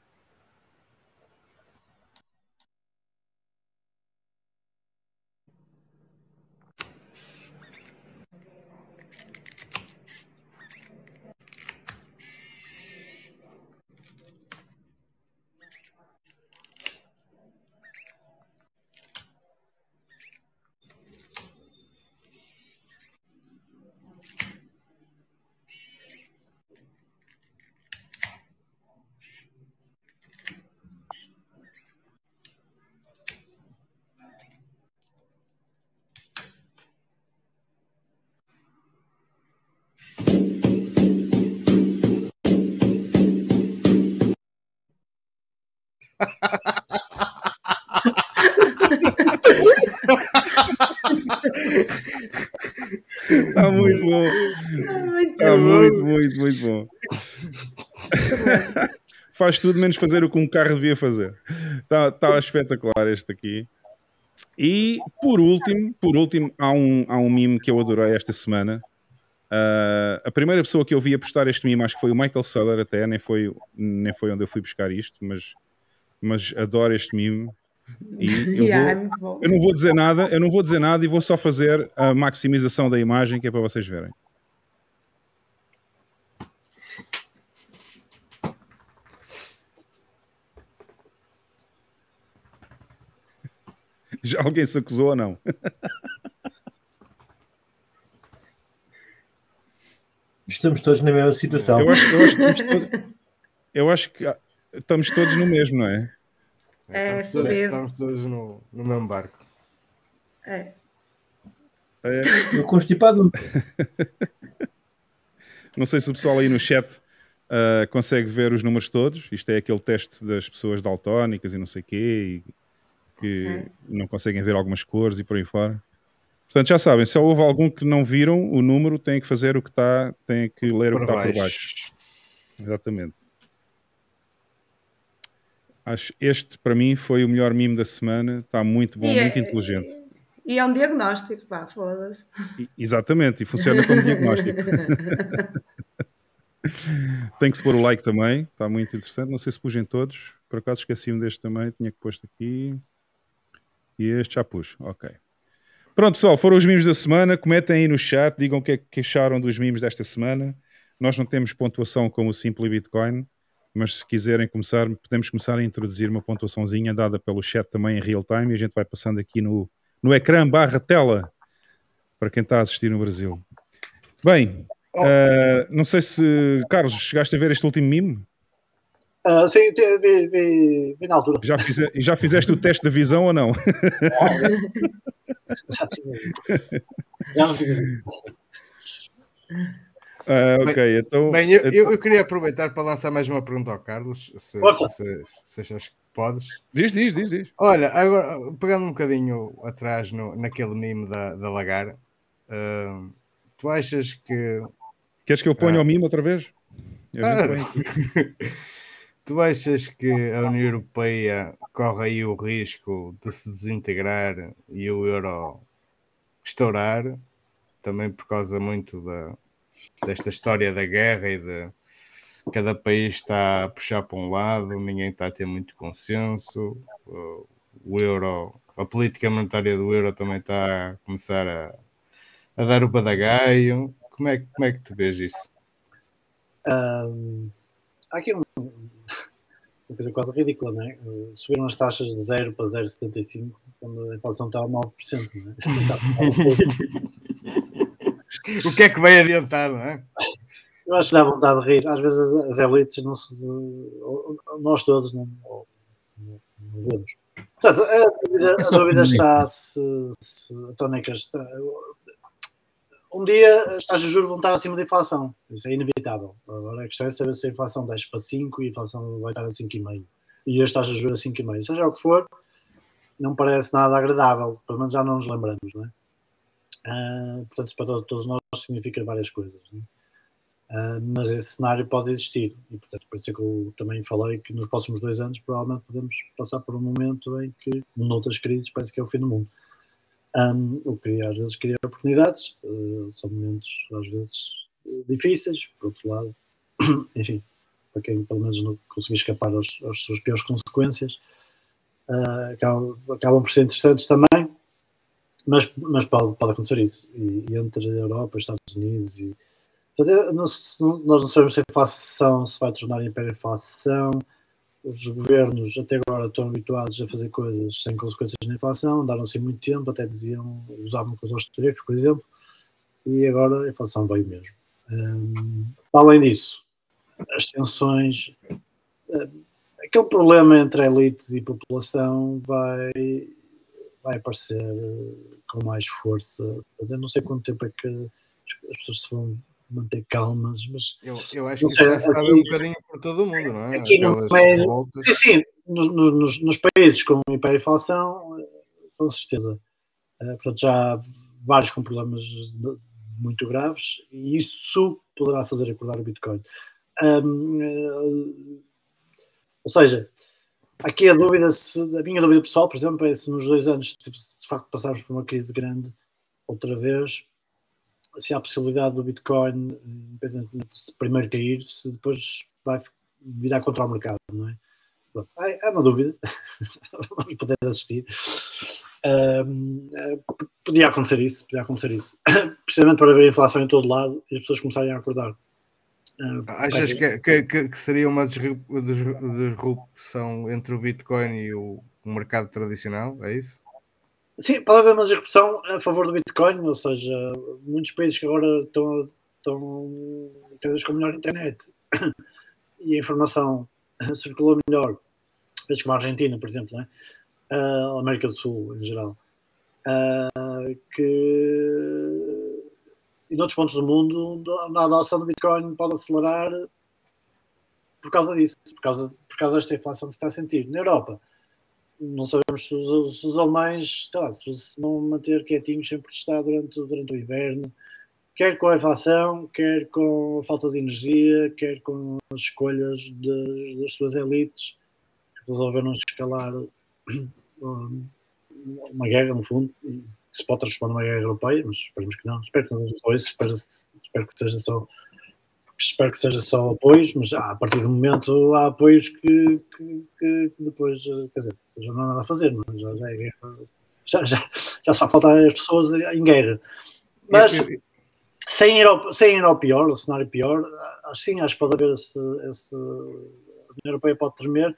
Faz tudo menos fazer o que um carro devia fazer. Está está espetacular este aqui. E por último, por último, há um, há um mime que eu adorei esta semana. Ah, a primeira pessoa que eu vi a postar este mime, acho que foi o Michael Suller, até nem foi, nem foi onde eu fui buscar isto, mas, mas adoro este mime. E eu, Yeah, é vou, bom. eu não vou dizer nada, eu não vou dizer nada e vou só fazer a maximização da imagem que é para vocês verem. Já alguém se acusou ou não? Estamos todos na mesma situação. Eu acho, eu acho que estamos todos, eu acho que ah, estamos todos no mesmo, não é? É, estamos, todos, estamos todos no, no mesmo barco. É. Eu constipado Não sei se o pessoal aí no chat ah, consegue ver os números todos. Isto é aquele teste das pessoas daltónicas e não sei o quê, e que não conseguem ver algumas cores e por aí fora. Portanto, já sabem, se houve algum que não viram o número, tem que fazer o que está, tem que ler o que Por está por baixo. Exatamente. Acho este, para mim, foi o melhor mimo da semana. Está muito bom, E é- muito inteligente. E é um diagnóstico, pá, foda-se. E- Exatamente, e funciona como diagnóstico. Tem que se pôr o like também, está muito interessante. Não sei se pus em todos, por acaso esqueci-me deste também, tinha que posto aqui. E este já pus, ok. Pronto, pessoal, foram os mimos da semana. Comentem aí no chat, digam o que é que acharam dos mimos desta semana. Nós não temos pontuação como o Simply Bitcoin, mas se quiserem começar, podemos começar a introduzir uma pontuaçãozinha dada pelo chat também em real time e a gente vai passando aqui no, no ecrã barra tela para quem está a assistir no Brasil. Bem, Oh. eh, não sei se, Carlos, chegaste a ver este último mimo? Ah, sim, vi, vi, vi na altura. Já, fize- já fizeste o teste de visão ou não? Já. Já não. Ah, ok, então. Bem, eu, eu, eu queria aproveitar para lançar mais uma pergunta ao Carlos, se, se, se achas que podes. Diz, diz, diz, diz. Olha, agora, pegando um bocadinho atrás no, naquele meme da, da Lagar, hum, tu achas que. Queres que eu ponha Ah. o mimo outra vez? Eu Ah. tu achas que a União Europeia corre aí o risco de se desintegrar e o euro estourar? Também por causa muito da, desta história da guerra e de cada país está a puxar para um lado, ninguém está a ter muito consenso, o, euro, a política monetária do euro também está a começar a, a dar o badagaio. Como é, como é que tu vês isso? Ahm, há aqui um- uma coisa quase ridícula, não é? Uh, Subiram as taxas de 0 para 0,75 quando a inflação está a 9%, não é? Está- O que é que vai adiantar, não é? Eu acho que dá vontade de rir. Às vezes as- elites não se. Nós todos não, não- não vemos. Portanto, a dúvida, a dúvida está se, se a tónica está. Um dia as taxas de juros vão estar acima da inflação. Isso é inevitável. Agora a questão é saber se a inflação desce para 5 e a inflação vai estar a 5,5. E as taxas de juros a 5,5. Seja o que for, não parece nada agradável. Pelo menos já não nos lembramos, não é? Ah, portanto, isso para to- todos nós significa várias coisas. É? Ah, mas esse cenário pode existir e portanto por isso é que eu também falei que nos próximos dois anos provavelmente podemos passar por um momento em que, como noutras crises, parece que é o fim do mundo. Um, o que às vezes cria oportunidades, eh, são momentos às vezes difíceis, por outro lado, enfim, para quem pelo menos não conseguir escapar aos, às suas piores consequências, ah, acabam, acabam por ser interessantes também, mas, mas pode, pode acontecer isso. E, e entre a Europa, os Estados Unidos e Portanto, eu não nós não sabemos se a inflação se vai tornar hiperinflação. Os governos até agora estão habituados a fazer coisas sem consequências na inflação, andaram-se muito tempo, até diziam, usavam com os austríacos, por exemplo, e agora a inflação veio mesmo. Hum, além disso, as tensões, hum, aquele problema entre elites e população vai, vai aparecer eh, com mais força. Eu não sei quanto tempo é que as pessoas se vão manter calmas, mas Eu, eu acho Não que sei, isso já aqui- um bocadinho por todo o mundo, não é? aqui meio- revoltas. sim, sim, nos, nos- nos- países com hiperinflação, eh, com certeza. Eh, Portanto, já há vários com problemas muito graves e isso poderá fazer acordar o Bitcoin. Hum, eh, ou seja, aqui a dúvida, se, a minha dúvida pessoal, por exemplo, é se nos dois anos, se de facto passarmos por uma crise grande outra vez, se há a possibilidade do Bitcoin, independentemente de primeiro cair, se depois vai virar contra o mercado, não é? Pronto, É é uma dúvida, vamos poder assistir. Ahm, eh, podia acontecer isso, podia acontecer isso, precisamente para haver inflação em todo lado e as pessoas começarem a acordar. Ah, Achas que, que, que- seria uma disru- disru- disrupção entre o Bitcoin e o mercado tradicional? É isso? Sim, pode haver uma disrupção a favor do Bitcoin, ou seja, muitos países que agora estão, estão cada vez com melhor internet e a informação circula melhor, países como a Argentina, por exemplo, né? a América do Sul em geral, ah, que em outros pontos do mundo a adoção do Bitcoin pode acelerar por causa disso, por causa, por causa desta inflação que se está a sentir. Na Europa, não sabemos se os, se os alemães lá, se vão manter quietinhos sem protestar durante, durante o inverno, quer com a inflação, quer com a falta de energia, quer com as escolhas das, das suas elites, que resolveram escalar um, uma guerra, no fundo, que se pode transformar numa guerra europeia, mas esperemos que não. Espero que não seja só isso, espero, espero que seja só espero que seja só apoios, mas ah, a partir do momento há apoios que, que, que depois, eh, quer dizer, já não há nada a fazer, não é? já, já é guerra, já, já, já só faltam as pessoas em guerra. Mas sem ir, ao, sem ir ao pior, ao cenário pior, ah, sim, acho que pode haver esse, esse. A União Europeia pode tremer,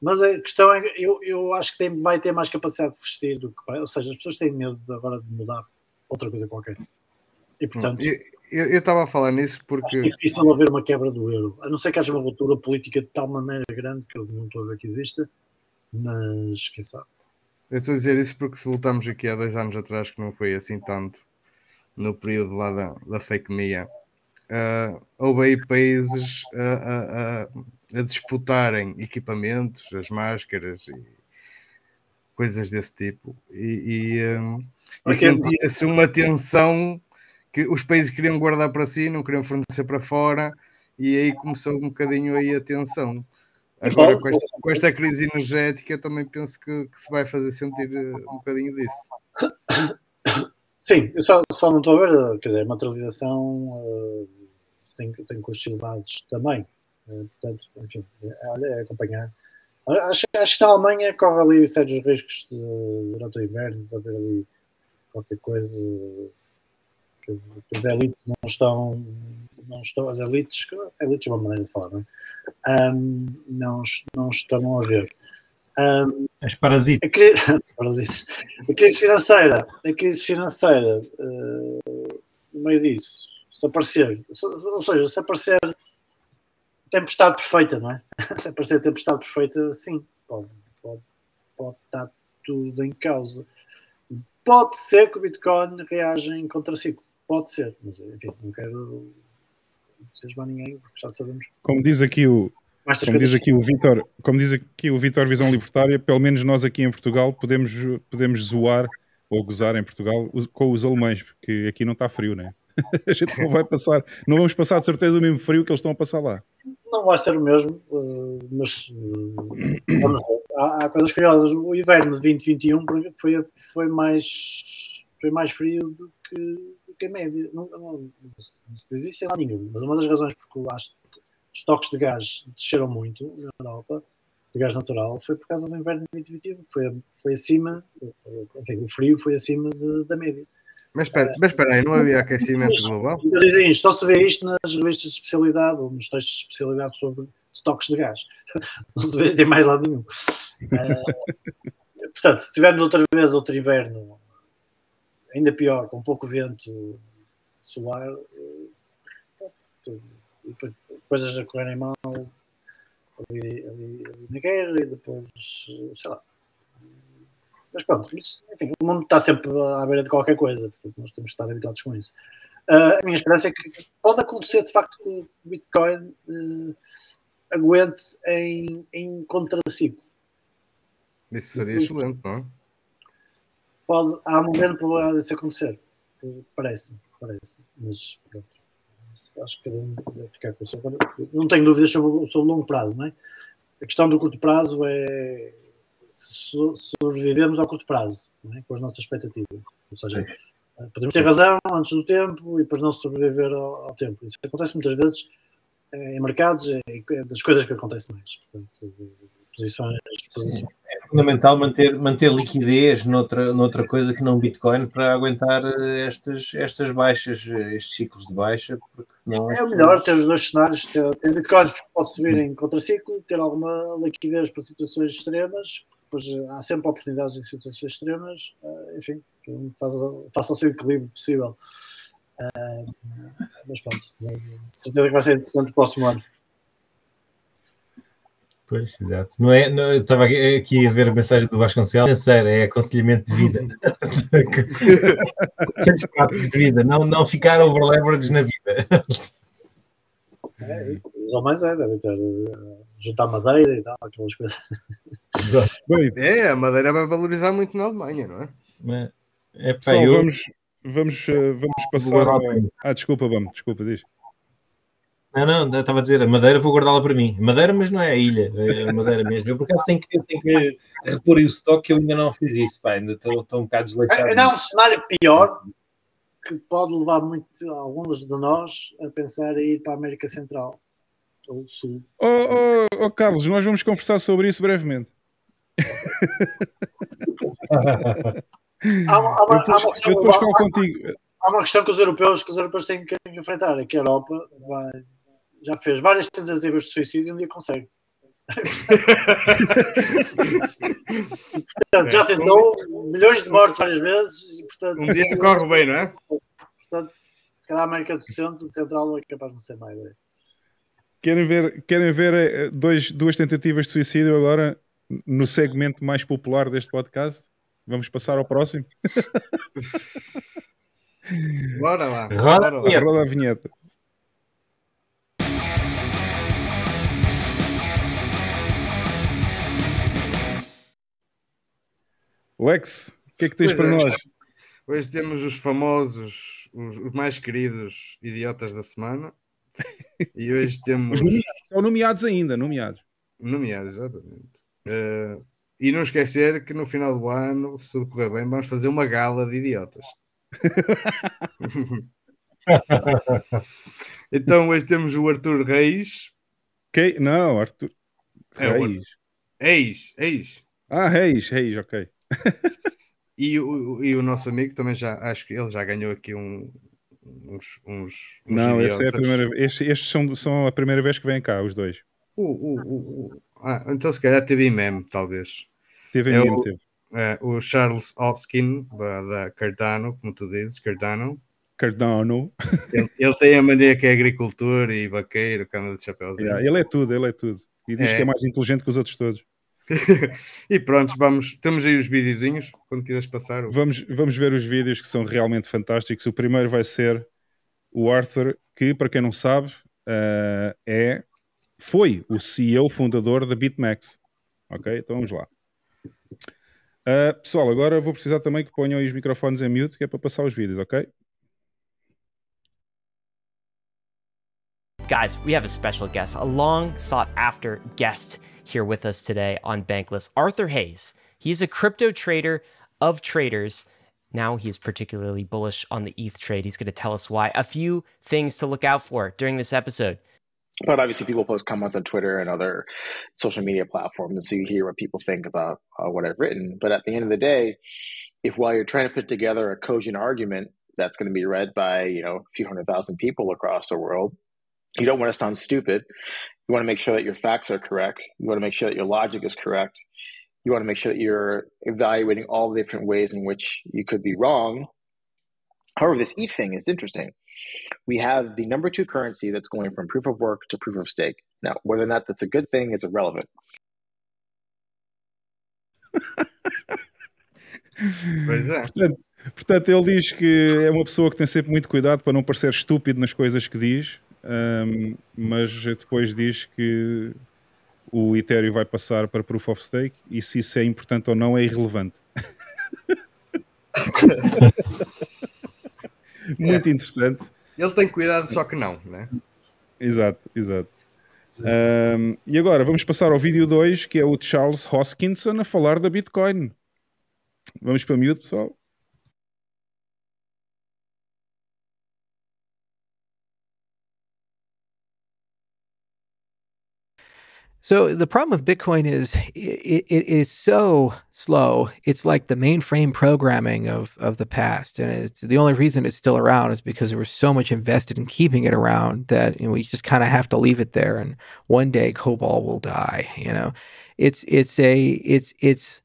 mas a questão é eu, eu acho que tem, vai ter mais capacidade de resistir do que. Ou seja, as pessoas têm medo agora de mudar outra coisa qualquer. E portanto. eu- estava a falar nisso porque difícil haver uma quebra do euro, a não ser que haja uma ruptura política de tal maneira grande que eu não estou a ver que exista, mas quem sabe. eu estou a dizer isso porque se voltarmos aqui há dois anos atrás, que não foi assim tanto no período lá da, da fake media, ah, houve aí países a, a- a- disputarem equipamentos, as máscaras e coisas desse tipo, e, e, ah, e Ok. sentia-se uma tensão que os países queriam guardar para si, não queriam fornecer para fora, e aí começou um bocadinho aí a tensão. Agora, com esta, com esta crise energética, também penso que, que se vai fazer sentir eh, um bocadinho disso. Sim, eu só, só não estou a ver, quer dizer, materialização uh, tem, tem custos elevados também. Uh, portanto, enfim, é, olha, é acompanhar. Acho, acho que na Alemanha corre ali sérios riscos de, durante o inverno, de haver ali qualquer coisa que, que as elites não estão, não estão, as elites, elites é uma maneira de falar, não é? Um, não, não estão a ver. Um, As parasitas. a, a crise financeira, a crise financeira, uh, no meio disso, se aparecer, ou seja, se aparecer tempestade perfeita, não é? Se aparecer tempestade perfeita, sim, pode, pode, pode estar tudo em causa. Pode ser que o Bitcoin reaja em contraciclo, pode ser, mas enfim, não quero entusiasmar ninguém, porque já sabemos. Como diz aqui o, como diz aqui o Vitor, como diz aqui o Vitor Visão Libertária, pelo menos nós aqui em Portugal podemos, podemos zoar ou gozar em Portugal com os alemães, porque aqui não está frio, né? A gente não vai passar, não vamos passar de certeza o mesmo frio que eles estão a passar lá. não vai ser o mesmo, eh, mas eh, vamos ver. Há, há coisas curiosas. O inverno de 2021 por exemplo, foi, foi, mais, foi mais frio do que, que a média. Não, não, não se diz isso em lado nenhum, mas uma das razões porque os estoques de gás desceram muito na Europa, de gás natural, foi por causa do inverno de 2021, que foi, foi acima, enfim, o frio foi acima de- da média. Mas espera, mas espera aí, não havia aquecimento global? Dizem só se vê isto nas revistas de especialidade ou nos textos de especialidade sobre estoques de gás. Não se vê em mais lado nenhum. Eh, portanto, se tivermos outra vez outro inverno, ainda pior, com pouco vento solar, eh, e coisas a correrem mal ali, ali- ali na guerra e depois, eh, sei lá. Mas pronto, mas, enfim, o mundo está sempre à beira de qualquer coisa, portanto nós temos que estar habituados com isso. Ah, a minha esperança é que pode acontecer de facto que o Bitcoin eh, aguente em, em contraciclo. Isso seria excelente, não é? Pode, há um grande probabilidade disso acontecer. Parece, parece. Mas pronto. Acho que cada um deve ficar com o seu. Não tenho dúvidas sobre, o- sobre o longo prazo, não é? A questão do curto prazo é se so- sobrevivemos ao curto prazo, é? com as nossas expectativas. Ou seja, podemos ter razão antes do tempo e depois não sobreviver ao, ao tempo. Isso acontece muitas vezes eh, em mercados, é das coisas que acontecem mais. Portanto, posições, posições. É fundamental manter, manter liquidez noutra, noutra coisa que não Bitcoin para aguentar eh, estas, estas baixas, eh, estes ciclos de baixa, porque não É melhor ter os dois cenários, ter, ter bitcoins que pode subir em contraciclo, ter alguma liquidez para situações extremas, pois eh, há sempre oportunidades em situações extremas, enfim, faça, faça o seu equilíbrio possível. Mas pronto, certeza que vai ser interessante o próximo ano. Pois, exato. Não é, não, eu estava aqui, a ver a mensagem do Vasconcelos. Financeiro, é aconselhamento de vida. Conselhos práticos de vida. Não, não ficar over-leverage na vida. É isso, ou mais é, deve ter eh, juntar madeira e tal, aquelas coisas. Exato. É, a madeira vai valorizar muito na Alemanha, não é? Mas, epá, pessoal, eu- vamos, vamos, eh, vamos passar. mim. Ah, desculpa, vamos, desculpa, diz. Não, não, eu estava a dizer, a madeira vou guardá-la para mim. Madeira, mas não é a ilha, é a madeira mesmo. Eu por acaso tenho que, tenho que repor o estoque, eu ainda não fiz isso, pá, ainda estou, estou um bocado desleixado. É, não, um cenário pior que pode levar muito alguns de nós a pensar em ir para a América Central ou Sul. Oh, oh, oh, Carlos, nós vamos conversar sobre isso brevemente. Há, uma- há uma- Eu depois, há uma eu questão, depois há- falo contigo. há uma questão que os europeus, que os europeus têm que enfrentar, é que a Europa vai- já fez várias tentativas de suicídio e um dia consegue. Portanto, já tentou milhões de mortes várias vezes e, portanto, Um dia corre bem, não é? portanto se calhar a América do Centro, de Central, é capaz de não ser mais. é. Querem ver, querem ver eh, dois, duas tentativas de suicídio agora no segmento mais popular deste podcast? Vamos passar ao próximo? Bora lá. Roda Bora a lá. vinheta. Roda a vinheta. Lex, o que é que tens para é. nós? Hoje temos os famosos os, os mais queridos idiotas da semana. E hoje temos. Os nomeados, estão nomeados ainda, nomeados. Nomeados, exatamente. Uh, e não esquecer que no final do ano, se tudo correr bem, vamos fazer uma gala de idiotas. então hoje temos o Arthur Reis. Que? Não, Arthur. É Reis. Eis, eis. Ah, Reis, Reis, ok. E o, e o nosso amigo também já, acho que ele já ganhou aqui um, uns, uns, uns Não, essa é a primeira. Estes, estes são, são a primeira vez que vêm cá, os dois. O, o, o, ah, então se calhar teve meme, talvez. Teve É mesmo, o- teve. É, o Charles Hoskin, da, da Cardano, como tu dizes, Cardano. Cardano. Ele, ele tem a mania que é agricultor e vaqueiro, que anda de chapéuzinho. Yeah, ele é tudo, ele é tudo. E diz É. que é mais inteligente que os outros todos. e pronto, vamos, temos aí os videozinhos, quando quiseres passar. o- Vamos, vamos ver os vídeos que são realmente fantásticos. O primeiro vai ser o Arthur, que, para quem não sabe, eh, é, foi o CEO fundador da BitMEX. Ok? Então vamos lá. Eh, pessoal, agora vou precisar também que ponham aí os microfones em mute, que é para passar os vídeos, ok? Guys, we have a special guest, a long sought after guest here with us today on Bankless, Arthur Hayes. He's a crypto trader of traders. Now he is particularly bullish on the ETH trade. He's going to tell us why. A few things to look out for during this episode. but obviously people post comments on twitter and other social media platforms so you hear what people think about uh, what i've written but at the end of the day if while you're trying to put together a cogent argument that's going to be read by you know a few hundred thousand people across the world you don't want to sound stupid you want to make sure that your facts are correct you want to make sure that your logic is correct you want to make sure that you're evaluating all the different ways in which you could be wrong however this eth thing is interesting we have the number two currency that's going from proof of work to proof of stake. Now, whether or not that's a good thing is irrelevant. Pois é. Portanto, portanto, ele diz que é uma pessoa que tem sempre muito cuidado para não parecer estúpido nas coisas que diz, ahm, mas depois diz que o Ethereum vai passar para Proof of Stake e se isso é importante ou não é irrelevante. muito interessante. Ele tem cuidado, só que não, né? Exato, exato. Ahm, e agora vamos passar ao vídeo 2, que é o Charles Hoskinson a falar da Bitcoin. Vamos para miúdo, pessoal. So the problem with Bitcoin is it, it is so slow. It's like the mainframe programming of of the past, and it's the only reason it's still around is because there was so much invested in keeping it around that you know, we just kind of have to leave it there. And one day, COBOL will die. You know, it's it's a it's it's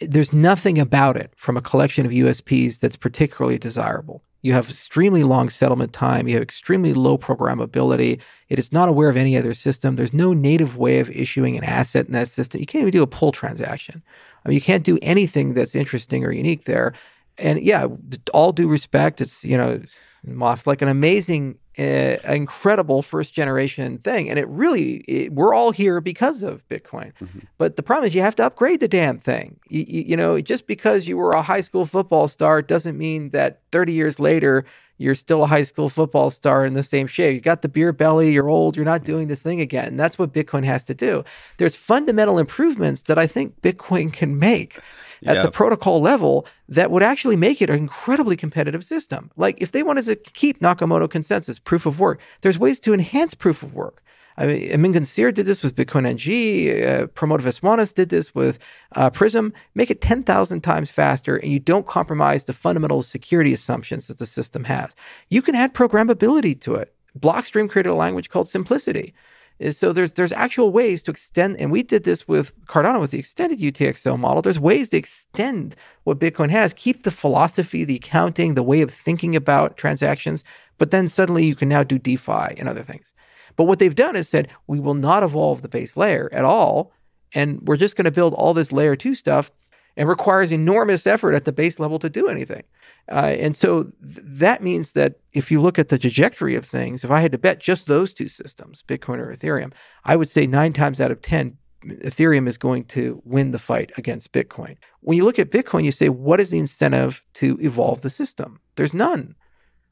there's nothing about it from a collection of USPs that's particularly desirable. You have extremely long settlement time. You have extremely low programmability. It is not aware of any other system. There's no native way of issuing an asset in that system. You can't even do a pull transaction. I mean, you can't do anything that's interesting or unique there. And yeah, all due respect, it's you know, Moth like an amazing, uh, incredible first generation thing, and it really it, we're all here because of Bitcoin. But the problem is you have to upgrade the damn thing. You, you, you know, just because you were a high school football star doesn't mean that 30 years later you're still a high school football star in the same shape. You got the beer belly, you're old, you're not doing this thing again. And that's what Bitcoin has to do. There's fundamental improvements that I think Bitcoin can make at Yeah. the protocol level that would actually make it an incredibly competitive system. Like if they wanted to keep Nakamoto consensus, proof of work, there's ways to enhance proof of work. I mean, Amin Gansir did this with Bitcoin NG. Uh, Pramod Viswanas did this with uh, Prism. Make it 10,000 times faster, and you don't compromise the fundamental security assumptions that the system has. You can add programmability to it. Blockstream created a language called Simplicity. Uh, So there's there's actual ways to extend, and we did this with Cardano with the extended UTXO model. There's ways to extend what Bitcoin has, keep the philosophy, the accounting, the way of thinking about transactions, but then suddenly you can now do DeFi and other things. But what they've done is said, we will not evolve the base layer at all. And we're just going to build all this layer two stuff and requires enormous effort at the base level to do anything. Uh, and so th- that means that if you look at the trajectory of things, if I had to bet just those two systems, Bitcoin or Ethereum, I would say nine times out of 10, Ethereum is going to win the fight against Bitcoin. When you look at Bitcoin, you say, what is the incentive to evolve the system? There's none.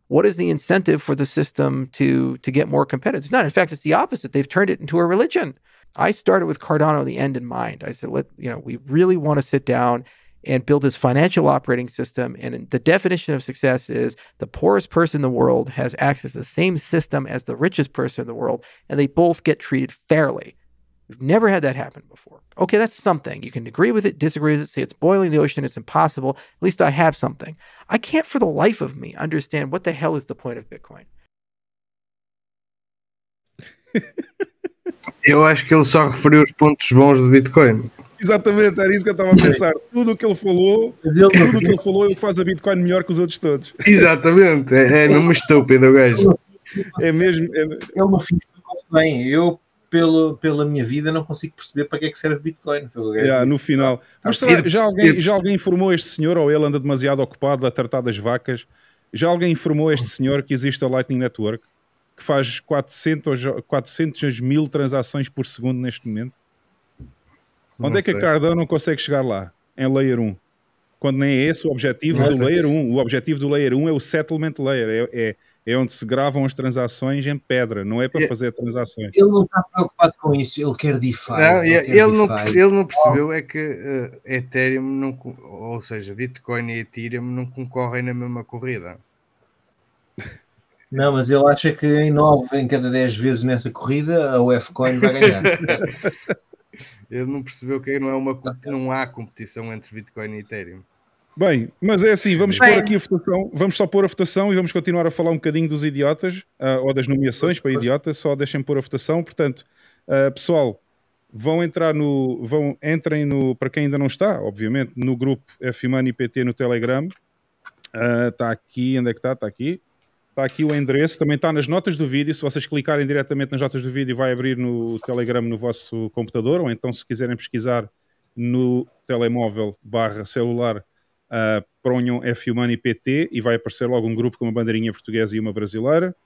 what is the incentive for the system to to get more competitive? It's not. In fact, it's the opposite. They've turned it into a religion. I started with Cardano the end in mind. I said, let you know, we really want to sit down and build this financial operating system. And the definition of success is the poorest person in the world has access to the same system as the richest person in the world, and they both get treated fairly. We've never had that happen before. Okay, that's something. You can agree with it, disagree with it, say it's boiling the ocean, it's impossible. At least I have something. I can't for the life of me understand what the hell is the point of Bitcoin. Eu acho que ele só referiu os pontos bons do Bitcoin. Exatamente, era isso que eu estava a pensar. Tudo o que ele falou, tudo o que ele falou é o que faz a Bitcoin melhor que os outros todos. Exatamente, é, é mesmo estúpido o gajo. É mesmo. É... Ele no fim explicou-se bem. Eu, pelo, pela minha vida, não consigo perceber para que é que serve Bitcoin. Yeah, no final. Mas será, já, alguém, já alguém informou este senhor, ou ele anda demasiado ocupado a tratar das vacas? Já alguém informou este senhor que existe a Lightning Network? Que faz 400, 400 mil transações por segundo neste momento? Onde Não é que sei. a Cardano não consegue chegar lá? Em Layer 1. Quando nem é esse o objetivo Não do sei. Layer 1. O objetivo do Layer 1 é o Settlement Layer. É, é, é onde se gravam as transações em pedra. Não é para É- fazer transações. Ele não está preocupado com isso, ele quer DeFi. Não, ele ele, quer ele não, DeFi. ele não percebeu é que eh, Ethereum, não, ou seja, Bitcoin e Ethereum não concorrem na mesma corrida. Não, mas ele acha que em 9 em cada 10 vezes nessa corrida a UFCoin vai ganhar. Ele não percebeu que não, é uma, não há competição entre Bitcoin e Ethereum. Bem, mas é assim, vamos Bem. pôr aqui a votação, vamos só pôr a votação e vamos continuar a falar um bocadinho dos idiotas, ah, ou das nomeações para idiotas, só deixem pôr a votação. Portanto, ah, pessoal, vão entrar no, vão, entrem no, para quem ainda não está, obviamente, no grupo F-Money PT no Telegram. Está aqui, onde é que está? Está aqui. Está aqui o endereço, também está nas notas do vídeo. Se vocês clicarem diretamente nas notas do vídeo, vai abrir no Telegram no vosso computador, ou então, se quiserem pesquisar no telemóvel barra celular, uh, ponham F-Money PT e vai aparecer logo um grupo com uma bandeirinha portuguesa e uma brasileira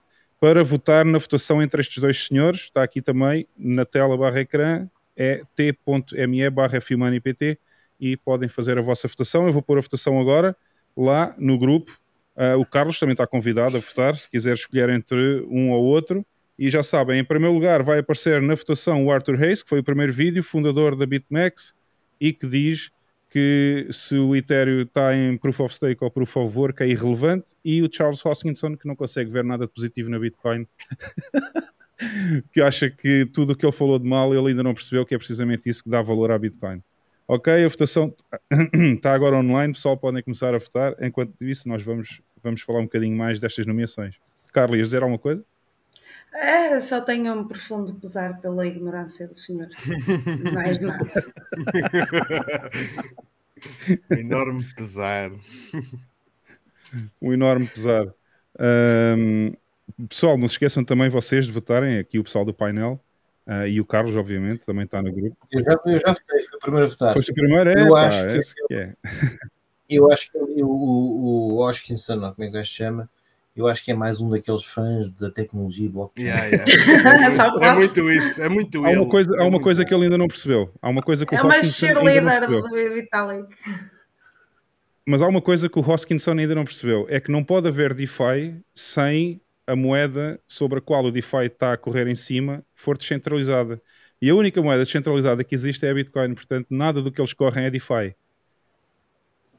para votar na votação entre estes dois senhores. Está aqui também na tela barra ecrã, é t.me barra F-Money PT e podem fazer a vossa votação. Eu vou pôr a votação agora lá no grupo. Uh, o Carlos também está convidado a votar, se quiser escolher entre um ou outro. E já sabem, em primeiro lugar vai aparecer na votação o Arthur Hayes, que foi o primeiro vídeo, fundador da BitMEX, e que diz que se o Ethereum está em Proof of Stake ou Proof of Work é irrelevante, e o Charles Hoskinson, que não consegue ver nada de positivo na Bitcoin, que acha que tudo o que ele falou de mal ele ainda não percebeu que é precisamente isso que dá valor à Bitcoin. Ok, a votação está agora online, pessoal, podem começar a votar. Enquanto isso, nós vamos, vamos falar um bocadinho mais destas nomeações. Carlos, ias dizer alguma coisa? É, só tenho um profundo pesar pela ignorância do senhor. Mais nada. Enorme pesar. um enorme pesar. Ahm, pessoal, não se esqueçam também vocês de votarem, aqui o pessoal do painel ah, e o Carlos, obviamente, também está no grupo. Eu já, eu já votei, fui o primeiro a votar. Foste o primeiro? É, Eu pá, acho que- esse que é. Eu acho que o, o, o Hoskinson, como é que ele se chama, eu acho que é mais um daqueles fãs da tecnologia blockchain. Yeah, yeah. É, pode. muito isso, é muito Há ele. uma coisa, há É uma muito coisa que ele ainda não percebeu. Há uma coisa que o É uma não cheerleader percebeu. do Vitalik. Mas há uma coisa que o Hoskinson ainda não percebeu: é que não pode haver DeFi sem a moeda sobre a qual o DeFi está a correr em cima for descentralizada. E a única moeda descentralizada que existe é a Bitcoin, portanto, nada do que eles correm é DeFi.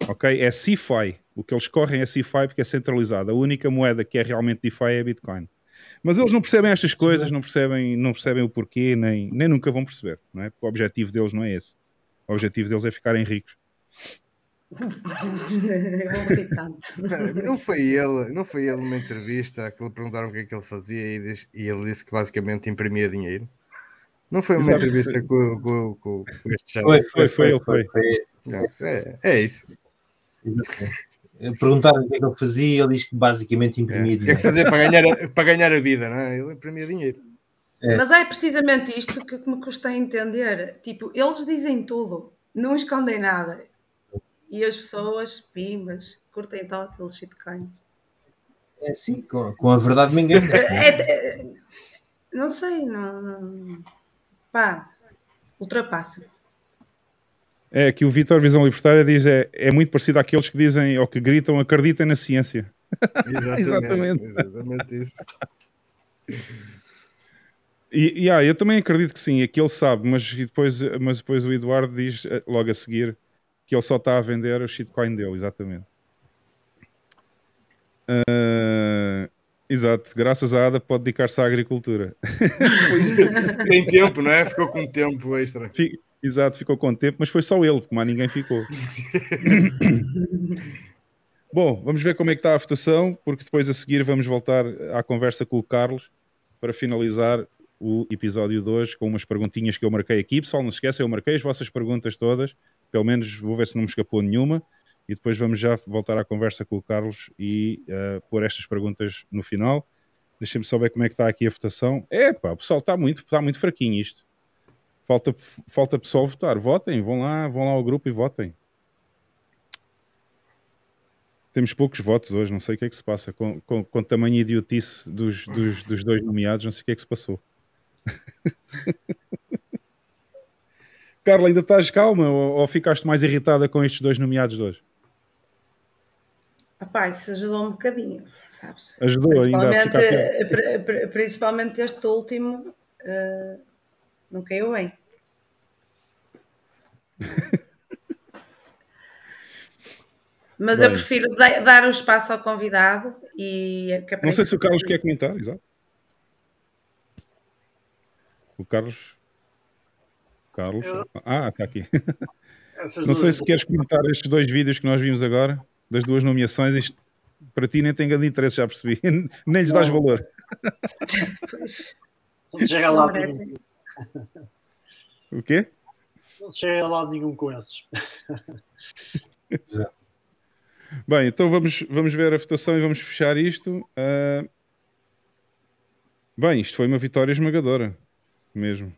Ok? É CeFi. O que eles correm é CeFi porque é centralizado. A única moeda que é realmente DeFi é Bitcoin. Mas eles não percebem estas coisas, não percebem, não percebem o porquê, nem, nem nunca vão perceber, não é? Porque o objetivo deles não é esse. O objetivo deles é ficarem ricos. Tanto. Não foi ele, não foi ele numa entrevista que lhe perguntaram o que é que ele fazia e, diz- e ele disse que basicamente imprimia dinheiro. Não foi uma Exato. entrevista com, com, com, com este chão. Foi, Foi, foi, ele foi. É, é isso. Perguntaram o que é que ele fazia e ele diz que basicamente É. imprimia O que é que dinheiro. fazer para ganhar, a, para ganhar a vida, não é? Ele imprimia dinheiro. Mas é precisamente isto que me custa entender. Tipo, eles dizem tudo, não escondem nada. E as pessoas, pimbas, curtem eles shitcoins. É assim, com, com a verdade me engano. É, é, não sei, não, não. Pá, ultrapassa. É que o Vitor Visão Libertária diz é, é muito parecido àqueles que dizem ou que gritam acreditem na ciência. Exatamente, Exatamente. exatamente isso. E yeah, eu também acredito que sim, é que ele sabe, mas depois, mas depois o Eduardo diz eh, logo a seguir que ele só está a vender o shitcoin dele, exatamente. Ah, exato, graças à ADA pode dedicar-se à agricultura. Que- Tem tempo, não é? Ficou com tempo extra. Fi- Exato, ficou com tempo, mas foi só ele, porque mais ninguém ficou. Bom, vamos ver como é que está a votação, porque depois a seguir vamos voltar à conversa com o Carlos para finalizar o episódio de hoje com umas perguntinhas que eu marquei aqui. Pessoal, não se esqueçam, eu marquei as vossas perguntas todas, pelo menos vou ver se não me escapou nenhuma, e depois vamos já voltar à conversa com o Carlos e uh, pôr estas perguntas no final. Deixem-me só ver como é que está aqui a votação. É pá, o pessoal está muito, está muito fraquinho isto. Falta, falta pessoal votar. Votem, vão lá, vão lá ao grupo e votem. Temos poucos votos hoje, não sei o que é que se passa. Com, com, com tamanho idiotice dos, dos, dos dois nomeados, não sei o que é que se passou. Carla, ainda estás calma ou, ou, ficaste mais irritada com estes dois nomeados de hoje? Rapaz, isso ajudou um bocadinho, sabes? Ajudou ainda a ficar pior. Principalmente este último, uh, não caiu bem. Mas bem. eu prefiro dar o espaço ao convidado e. Não sei se o Carlos quer comentar, exato. O Carlos. Carlos. Eu... Ah, está aqui. Não sei se queres comentar estes dois vídeos que nós vimos agora, das duas nomeações. Isto para ti nem tem grande interesse, já percebi. Nem lhes dás valor. Não chega lá nenhum. O quê? Não chega a lado nenhum com esses. Exato. Bem, então vamos, vamos ver a votação e vamos fechar isto. Uh... Bem, isto foi uma vitória esmagadora, mesmo.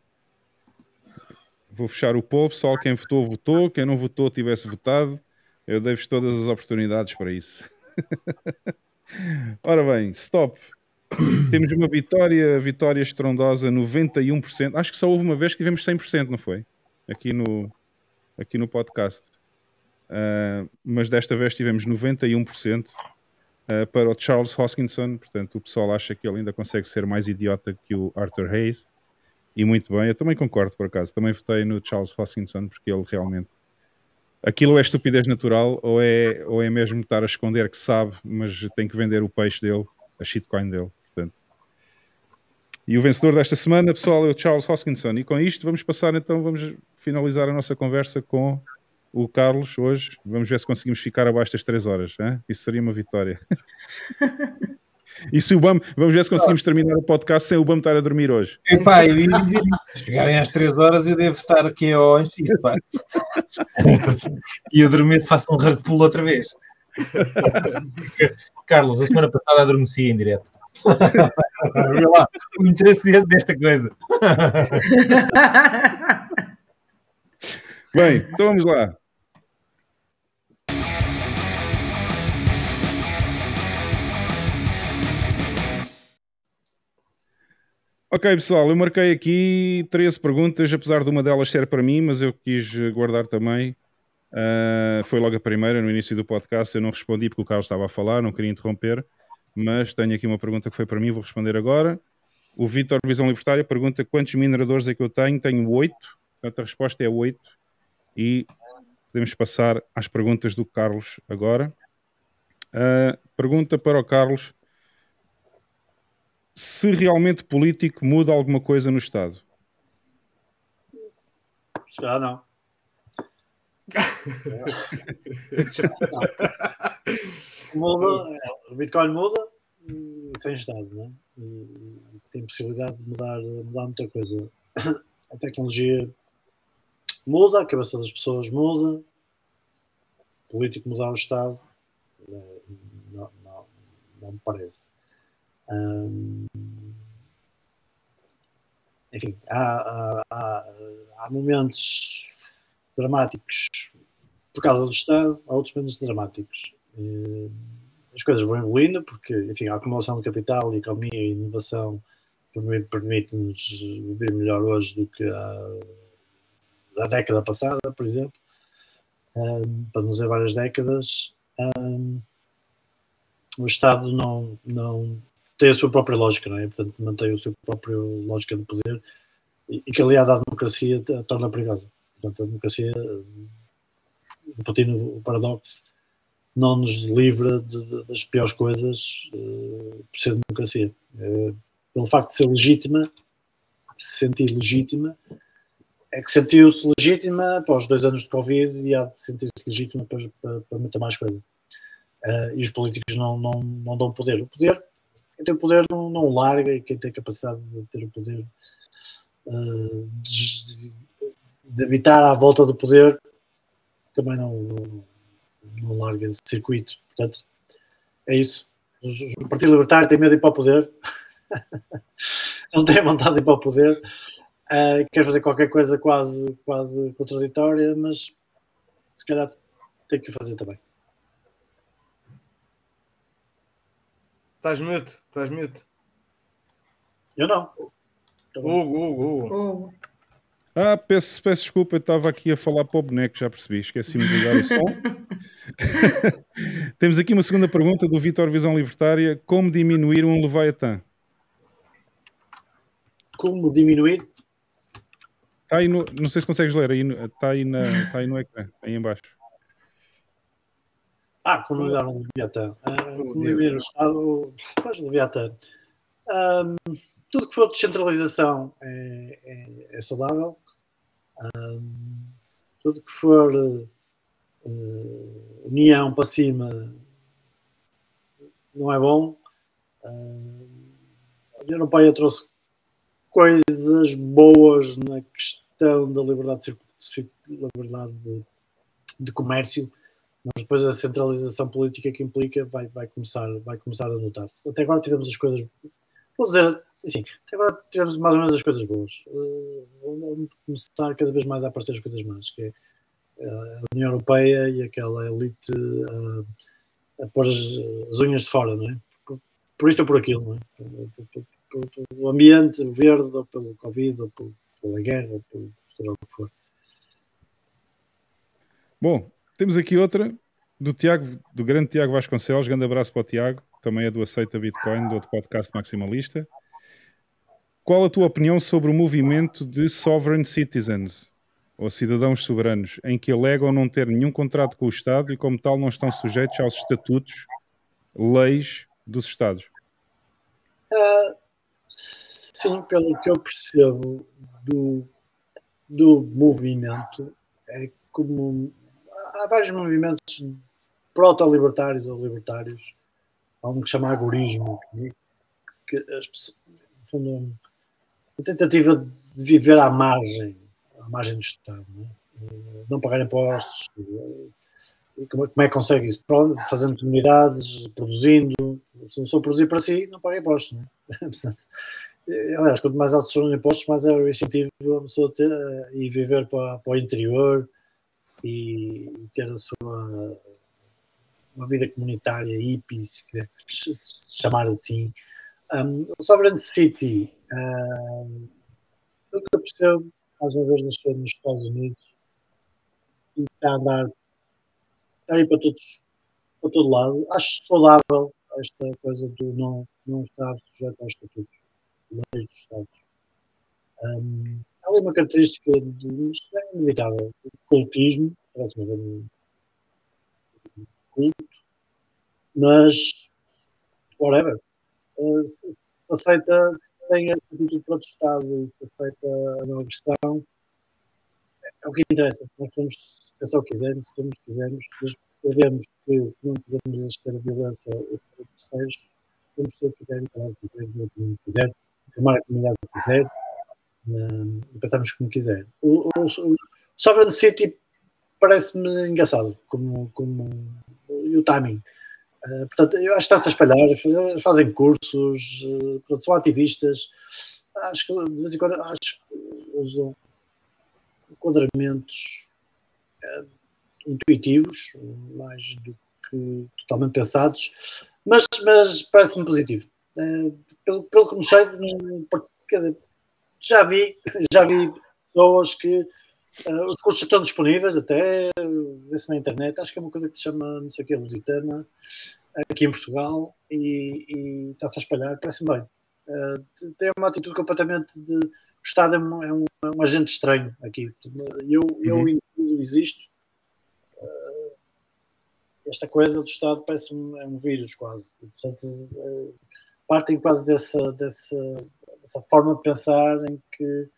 Vou fechar o poll, pessoal. Quem votou, votou. Quem não votou, tivesse votado. Eu dei-vos todas as oportunidades para isso. Ora bem, stop. Temos uma vitória, vitória estrondosa, 91%. Acho que só houve uma vez que tivemos 100%, não foi? Aqui no, aqui no podcast. Uh, mas desta vez tivemos 91% uh, para o Charles Hoskinson. Portanto, o pessoal acha que ele ainda consegue ser mais idiota que o Arthur Hayes. E muito bem, eu também concordo por acaso. Também votei no Charles Hoskinson porque ele realmente. Aquilo é estupidez natural ou é, ou é mesmo estar a esconder que sabe, mas tem que vender o peixe dele, a shitcoin dele. Portanto. E o vencedor desta semana, pessoal, é o Charles Hoskinson. E com isto vamos passar então, vamos finalizar a nossa conversa com o Carlos hoje. Vamos ver se conseguimos ficar abaixo das 3 horas. Hein? Isso seria uma vitória. e se o BAM, vamos ver se conseguimos terminar o podcast sem o BAM estar a dormir hoje. Epá, eu ia dizer se chegarem às 3 horas eu devo estar aqui ao antes disso, pá. e eu dormir se faço um rug pull outra vez. Carlos, a semana passada adormeci em direto. Lá, o interesse desta coisa. Bem, então vamos lá. Ok, pessoal, eu marquei aqui 13 perguntas, apesar de uma delas ser para mim, mas eu quis guardar também. Uh, foi logo a primeira, no início do podcast. Eu não respondi porque o Carlos estava a falar, não queria interromper, mas tenho aqui uma pergunta que foi para mim, vou responder agora. O Vitor Visão Libertária pergunta quantos mineradores é que eu tenho? Tenho 8, portanto a resposta é 8. E podemos passar às perguntas do Carlos agora. Uh, pergunta para o Carlos: se realmente político muda alguma coisa no Estado? Já não. muda, o Bitcoin muda sem Estado, não é? E tem possibilidade de mudar, mudar muita coisa. A tecnologia muda, a cabeça das pessoas muda, o político mudar o Estado, não, não, não me parece. Hum, enfim, há, há, há, momentos dramáticos por causa do Estado, há outros momentos dramáticos. As coisas vão evoluindo porque, enfim, a acumulação de capital, economia e inovação permite-nos viver melhor hoje do que há da década passada, por exemplo, um, para não dizer várias décadas. Um, o Estado não, não tem a sua própria lógica, não é? Portanto, mantém a sua própria lógica de poder e, e que, aliado à democracia, a torna perigosa. Portanto, a democracia, repetindo o paradoxo, não nos livra de, de, das piores coisas uh, por ser democracia. Uh, pelo facto de ser legítima, de se sentir legítima, é que sentiu-se legítima após dois anos de Covid e há de sentir-se legítima para, para, para muita mais coisa. Uh, e os políticos não, não, não dão poder. O poder, quem tem poder não, não larga e quem tem capacidade de ter o poder uh, de, de, habitar à volta do poder também não, não, não larga esse circuito. Portanto, é isso. O Partido Libertário tem medo de ir para o poder. não tem vontade de ir para o poder Uh, quer fazer qualquer coisa quase, quase contraditória, mas se calhar tem que fazer também. Estás mute, estás mute. Eu não. Hugo, Hugo, Hugo. Ah, peço, peço desculpa, eu estava aqui a falar para o boneco, já percebi, esqueci-me de ligar o som. Temos aqui uma segunda pergunta do Vitor Visão Libertária: Como diminuir um Leviatã? Como diminuir? Está aí no, não sei se consegues ler, aí, está, aí na, está aí no ecrã, aí embaixo. Ah, como lidar um Leviatã. Uh, como viver no Estado, pois Leviatã. Um, tudo que for descentralização é, é, é saudável. Um, tudo que for uh, união para cima não é bom. Uh, a União Europeia trouxe coisas boas na questão da liberdade de, liberdade de, de comércio, mas depois a centralização política que implica vai, vai, começar, vai começar a notar-se. Até agora tivemos as coisas, vou dizer assim, agora tivemos mais ou menos as coisas boas. Uh, começar cada vez mais a aparecer as coisas más, que é eh, a União Europeia e aquela elite uh, a pôr as, as, unhas de fora, não é? Por, por isto ou por aquilo, não é? pelo ambiente verde, ou pelo Covid, ou pela guerra, ou pelo o que for. Bom, temos aqui outra do Tiago, do grande Tiago Vasconcelos. Grande abraço para o Tiago, também é do Aceita Bitcoin, do outro podcast maximalista. Qual a tua opinião sobre o movimento de sovereign citizens, ou cidadãos soberanos, em que alegam não ter nenhum contrato com o Estado e, como tal, não estão sujeitos aos estatutos, leis dos Estados? Uh, Sim, pelo que eu percebo do, do movimento, é como há vários movimentos proto-libertários ou libertários, há um que chama agorismo, que as pessoas, fundo, a tentativa de viver à margem, à margem do Estado, não, é? não pagar impostos, como, como é que consegue isso? Fazendo comunidades, produzindo, se não sou produzir para si, não paga impostos, não é? Portanto, aliás, quanto mais altos são os impostos, mais é o incentivo a pessoa ter, e viver para, para o interior e ter a sua uma vida comunitária, hippie, se quiser chamar assim. Um, o Sovereign City, um, eu percebo, mais uma vez nasceu nos Estados Unidos e está a andar está aí para todos para todo lado. Acho saudável esta coisa do não, não estar sujeito aos estatutos leis dos Estados. Um, há ali uma característica de, é inevitável, o cultismo, parece-me um culto, mas, whatever, uh, se, se, aceita, se tem atitude para outro Estado e se aceita a agressão, é o que interessa. Nós podemos pensar o que quisermos, temos o que quisermos, mas sabemos que não podemos exercer a violência entre terceiros, que ser o que quisermos, falar o que quisermos, o que tomar a comunidade que quiser, uh, pensamos como quiser. O, o, o Sovereign City parece-me engraçado, como, como e o timing. Uh, portanto, eu acho que está-se a espalhar, fazem cursos, uh, pronto, são ativistas. Acho que de vez em quando acho que usam enquadramentos uh, intuitivos, mais do que totalmente pensados, mas, mas parece-me positivo. Uh, pelo, pelo que me sei, já vi, já vi pessoas que Uh, os cursos estão disponíveis até, vê-se na internet, acho que é uma coisa que se chama, não sei o que, Lusitana, aqui em Portugal, e, e está-se a espalhar, parece-me bem. Uh, tem uma atitude completamente de. O Estado é um, é um, é um agente estranho aqui. Eu, eu uhum. existo. Uh, esta coisa do Estado parece-me é um vírus quase. Portanto, uh, partem quase dessa, dessa, dessa forma de pensar em que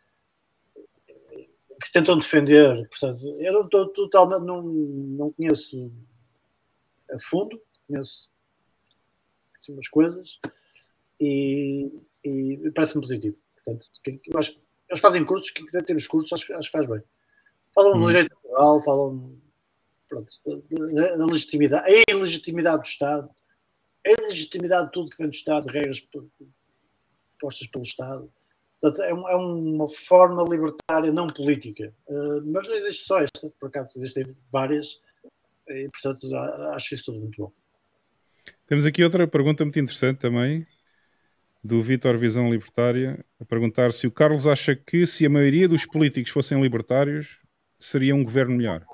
que se tentam defender. Portanto, eu não estou totalmente, não, não conheço a fundo, conheço assim, umas coisas e, e parece-me positivo. Portanto, eu acho que eles fazem cursos, quem quiser ter os cursos, acho, acho que faz bem. Falam hum. do direito natural, falam pronto, da, da legitimidade, a ilegitimidade do Estado, a ilegitimidade de tudo que vem do Estado, regras postas pelo Estado Portanto, é, é, uma forma libertária não política. Uh, mas não existe só esta, por acaso existem várias, e portanto acho isso tudo muito bom. Temos aqui outra pergunta muito interessante também, do Vitor Visão Libertária, a perguntar se o Carlos acha que se a maioria dos políticos fossem libertários, seria um governo melhor.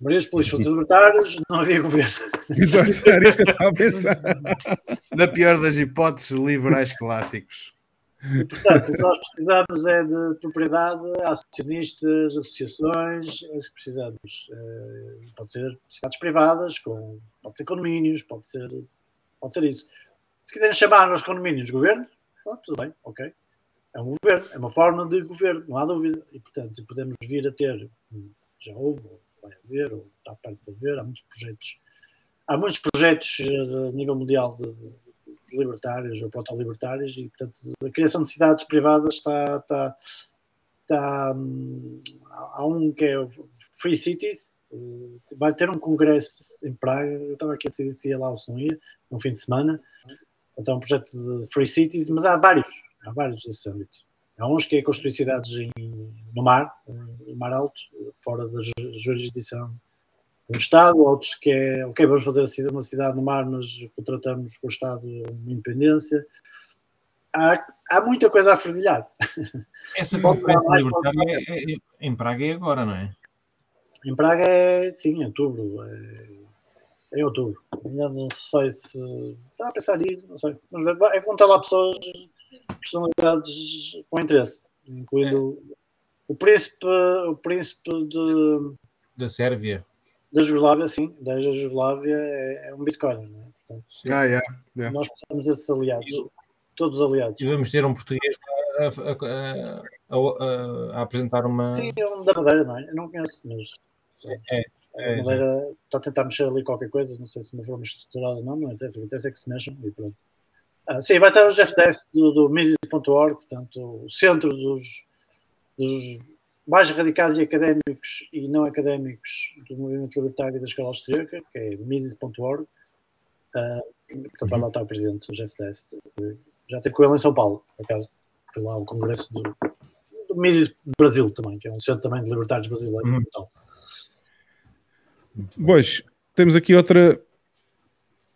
Maria dos políticos libertários, não havia governo. Exato, era isso que eu estava a pensar. Na pior das hipóteses, liberais clássicos. Portanto, o que nós precisamos é de propriedade, acionistas, associações, é isso que precisamos. Eh, pode ser cidades privadas, com, pode ser condomínios, pode ser, pode ser isso. Se quiserem chamar os condomínios governo, tudo bem, ok. É um governo, é uma forma de governo, não há dúvida. E, portanto, podemos vir a ter, já houve, vai haver, ou está perto de haver, há muitos projetos, há muitos projetos eh, a nível mundial de, de, de libertários ou proto-libertários e, portanto, a criação de cidades privadas está, está, está hum, há um que é Free Cities, eh, vai ter um congresso em Praga, eu estava aqui a decidir se ia lá ou se não ia, no fim de semana, então é um projeto de Free Cities, mas há vários, há vários desses âmbitos. Há uns que é construir cidades em, no mar, no mar alto, fora da jurisdição do Estado, outros que é, ok, vamos fazer uma cidade no mar, mas contratamos com o Estado uma independência. Há, há muita coisa a fervilhar. Essa conferência libertária é, é, em Praga é agora, não é? Em Praga é, sim, em outubro. É, em outubro. Ainda não sei se. Está a pensar nisso, não sei. Mas é contar lá pessoas personalidades com interesse, incluindo é. o príncipe, o príncipe de, da Sérvia. Da Jugoslávia, sim, da Jugoslávia é, é um Bitcoin, não é? Portanto, ah, yeah, yeah. Nós precisamos desses aliados, todos aliados. E vamos ter um português a, a, a, a, apresentar uma. Sim, é um da Madeira, não é? Eu não conheço, mas. É, é, a Madeira está a tentar mexer ali qualquer coisa, não sei se uma forma estruturada ou não, não interessa, o que interessa é que se mexam e pronto. Ah, sim, vai estar o Jeff Dess do, do Mises.org, portanto, o centro dos, dos, mais radicais e académicos e não académicos do movimento libertário da escola austríaca, que é Mises.org. Uh, portanto, vai lá estar o presidente, o Jeff Dess. Já tem com ele em São Paulo, por acaso. Foi lá o congresso do, do Mises Brasil também, que é um centro também de libertários brasileiros. Uhum. Então. Pois, temos aqui outra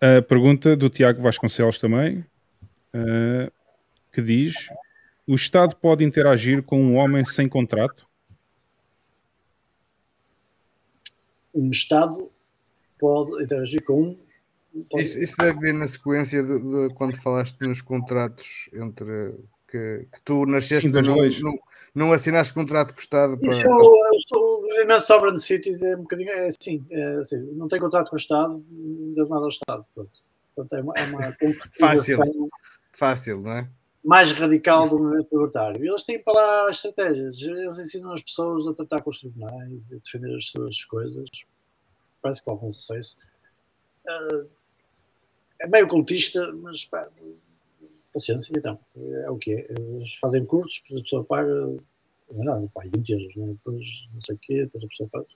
uh, pergunta do Tiago Vasconcelos também uh, que diz: o Estado pode interagir com um homem sem contrato? Um Estado pode interagir com um. Pode... Isso, isso, deve vir na sequência de, de, quando falaste nos contratos entre que, que tu nasceste Sim, não, não, não, assinaste contrato com o Estado para. Isso, o, o movimento Sovereign Cities é um bocadinho é assim, é assim, não tem contrato com o Estado, não deve nada ao Estado. Pronto. Portanto, é uma, é uma Fácil fácil, não é? Mais radical do movimento libertário. Eles têm para lá estratégias. Eles ensinam as pessoas a tratar com os tribunais, a defender as suas coisas. Parece que com algum sucesso. Uh, é meio cultista, mas pá, paciência, então. É o que é. Eles fazem cursos, depois a pessoa paga, não é nada, pá, 20 euros, não é? depois não sei o quê, depois a pessoa faz.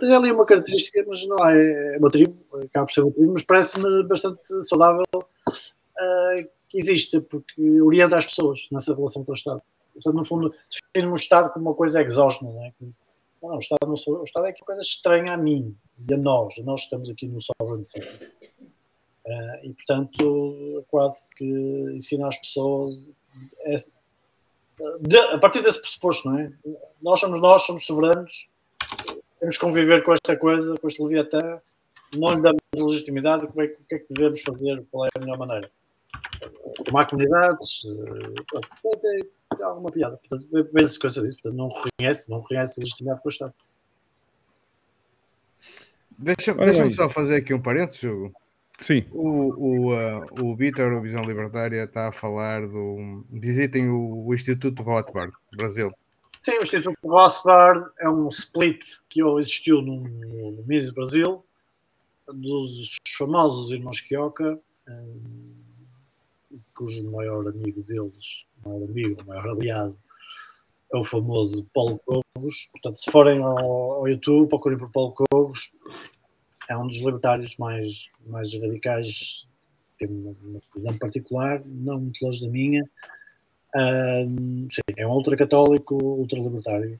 Tem ali uma característica, mas não é, é uma tribo, acaba por ser uma tribo, mas parece-me bastante saudável uh, existe, porque orienta as pessoas nessa relação com o Estado. Portanto, no fundo, definir o Estado como uma coisa exógena, não é? Não, o, Estado não, o Estado é é coisa estranha a mim e a nós. Nós estamos aqui no Sovereign City. Uh, e, portanto, quase que ensina às pessoas é, de, a partir desse pressuposto, não é? Nós somos nós, somos soberanos, temos que conviver com esta coisa, com este Leviatã, não lhe damos legitimidade, como é, o que é que devemos fazer, qual é a melhor maneira? Formar comunidades, eh, pronto, tem, tem alguma piada. Portanto, vem a sequência disso, portanto, não reconhece, não reconhece a legitimidade com o Estado. Deixa-me deixa só fazer aqui um parênteses, Hugo. Sim, O, o, uh, o Vitor, o Visão Libertária, está a falar do. Visitem o, o Instituto Rothbard, Brasil. Sim, o Instituto Rothbard é um split que existiu no, no, Brasil, dos famosos irmãos Quioca, hum, cujo maior amigo deles, maior amigo, maior aliado, é o famoso Paulo Cobos. Portanto, se forem ao, ao YouTube, procurem por Paulo Cobos, é um dos libertários mais, mais radicais, tem uma, uma visão particular, não muito longe da minha. Sim, é um ultracatólico, ultralibertário.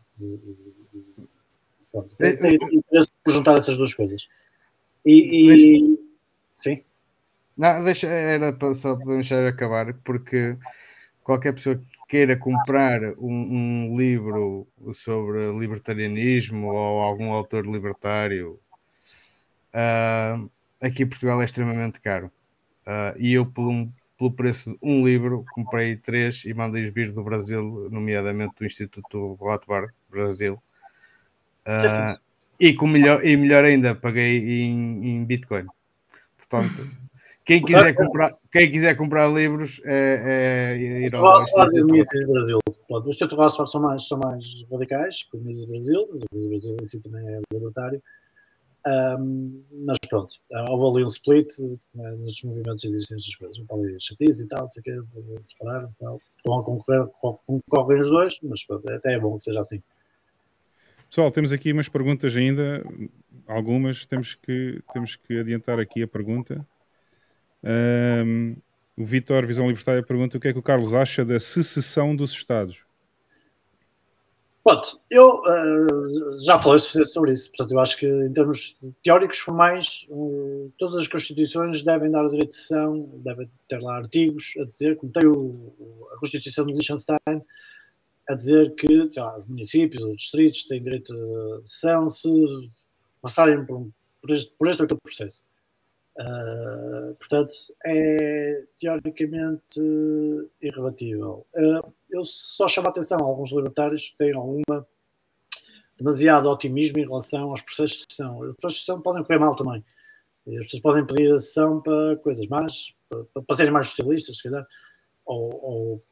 Pronto, É, tem tem interesse por juntar essas duas coisas. E, e- sim, Não, deixa, era só para deixar acabar, porque qualquer pessoa que queira comprar um, um livro sobre libertarianismo ou algum autor libertário, ah, aqui em Portugal é extremamente caro. Ah, e eu, por um- pelo preço de um livro, comprei três e mandei-os vir do Brasil, nomeadamente do Instituto Rothbard, Brasil. Ah, e, com melhor, e melhor ainda, paguei em, em Bitcoin. Portanto, quem quiser comprar, quem quiser comprar livros é, é ir ao e o Mises Brasil. Pronto, os Instituto Rothbard são mais, são mais radicais que o Mises Brasil, mas o Mises Brasil em si também é libertário. Ahm, mas pronto, houve ali um split, né, nos movimentos existem essas coisas, um ali chatice e tal, não sei o quê, separaram e tal. Estão a concorrer, concorrem os dois, mas pronto, até é bom que seja assim. pessoal, temos aqui umas perguntas ainda, algumas, temos que, temos que adiantar aqui a pergunta. Ahm, o Vitor Visão Libertária pergunta o que é que o Carlos acha da secessão dos Estados. Pronto, eu eh, já falei sobre isso, portanto, eu acho que em termos teóricos formais, eh, todas as constituições devem dar o direito de sessão, devem ter lá artigos a dizer, como tem o- a Constituição de Liechtenstein, a dizer que lá, os municípios os distritos têm direito de sessão se passarem por, um- por este, por este ou aquele processo. Uh, portanto, é teoricamente irrebatível. Uh, eu só chamo a atenção a alguns libertários que têm alguma demasiado otimismo em relação aos processos de sessão. Os processos de sessão podem correr mal também. As pessoas podem pedir a sessão para coisas más, para, para serem mais socialistas, se calhar. Ou, ou-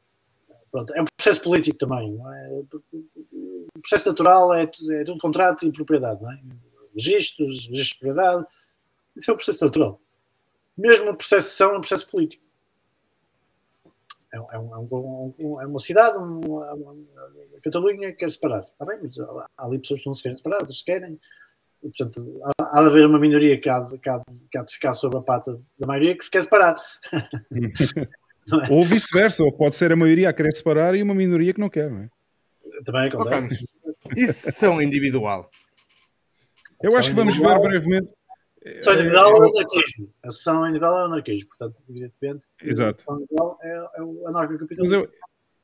pronto, é um processo político também. É? O processo natural é, é tudo contrato e propriedade. Não é? Registros, registros de propriedade. Isso é um processo natural. Mesmo o processo de sessão é um processo político. É, um- é um- é um- um- é uma cidade, uma, uma- a Catalunha quer separar-se. Está bem, mas há, há ali pessoas que não se querem separar, outras querem. E, portanto, há, há de haver uma minoria que há, de, que, há de, que há de ficar sobre a pata da maioria que se quer separar. É? Ou vice-versa, ou pode ser a maioria a querer separar e uma minoria que não quer, não é? Também acontece. Carlos, Isso são individual. Eu acho que vamos ver brevemente. A sessão individual é o anarquismo. A sessão individual é o anarquismo. Portanto, evidentemente, Exato. a sessão individual é, é o Mas anarcocapitalismo. eu,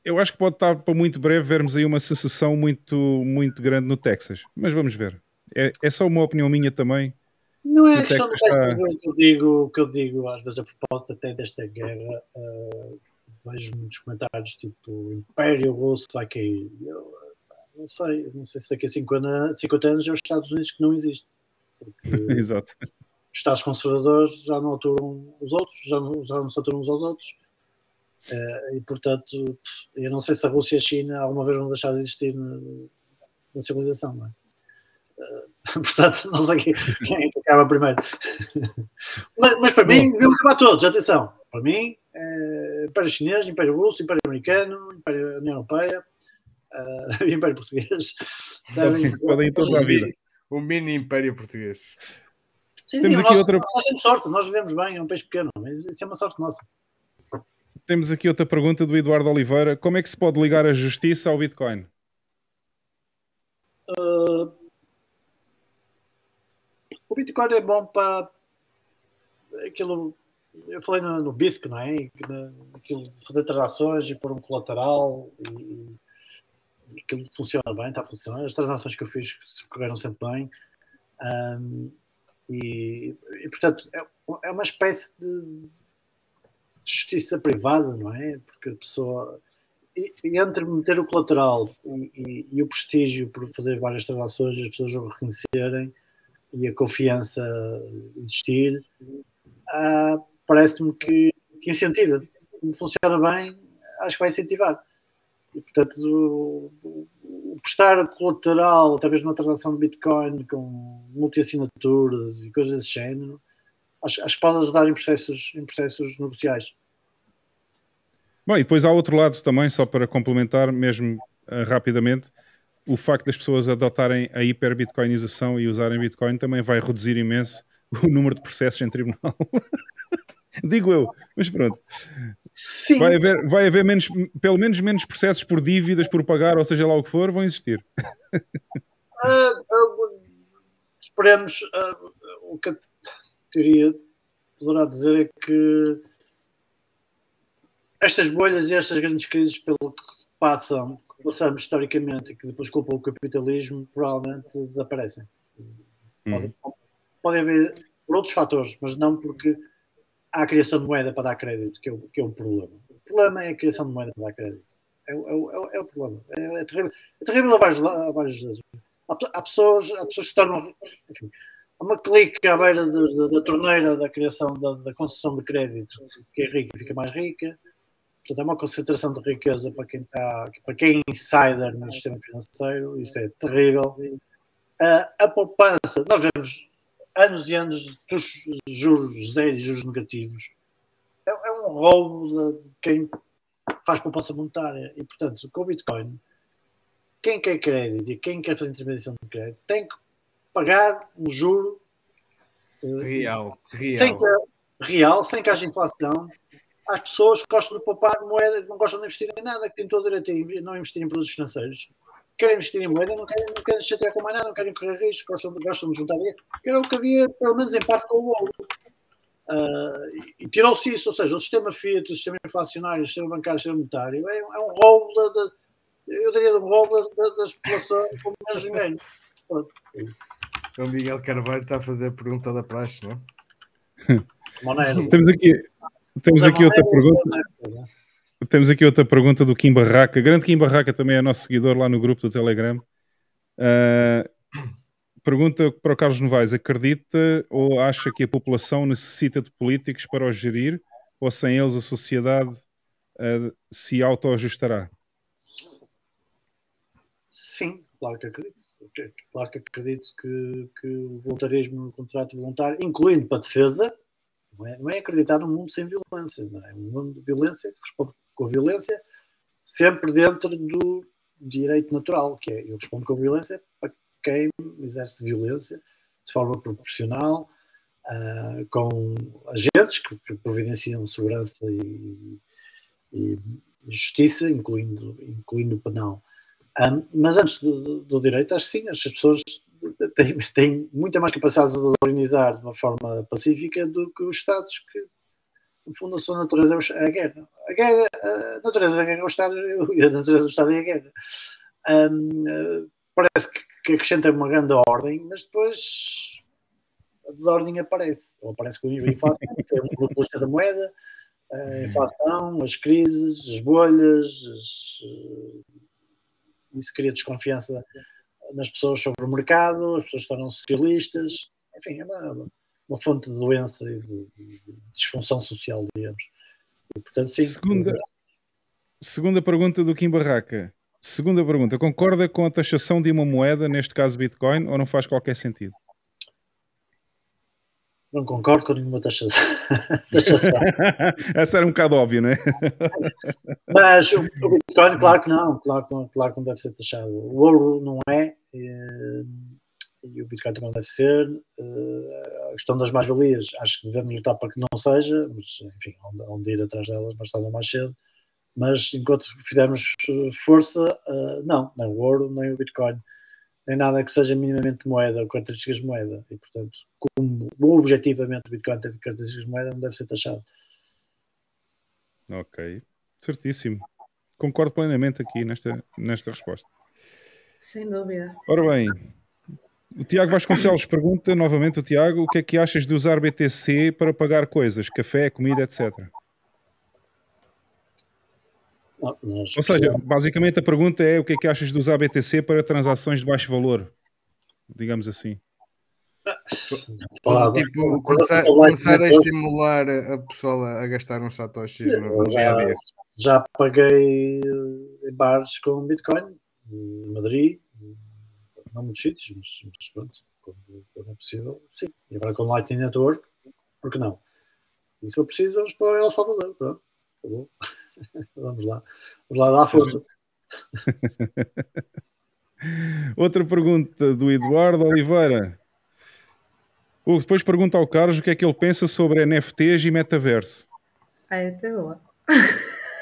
eu acho que pode estar para muito breve vermos aí uma secessão muito, muito grande no Texas. Mas vamos ver. É, é só uma opinião minha também. Não é O a questão do Texas está- o que eu digo, o que eu digo às vezes a propósito até desta guerra, eh, vejo muitos comentários tipo o Império Russo vai cair. Eu, eh, não sei, não sei se daqui a 50, 50 anos é os Estados Unidos que não existe. Porque Exato. os Estados conservadores já não aturam os outros, já não, já não se aturam uns aos outros. Eh, e portanto, eu não sei se a Rússia e a China alguma vez vão deixar de existir na, na civilização, não é? Eh, portanto, não sei quem, quem é que acaba primeiro. mas, mas para mim, deviam acabar todos, atenção. Para mim, eh, Império Chinês, Império Russo, Império Americano, Império União Europeia Império Português. Devem- Podem ir todos à vida. O mini império português. Sim, Temos sim, aqui nós, outra- nós temos sorte, nós vivemos bem, é um país pequeno, mas isso é uma sorte nossa. Temos aqui outra pergunta do Eduardo Oliveira. Como é que se pode ligar a justiça ao Bitcoin? Uh, o Bitcoin é bom para aquilo eu falei no, no BISC, não é? Aquilo de fazer transações e pôr um colateral e aquilo funciona bem, está a funcionar. As transações que eu fiz correram sempre bem. Um, e, e, portanto, é, é, uma espécie de justiça privada, não é? Porque a pessoa, entre meter o colateral e, e, e, o prestígio por fazer várias transações, as pessoas o reconhecerem e a confiança existir, ah, parece-me que, que incentiva. Funciona bem, acho que vai incentivar. E, portanto, o, o, prestar colateral através de uma transação de Bitcoin com multi-assinaturas e coisas desse género, acho, acho que pode ajudar em processos, em processos negociais. Bom, e depois há outro lado também, só para complementar, mesmo uh, rapidamente, o facto das pessoas adotarem a hiper-bitcoinização e usarem Bitcoin também vai reduzir imenso o número de processos em tribunal. Digo eu, mas pronto. Sim. Vai haver, vai haver menos, pelo menos menos processos por dívidas, por pagar, ou seja lá o que for, vão existir. Uh, uh, esperemos. Uh, o que a teoria poderá dizer é que estas bolhas e estas grandes crises pelo que passam, que passamos historicamente e que depois culpam o capitalismo, provavelmente desaparecem. Hum. Pode, haver por outros fatores, mas não porque a criação de moeda para dar crédito, que é, o, que é o problema. O problema é a criação de moeda para dar crédito. É, é, é, é o problema. É, é, terrível. É terrível a vários, a vários há, há, pessoas, há pessoas que tornam. Enfim, há uma clique à beira da, da, da torneira da criação da, da concessão de crédito, que é rica fica mais rica Portanto, é uma concentração de riqueza para quem, está, para quem é insider no sistema financeiro, isso é terrível. Uh, a poupança, nós vemos anos e anos dos juros zero e juros negativos. É, é um roubo de quem faz poupança monetária. E, portanto, com o Bitcoin, quem quer crédito e quem quer fazer intermediação de crédito tem que pagar um juro real, real. Sem que, real, sem que haja inflação, às pessoas que gostam de poupar moeda, que não gostam de investir em nada, que têm todo o direito a não investir em produtos financeiros. Querem investir em moeda, não querem, não querem se chatear com mais nada, não querem correr risco, gostam, gostam de juntar dinheiro. Era o que havia, pelo menos em parte, com o ouro. Uh, e tirou-se isso, ou seja, o sistema Fiat, o sistema inflacionário, o sistema bancário, o sistema monetário, é, é um roubo, da, da, eu diria, um roubo da, da, das populações com menos dinheiro. Então, Miguel Carvalho está a fazer a pergunta da praxe, não é? Temos aqui, temos aqui outra pergunta. Temos aqui outra pergunta do Kim Barraca. Grande Kim Barraca também é nosso seguidor lá no grupo do Telegram. Uh, pergunta para o Carlos Novaes: acredita ou acha que a população necessita de políticos para os gerir ou sem eles a sociedade uh, se autoajustará? Sim, claro que acredito. Claro que acredito que, que o voluntarismo, o contrato voluntário, incluindo para a defesa, não é, não é acreditar num mundo sem violência, não é? Um mundo de violência que responde com a violência sempre dentro do direito natural, que é eu respondo com a violência para quem exerce violência de forma proporcional, uh, com agentes que, que, providenciam segurança e, e, justiça, incluindo, incluindo o penal. Um, ah, mas antes do, do, direito, acho que sim, as pessoas tem, tem muita mais capacidade de organizar de uma forma pacífica do que os Estados que, no fundo, a sua natureza é a guerra. A, guerra, a natureza da guerra é o Estado a natureza do Estado é a guerra. Um, parece que, acrescenta uma grande ordem, mas depois a desordem aparece. Ou aparece com de inflação, que é uma política da moeda, a inflação, as crises, as bolhas, as, isso cria desconfiança nas pessoas sobre o mercado, as pessoas tornam socialistas, enfim, é uma, uma fonte de doença e de, de disfunção social, digamos. E, portanto, sim. Segunda, segunda pergunta do Kim Barraca. Segunda pergunta, concorda com a taxação de uma moeda, neste caso Bitcoin, ou não faz qualquer sentido? Não concordo com nenhuma taxação. Essa era um bocado óbvio, não é? Mas o, Bitcoin, claro que não, claro, claro que não deve ser taxado. O ouro não é, e, e o Bitcoin também deve ser. Eh, a questão das mais-valias, acho que devemos lutar para que não seja, mas enfim, onde, onde ir atrás delas mais tarde ou mais cedo. Mas enquanto fizermos força, eh, não, nem o ouro, nem o Bitcoin nem nada que seja minimamente moeda ou características de moeda. E, portanto, como objetivamente o Bitcoin tem características de moeda, não deve ser taxado. Ok, certíssimo. Concordo plenamente aqui nesta, nesta resposta. Sem dúvida. Ora bem, o Tiago Vasconcelos pergunta novamente: o Tiago, o que é que achas de usar BTC para pagar coisas, café, comida, etc? Não, Ou seja, basicamente a pergunta é: o que é que achas de usar BTC para transações de baixo valor? Digamos assim. Pá, tipo, quando começar, começar a estimular a pessoa a gastar uns satoshis no no dia a já, dia. já paguei em bares com Bitcoin, em Madrid, não muitos sítios, mas, mas pronto, quando, quando é possível, sim. E agora com Lightning Network, por que não? E se for preciso, vamos para El Salvador, pronto. Tá bom? vamos lá. Vamos lá dar força. Outra pergunta do Eduardo Oliveira. O depois pergunta ao Carlos o que é que ele pensa sobre NFTs e metaverso. Ai, até boa.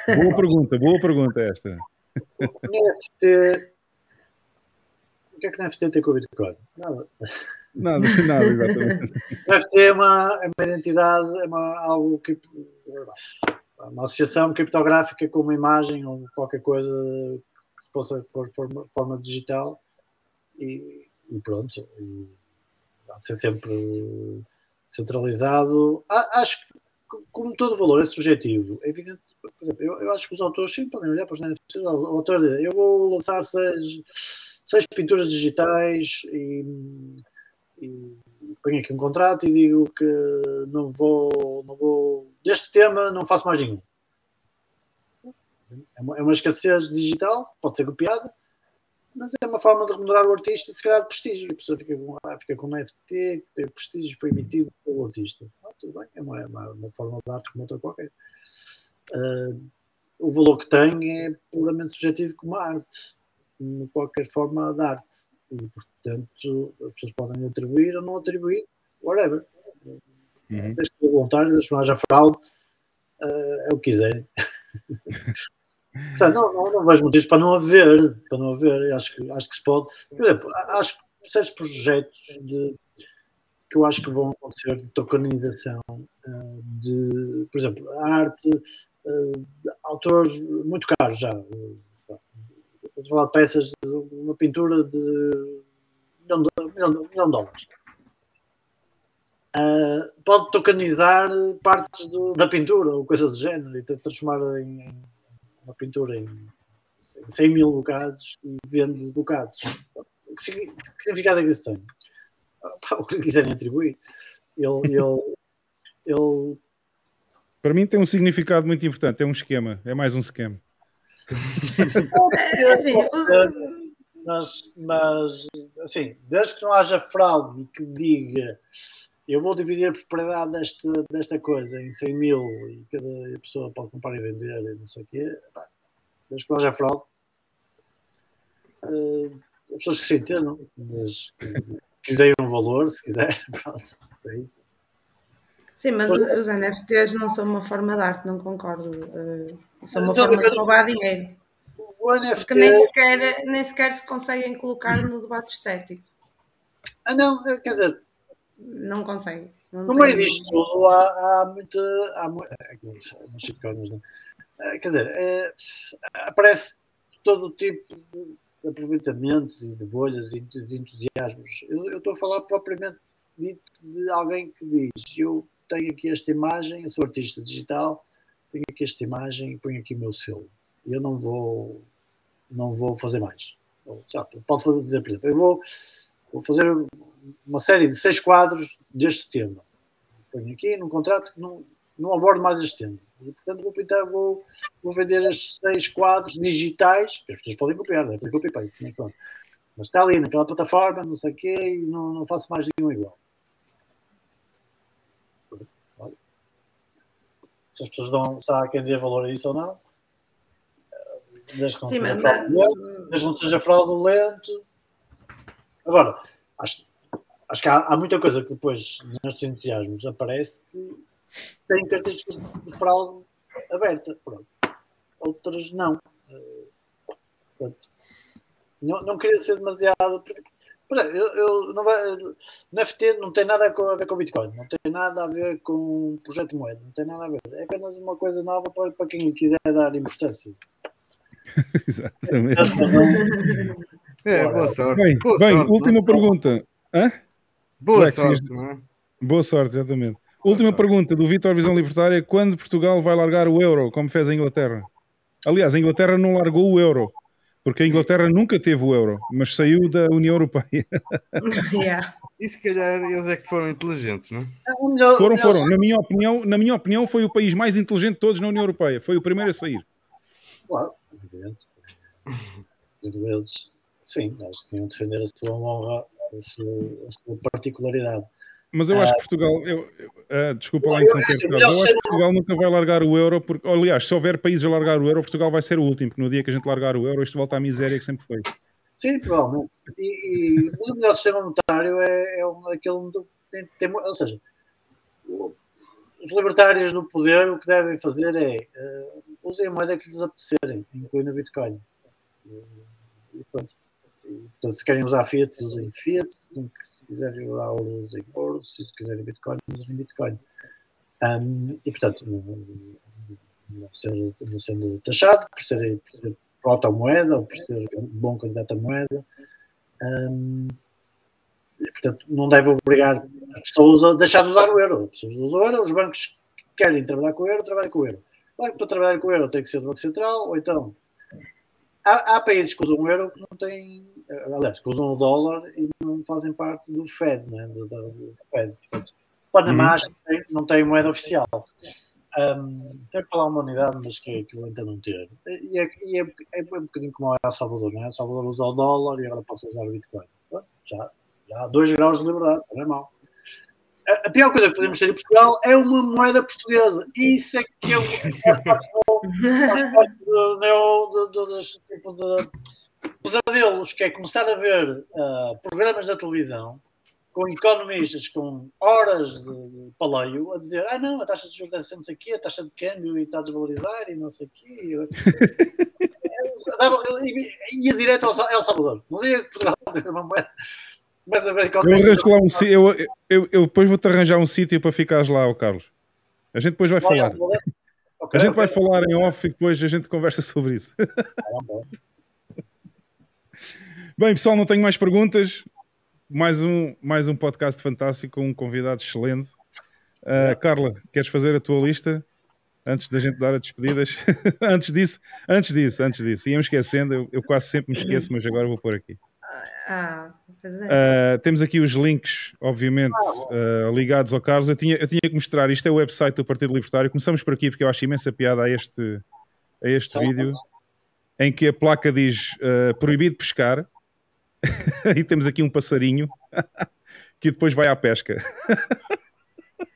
Boa pergunta, boa pergunta esta. NFT. O que é que NFT tem com o Bitcoin? Nada. Nada, nada, exatamente. NFT é uma, é uma identidade, é uma, algo que. Uma associação criptográfica com uma imagem ou qualquer coisa que se possa pôr de forma, forma digital e, e pronto. E vai ser sempre centralizado. A- Acho que, como todo valor é subjetivo, é evidente. Por exemplo, eu, eu acho que os autores sim podem olhar para os NFTs. O autor diz, eu vou lançar seis, seis pinturas digitais e, e ponho aqui um contrato e digo que não vou, não vou deste tema não faço mais nenhum. É uma, é uma escassez digital, pode ser copiada, mas é uma forma de remunerar o artista se calhar de prestígio. A pessoa fica com, ah, fica com um NFT, que tem prestígio, foi emitido pelo artista. Ah, tudo bem, é uma, é uma, uma forma de arte como outra qualquer. Ah, o valor que tem é puramente subjetivo como arte, como qualquer forma de arte. E, portanto, as pessoas podem atribuir ou não atribuir, whatever. Uhum. Que voluntário, desde que não haja fraude, eh, é o que quiserem. Portanto, não, não, não vejo motivos para não haver, para não haver, acho que, acho que se pode. Por exemplo, acho que certos projetos de, que eu acho que vão acontecer de tokenização eh, de, por exemplo, arte, de autores muito caros já. falar de peças de uma pintura de milhão de, milhão de- dólares. Ah, pode tokenizar partes do- da pintura ou coisa do género e transformar em, em uma pintura em 100 mil bocados e vende bocados. Que, signi- que significado é que isso tem? O que lhe quiserem atribuir. Ele, ele, ele Para mim tem um significado muito importante, é um esquema, é mais um esquema. É, assim, mas, mas assim, desde que não haja fraude e que diga eu vou dividir a propriedade desta, desta coisa em 100 mil e cada pessoa pode comprar e vender e não sei o quê, pá, desde que não haja fraude, eh, as pessoas que se entendam, mas que, que lhe deem um valor, se quiser, pronto, é isso. Sim, mas os, os NFTs não são uma forma de arte, não concordo. Eh, são uma Não, forma de roubar dinheiro. O NFT. Porque nem sequer, nem sequer se conseguem colocar no debate estético. Ah, não, quer dizer, Não conseguem. Não No meio disto tudo há, há muita. Há, mu- é, shitcoins, é? Eh, Quer dizer, eh, aparece todo o tipo de aproveitamentos e de bolhas e de, de entusiasmos. Eu, eu estou a falar propriamente dito de alguém que diz: Eu tenho aqui esta imagem, sou artista digital, tenho aqui esta imagem e ponho aqui o meu selo. Eu não vou, não vou fazer mais. Pode fazer, dizer, por exemplo, eu vou, vou fazer uma série de seis quadros deste tema. Ponho aqui num contrato que não, não abordo mais este tema. E, portanto, vou, pintar, vou, vou vender estes seis quadros digitais, as pessoas podem copiar, deve ter copy paste, mas. Mas está ali naquela plataforma, não sei o quê, e não, não faço mais nenhum igual. Se as pessoas dão, se há quem dê valor a isso ou não, desde que não Sim, seja mas, fraudulento, desde que não seja fraudulento. Agora, acho, acho que há, há muita coisa que depois nestes entusiasmos aparece que tem características de fraude aberta. Pronto. Outras não. Eh, Portanto, Não, não queria ser demasiado. Eu, eu, não vai, no FT não tem nada a ver com Bitcoin, não tem nada a ver com um projeto de moeda, não tem nada a ver. É apenas uma coisa nova para, para quem quiser dar importância. Exatamente. É, boa sorte. Bem, boa bem sorte, última não é? pergunta. Hã? Boa sorte, isto- é? Boa sorte, exatamente. Última pergunta do Vitor Visão Libertária: quando Portugal vai largar o euro, como fez a Inglaterra? Aliás, a Inglaterra não largou o euro, porque a Inglaterra nunca teve o euro, mas saiu da União Europeia. Yeah. E se calhar eles é que foram inteligentes, não é? Melhor- Foram, foram. Na minha opinião, na minha opinião, foi o país mais inteligente de todos na União Europeia. Foi o primeiro a sair. Claro, evidente. Os ingleses, sim, eles tinham de defender a sua honra, a sua, a sua particularidade. Mas eu acho que Portugal, eu, eu- ah, desculpa lá interromper, eu acho que Portugal nunca vai largar o euro, porque, aliás, se houver países a largar o euro, Portugal vai ser o último, porque no dia que a gente largar o euro, isto volta à miséria que sempre foi. Sim, provavelmente. E, e o melhor sistema monetário é, é aquele tem, tem, ou seja, os libertários no poder o que devem fazer é eh, usem a moeda que lhes apetecerem, incluindo o Bitcoin. E. E, portanto, se querem usar Fiat, usem Fiat. Se quiserem usar ouro, usem ouro. Se quiserem Bitcoin, usem Bitcoin. Um, e, portanto, não, sendo, não sendo taxado por ser, por ser proto-moeda ou por ser um bom candidato a moeda. Um, e, portanto, não deve obrigar as pessoas a deixar de usar o euro. As pessoas usam o euro, os bancos que querem trabalhar com o euro, trabalham com o euro. Para trabalhar com o euro tem que ser do Banco Central, ou então há, há países que usam o euro que não têm, aliás, que usam o dólar e não fazem parte do Fed, né? do, do, do Fed. Portanto, Panamá Uhum. não tem moeda oficial. Um, tem para lá uma unidade, mas que, que eu ainda não ter. E é, e é, é um bocadinho como é El Salvador, não é? El Salvador usa o dólar e agora passa a usar o Bitcoin. Já, já há dois graus de liberdade, não é mau. A, a pior coisa que podemos ter em Portugal é uma moeda portuguesa. Isso é que é faz parte do- faz parte do, neo- do, do, tipo de pesadelos, que é começar a ver ah, programas da televisão com economistas com horas de, de paleio a dizer ah não, a taxa de juros deve ser não sei o quê, a taxa de câmbio e está a desvalorizar e não sei o quê. Ia direto ao Sa- El Salvador. Dia que Portugal teve uma moeda, começa a ver Eu, lá um, eu, eu, eu depois vou-te arranjar um sítio para ficares lá, ó Carlos. A gente depois vai falar. Ok, A gente ok. vai falar em off e depois a gente conversa sobre isso. Bem, pessoal, não tenho mais perguntas. Mais um, mais um podcast fantástico com um convidado excelente. Uh, Carla, queres fazer a tua lista antes da gente dar as despedidas? antes disso, antes disso, antes disso. Ia-me esquecendo, eu, eu quase sempre me esqueço, mas agora vou pôr aqui. Ah. Uh, temos aqui os links, obviamente, uh, ligados ao Carlos. Eu tinha, eu tinha que mostrar, isto é o website do Partido Libertário. Começamos por aqui porque eu acho imensa piada a este, a este vídeo, em que a placa diz uh, proibido pescar. e temos aqui um passarinho que depois vai à pesca.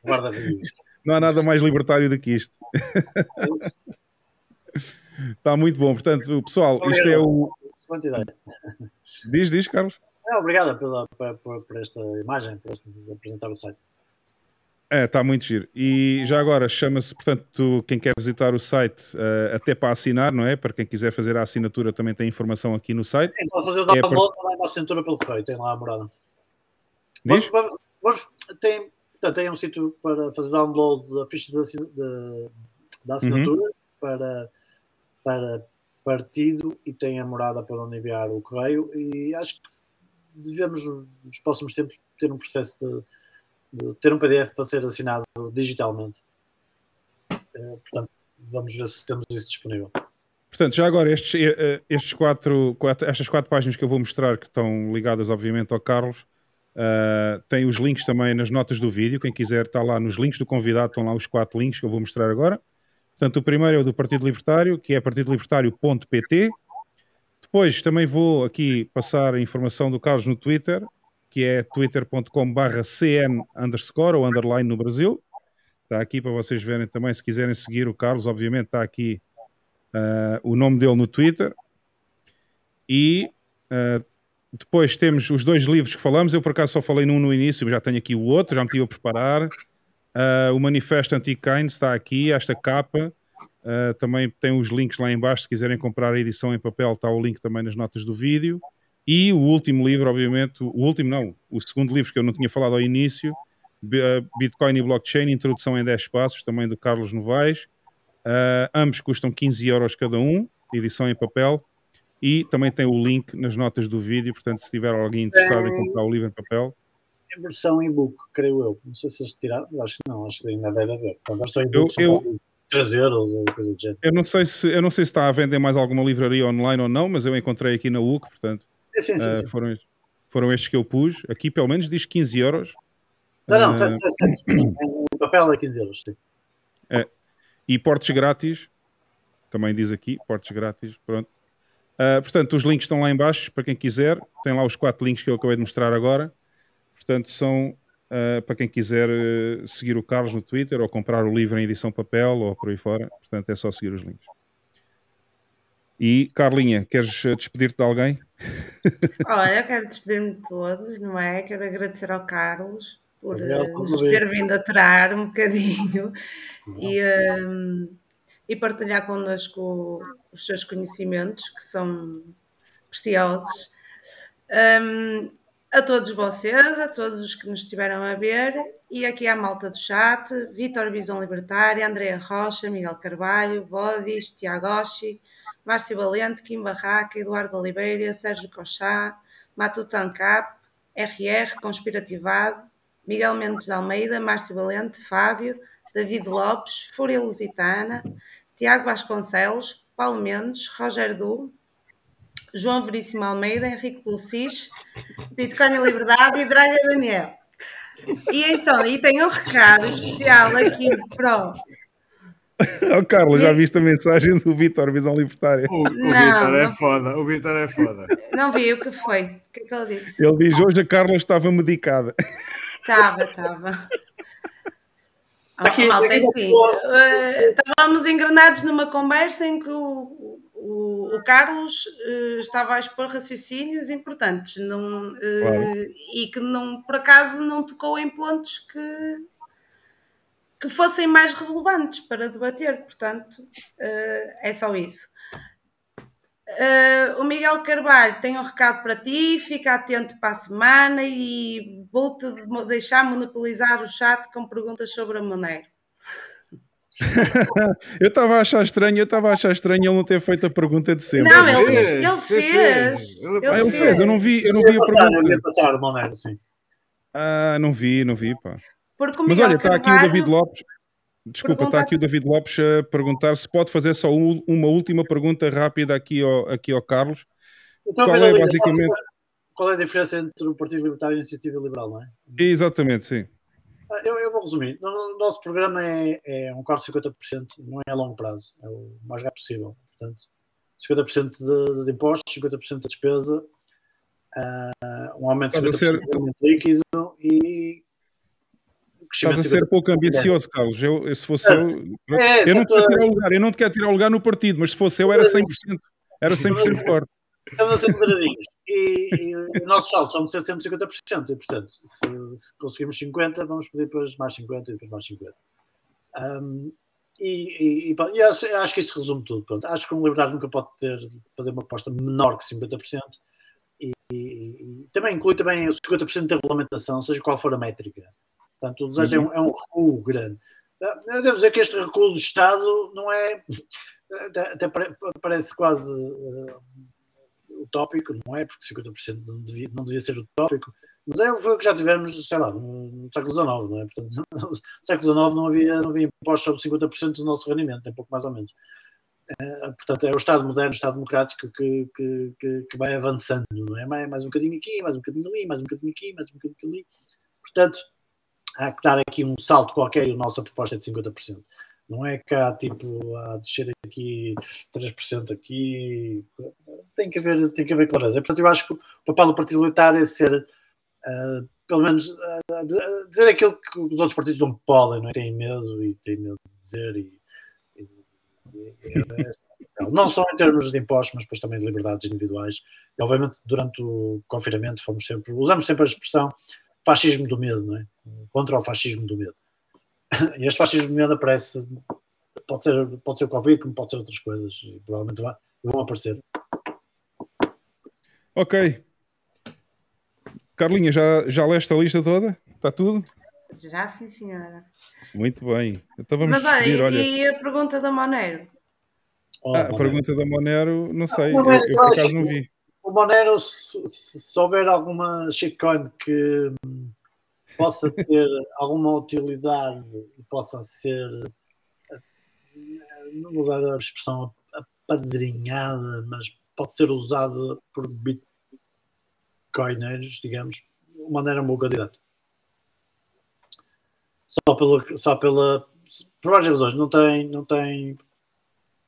Guarda isto. Não há nada mais libertário do que isto. Está muito bom. Portanto, pessoal, isto é o. Diz, diz, Carlos. É, obrigado pela, por, por- esta imagem, por apresentar o site. É, está muito giro. E já agora chama-se, portanto, quem quer visitar o site, eh, até para assinar, não é? Para quem quiser fazer a assinatura, também tem informação aqui no site. Sim, pode fazer o É download lá na assinatura pelo correio, tem lá a morada. Diz? Vamos- vamos- tem, portanto, tem um sítio para fazer o download da ficha de assi- de- da assinatura Uhum. para, para partido e tem a morada para onde enviar o correio e acho que devemos nos próximos tempos ter um processo de, de ter um PDF para ser assinado digitalmente. Eh, portanto, vamos ver se temos isso disponível. Portanto, já agora, estes, eh, eh, estes quatro, quatro- estas quatro páginas que eu vou mostrar, que estão ligadas, obviamente, ao Carlos, eh, têm os links também nas notas do vídeo. Quem quiser, está lá nos links do convidado, estão lá os quatro links que eu vou mostrar agora. Portanto, o primeiro é o do Partido Libertário, que é partidolibertário.pt. Depois também vou aqui passar a informação do Carlos no Twitter, que é twitter.com.br cn underscore ou underline no Brasil. Está aqui para vocês verem também, se quiserem seguir o Carlos, obviamente está aqui ah, o nome dele no Twitter. E ah, depois temos os dois livros que falamos. Eu por acaso só falei num no início, mas já tenho aqui o outro, já me estive a preparar. Ah, o Manifesto Anti-Keynes está aqui, esta capa. Uh, também tem os links lá em baixo, se quiserem comprar a edição em papel, está o link também nas notas do vídeo. E o último livro, obviamente, o último não, o segundo livro que eu não tinha falado ao início, Bitcoin e Blockchain, Introdução em 10 Passos, também do Carlos Novaes. Uh, ambos custam 15 euros cada um, edição em papel. E também tem o link nas notas do vídeo, portanto, se tiver alguém interessado em comprar o livro em papel. Em versão e-book, creio eu. Não sei se eles tiraram, acho que não, acho que ainda deve haver. Portanto, a versão e-book eu, eu, 3 euros ou coisa do género. Eu não, sei se, eu não sei se está a vender mais alguma livraria online ou não, mas eu encontrei aqui na UC, portanto. Sim, sim, uh, sim. Foram, foram estes que eu pus. Aqui, pelo menos, diz 15 euros. Não, não, uh, certo, certo, certo. O papel é 15 euros, sim. É. E portes grátis, também diz aqui, portes grátis, pronto. Uh, portanto, os links estão lá em baixo para quem quiser. Tem lá os quatro links que eu acabei de mostrar agora. Portanto, são uh, para quem quiser uh, seguir o Carlos no Twitter ou comprar o livro em edição papel ou por aí fora. Portanto, é só seguir os links. E, Carlinha, queres despedir-te de alguém? Olha, eu quero despedir-me de todos, não é? Quero agradecer ao Carlos por nos ter vindo a aturar um bocadinho. E e partilhar connosco os seus conhecimentos, que são preciosos. Um, a todos vocês, a todos os que nos estiveram a ver, e aqui à malta do chat, Vitor Visão Libertária, Andréa Rocha, Miguel Carvalho, Bodis, Tiago Oshi, Márcio Valente, Kim Barraca, Eduardo Oliveira, Sérgio Cochá, Matutan Cap, RR, Conspirativado, Miguel Mendes de Almeida, Márcio Valente, Fábio, David Lopes, Fúria Lusitana, Tiago Vasconcelos, Paulo Mendes, Rogério Du, João Veríssimo Almeida, Henrique Lucis, Bitcoin e Liberdade e Draga Daniel. E então, e tem um recado especial aqui para Oh, Carlos, já viste a mensagem do Vitor, Visão Libertária? O, o Vitor é foda, o Vitor é foda. Não vi o que foi. O que é que ele disse? Ele diz: hoje a Carla estava medicada. Estava, estava. Aqui, malta, aqui assim, uh, estávamos engrenados numa conversa em que o, o, o Carlos uh, estava a expor raciocínios importantes não, uh, claro. e que não, por acaso não tocou em pontos que, que fossem mais relevantes para debater, portanto é só isso. Uh, o Miguel Carvalho tem um recado para ti, fica atento para a semana e vou-te deixar monopolizar o chat com perguntas sobre a Monero. eu estava a achar estranho, eu estava a achar estranho ele não ter feito a pergunta de sempre. Não, ele, fez. Ele fez, ele, ah, ele fez. eu não vi, eu não vi a pergunta. Eu passar, Monero, sim. Ah, não vi, não vi, pá. Mas olha, está aqui o David Lopes. Desculpa, está aqui o David Lopes a perguntar se pode fazer só uma última pergunta rápida aqui ao, aqui ao Carlos. Então, qual é basicamente. Qual é a diferença entre o Partido Libertário e a Iniciativa Liberal, não é? Exatamente, sim. Ah, eu, eu vou resumir. O nosso programa é, é um corte de 50%, não é a longo prazo, é o mais rápido possível. Portanto, 50% de, de impostos, 50% de despesa, uh, um aumento de 50% ser... de líquido e Estás a ser pouco ambicioso, Carlos. Eu, se fosse eu, é, eu não te quero tirar o lugar, eu não te quero tirar lugar no partido, mas se fosse eu era 100%, era 100% corte. Estamos a ser moderadinhos. E, e os nossos saltos são de ser sempre 50%, e portanto, se, se, conseguimos 50, vamos pedir depois mais 50 e depois mais 50. Um, e, e, e acho, acho, que isso resume tudo. Pronto. Acho que um libertário nunca pode ter, fazer uma aposta menor que 50%. E, e, também inclui também os 50% da regulamentação, seja qual for a métrica. Portanto, o desejo uhum. é, um, é um recuo grande. Devo dizer que este recuo do Estado não é. Até parece quase uh, utópico, não é? Porque 50% não devia, não devia ser utópico, mas é o que já tivemos, sei lá, no século XIX, não é? Portanto, no século XIX não havia, não havia impostos sobre 50% do nosso rendimento, nem pouco mais ou menos. Uh, portanto, é o Estado moderno, o Estado democrático que, que, que, que, vai avançando, não é? Mais, mais um bocadinho aqui, mais um bocadinho ali, mais um bocadinho aqui, mais um bocadinho ali. Portanto, há que dar aqui um salto qualquer e a nossa proposta é de 50%. Não é cá, tipo, a descer aqui 3% aqui. Tem que haver, tem que haver clareza. Portanto, eu acho que o papel do Partido Militar é ser, uh, pelo menos, uh, dizer aquilo que os outros partidos não podem, não é? Têm medo e têm medo de dizer. E, e, e, não só em termos de impostos, mas depois também de liberdades individuais. E, obviamente, durante o confinamento, fomos sempre, usamos sempre a expressão fascismo do medo, não é? Contra o fascismo do medo. E este fascismo do medo aparece pode ser, pode ser o Covid, como pode ser outras coisas, e provavelmente vão aparecer. Ok. Carlinha, já, já leste a lista toda? Está tudo? Já sim, senhora. Muito bem. Então vamos Mas despedir. Olha, e a pergunta da Monero? Oh, Ah, a Monero. pergunta da Monero, não sei. Ah, Eu, Monero, eu por eu acaso não vi. O Monero, se, se- houver alguma shitcoin que possa ter alguma utilidade e possa ser, não vou dar a expressão apadrinhada, mas pode ser usada por bitcoineiros, digamos, o Monero é um bom candidato. Só pela, só pela por várias razões, não tem, não tem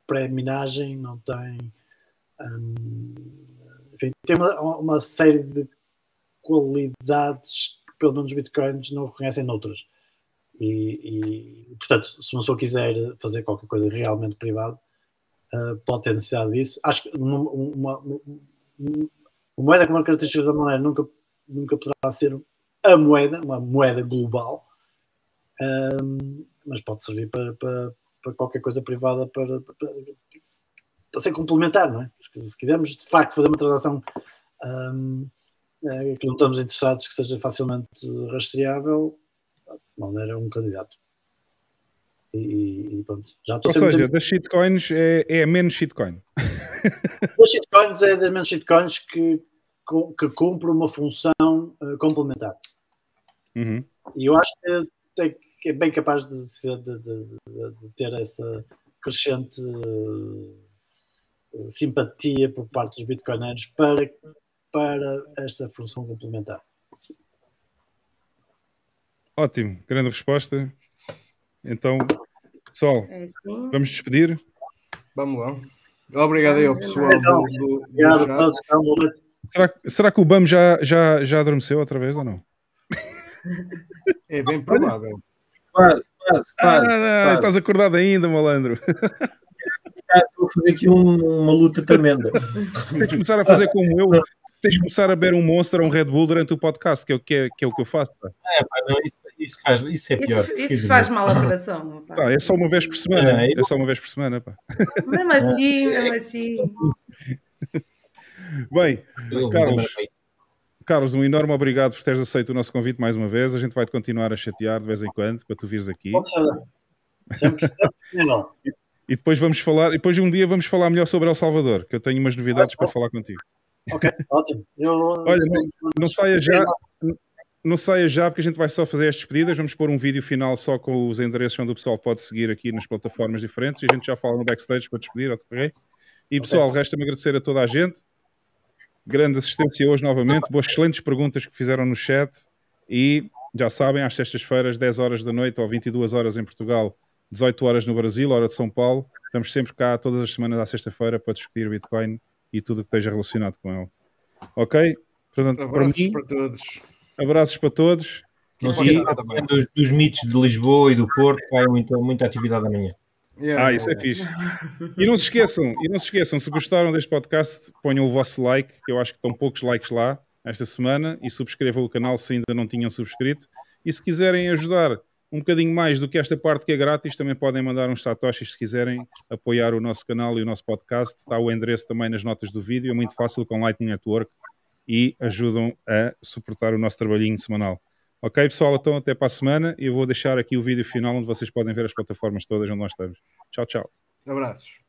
pré-minagem, não tem hum, enfim, tem uma, uma série de qualidades que pelo menos os bitcoins não reconhecem noutras. E, e, portanto, se uma pessoa quiser fazer qualquer coisa realmente privada, uh, pode ter necessidade disso. Acho que uma, uma, uma, moeda com uma característica da maneira nunca, nunca poderá ser a moeda, uma moeda global, um, mas pode servir para, para, para qualquer coisa privada para, para, para ser complementar, não é? Se, se quisermos de facto fazer uma transação um, é, que não estamos interessados que seja facilmente rastreável, Monero é um candidato. E, e pronto, já estou Ou seja, das shitcoins é, é a menos shitcoin. das shitcoins é das menos shitcoins que, que cumpre uma função uh, complementar. Uhum. E eu acho que, tem, que é bem capaz de, ser, de, de, de ter essa crescente uh, simpatia por parte dos bitcoineiros para, para esta função complementar. Ótimo, grande resposta. Então, pessoal, É assim. vamos despedir. Vamos lá. Obrigado aí ao pessoal Então, do, do, do Obrigado, chat. todos, boa noite. Será, será que o BAM já, já, já adormeceu outra vez ou não? É bem provável. Quase, quase, Ah, quase. não, quase. estás acordado ainda, malandro. Ah, Estou a fazer aqui um- uma luta tremenda. Tens de começar a fazer como eu. Tens de começar a beber um Monster ou um Red Bull durante o podcast, que é o que, é, que, é, o que eu faço. pá. É, pá, não, isso, isso, faz, isso é pior. Isso, isso faz mal ao coração. pá. Tá, é só uma vez por semana. É, É só uma vez por semana. Pá. Mesmo assim, mesmo assim. Bem, Carlos, Carlos, um enorme obrigado por teres aceito o nosso convite mais uma vez. A gente vai-te continuar a chatear de vez em quando para tu vires aqui. Sempre, sempre, não. E depois vamos falar, e depois um dia vamos falar melhor sobre El Salvador, que eu tenho umas novidades para falar contigo. Ok, ótimo. Eu, Olha, não, não saia já, não saia já, porque a gente vai só fazer as despedidas. Vamos pôr um vídeo final só com os endereços onde o pessoal pode seguir aqui nas plataformas diferentes e a gente já fala no backstage para despedir, ok? E pessoal, resta-me agradecer a toda a gente. Grande assistência hoje novamente, boas excelentes perguntas que fizeram no chat e já sabem, às sextas-feiras, 10 horas da noite ou 22 horas em Portugal, 18 horas no Brasil, hora de São Paulo. Estamos sempre cá todas as semanas à sexta-feira para discutir Bitcoin e tudo o que esteja relacionado com ele. Ok? Portanto, para Abraços mim, para todos. abraços para todos. Não E se para esqueçam dos, dos mitos de Lisboa e do Porto, que vai muita, muita atividade amanhã. Yeah, Ah, isso é fixe. E não se esqueçam, e não se esqueçam, se gostaram deste podcast, ponham o vosso like, que eu acho que estão poucos likes lá esta semana, e subscrevam o canal se ainda não tinham subscrito. E se quiserem ajudar um bocadinho mais do que esta parte que é grátis, também podem mandar uns satoshis se quiserem apoiar o nosso canal e o nosso podcast. Está o endereço também nas notas do vídeo, é muito fácil com Lightning Network e ajudam a suportar o nosso trabalhinho semanal. Ok, pessoal, então até para a semana e eu vou deixar aqui o vídeo final onde vocês podem ver as plataformas todas onde nós estamos. Tchau, tchau. Abraços.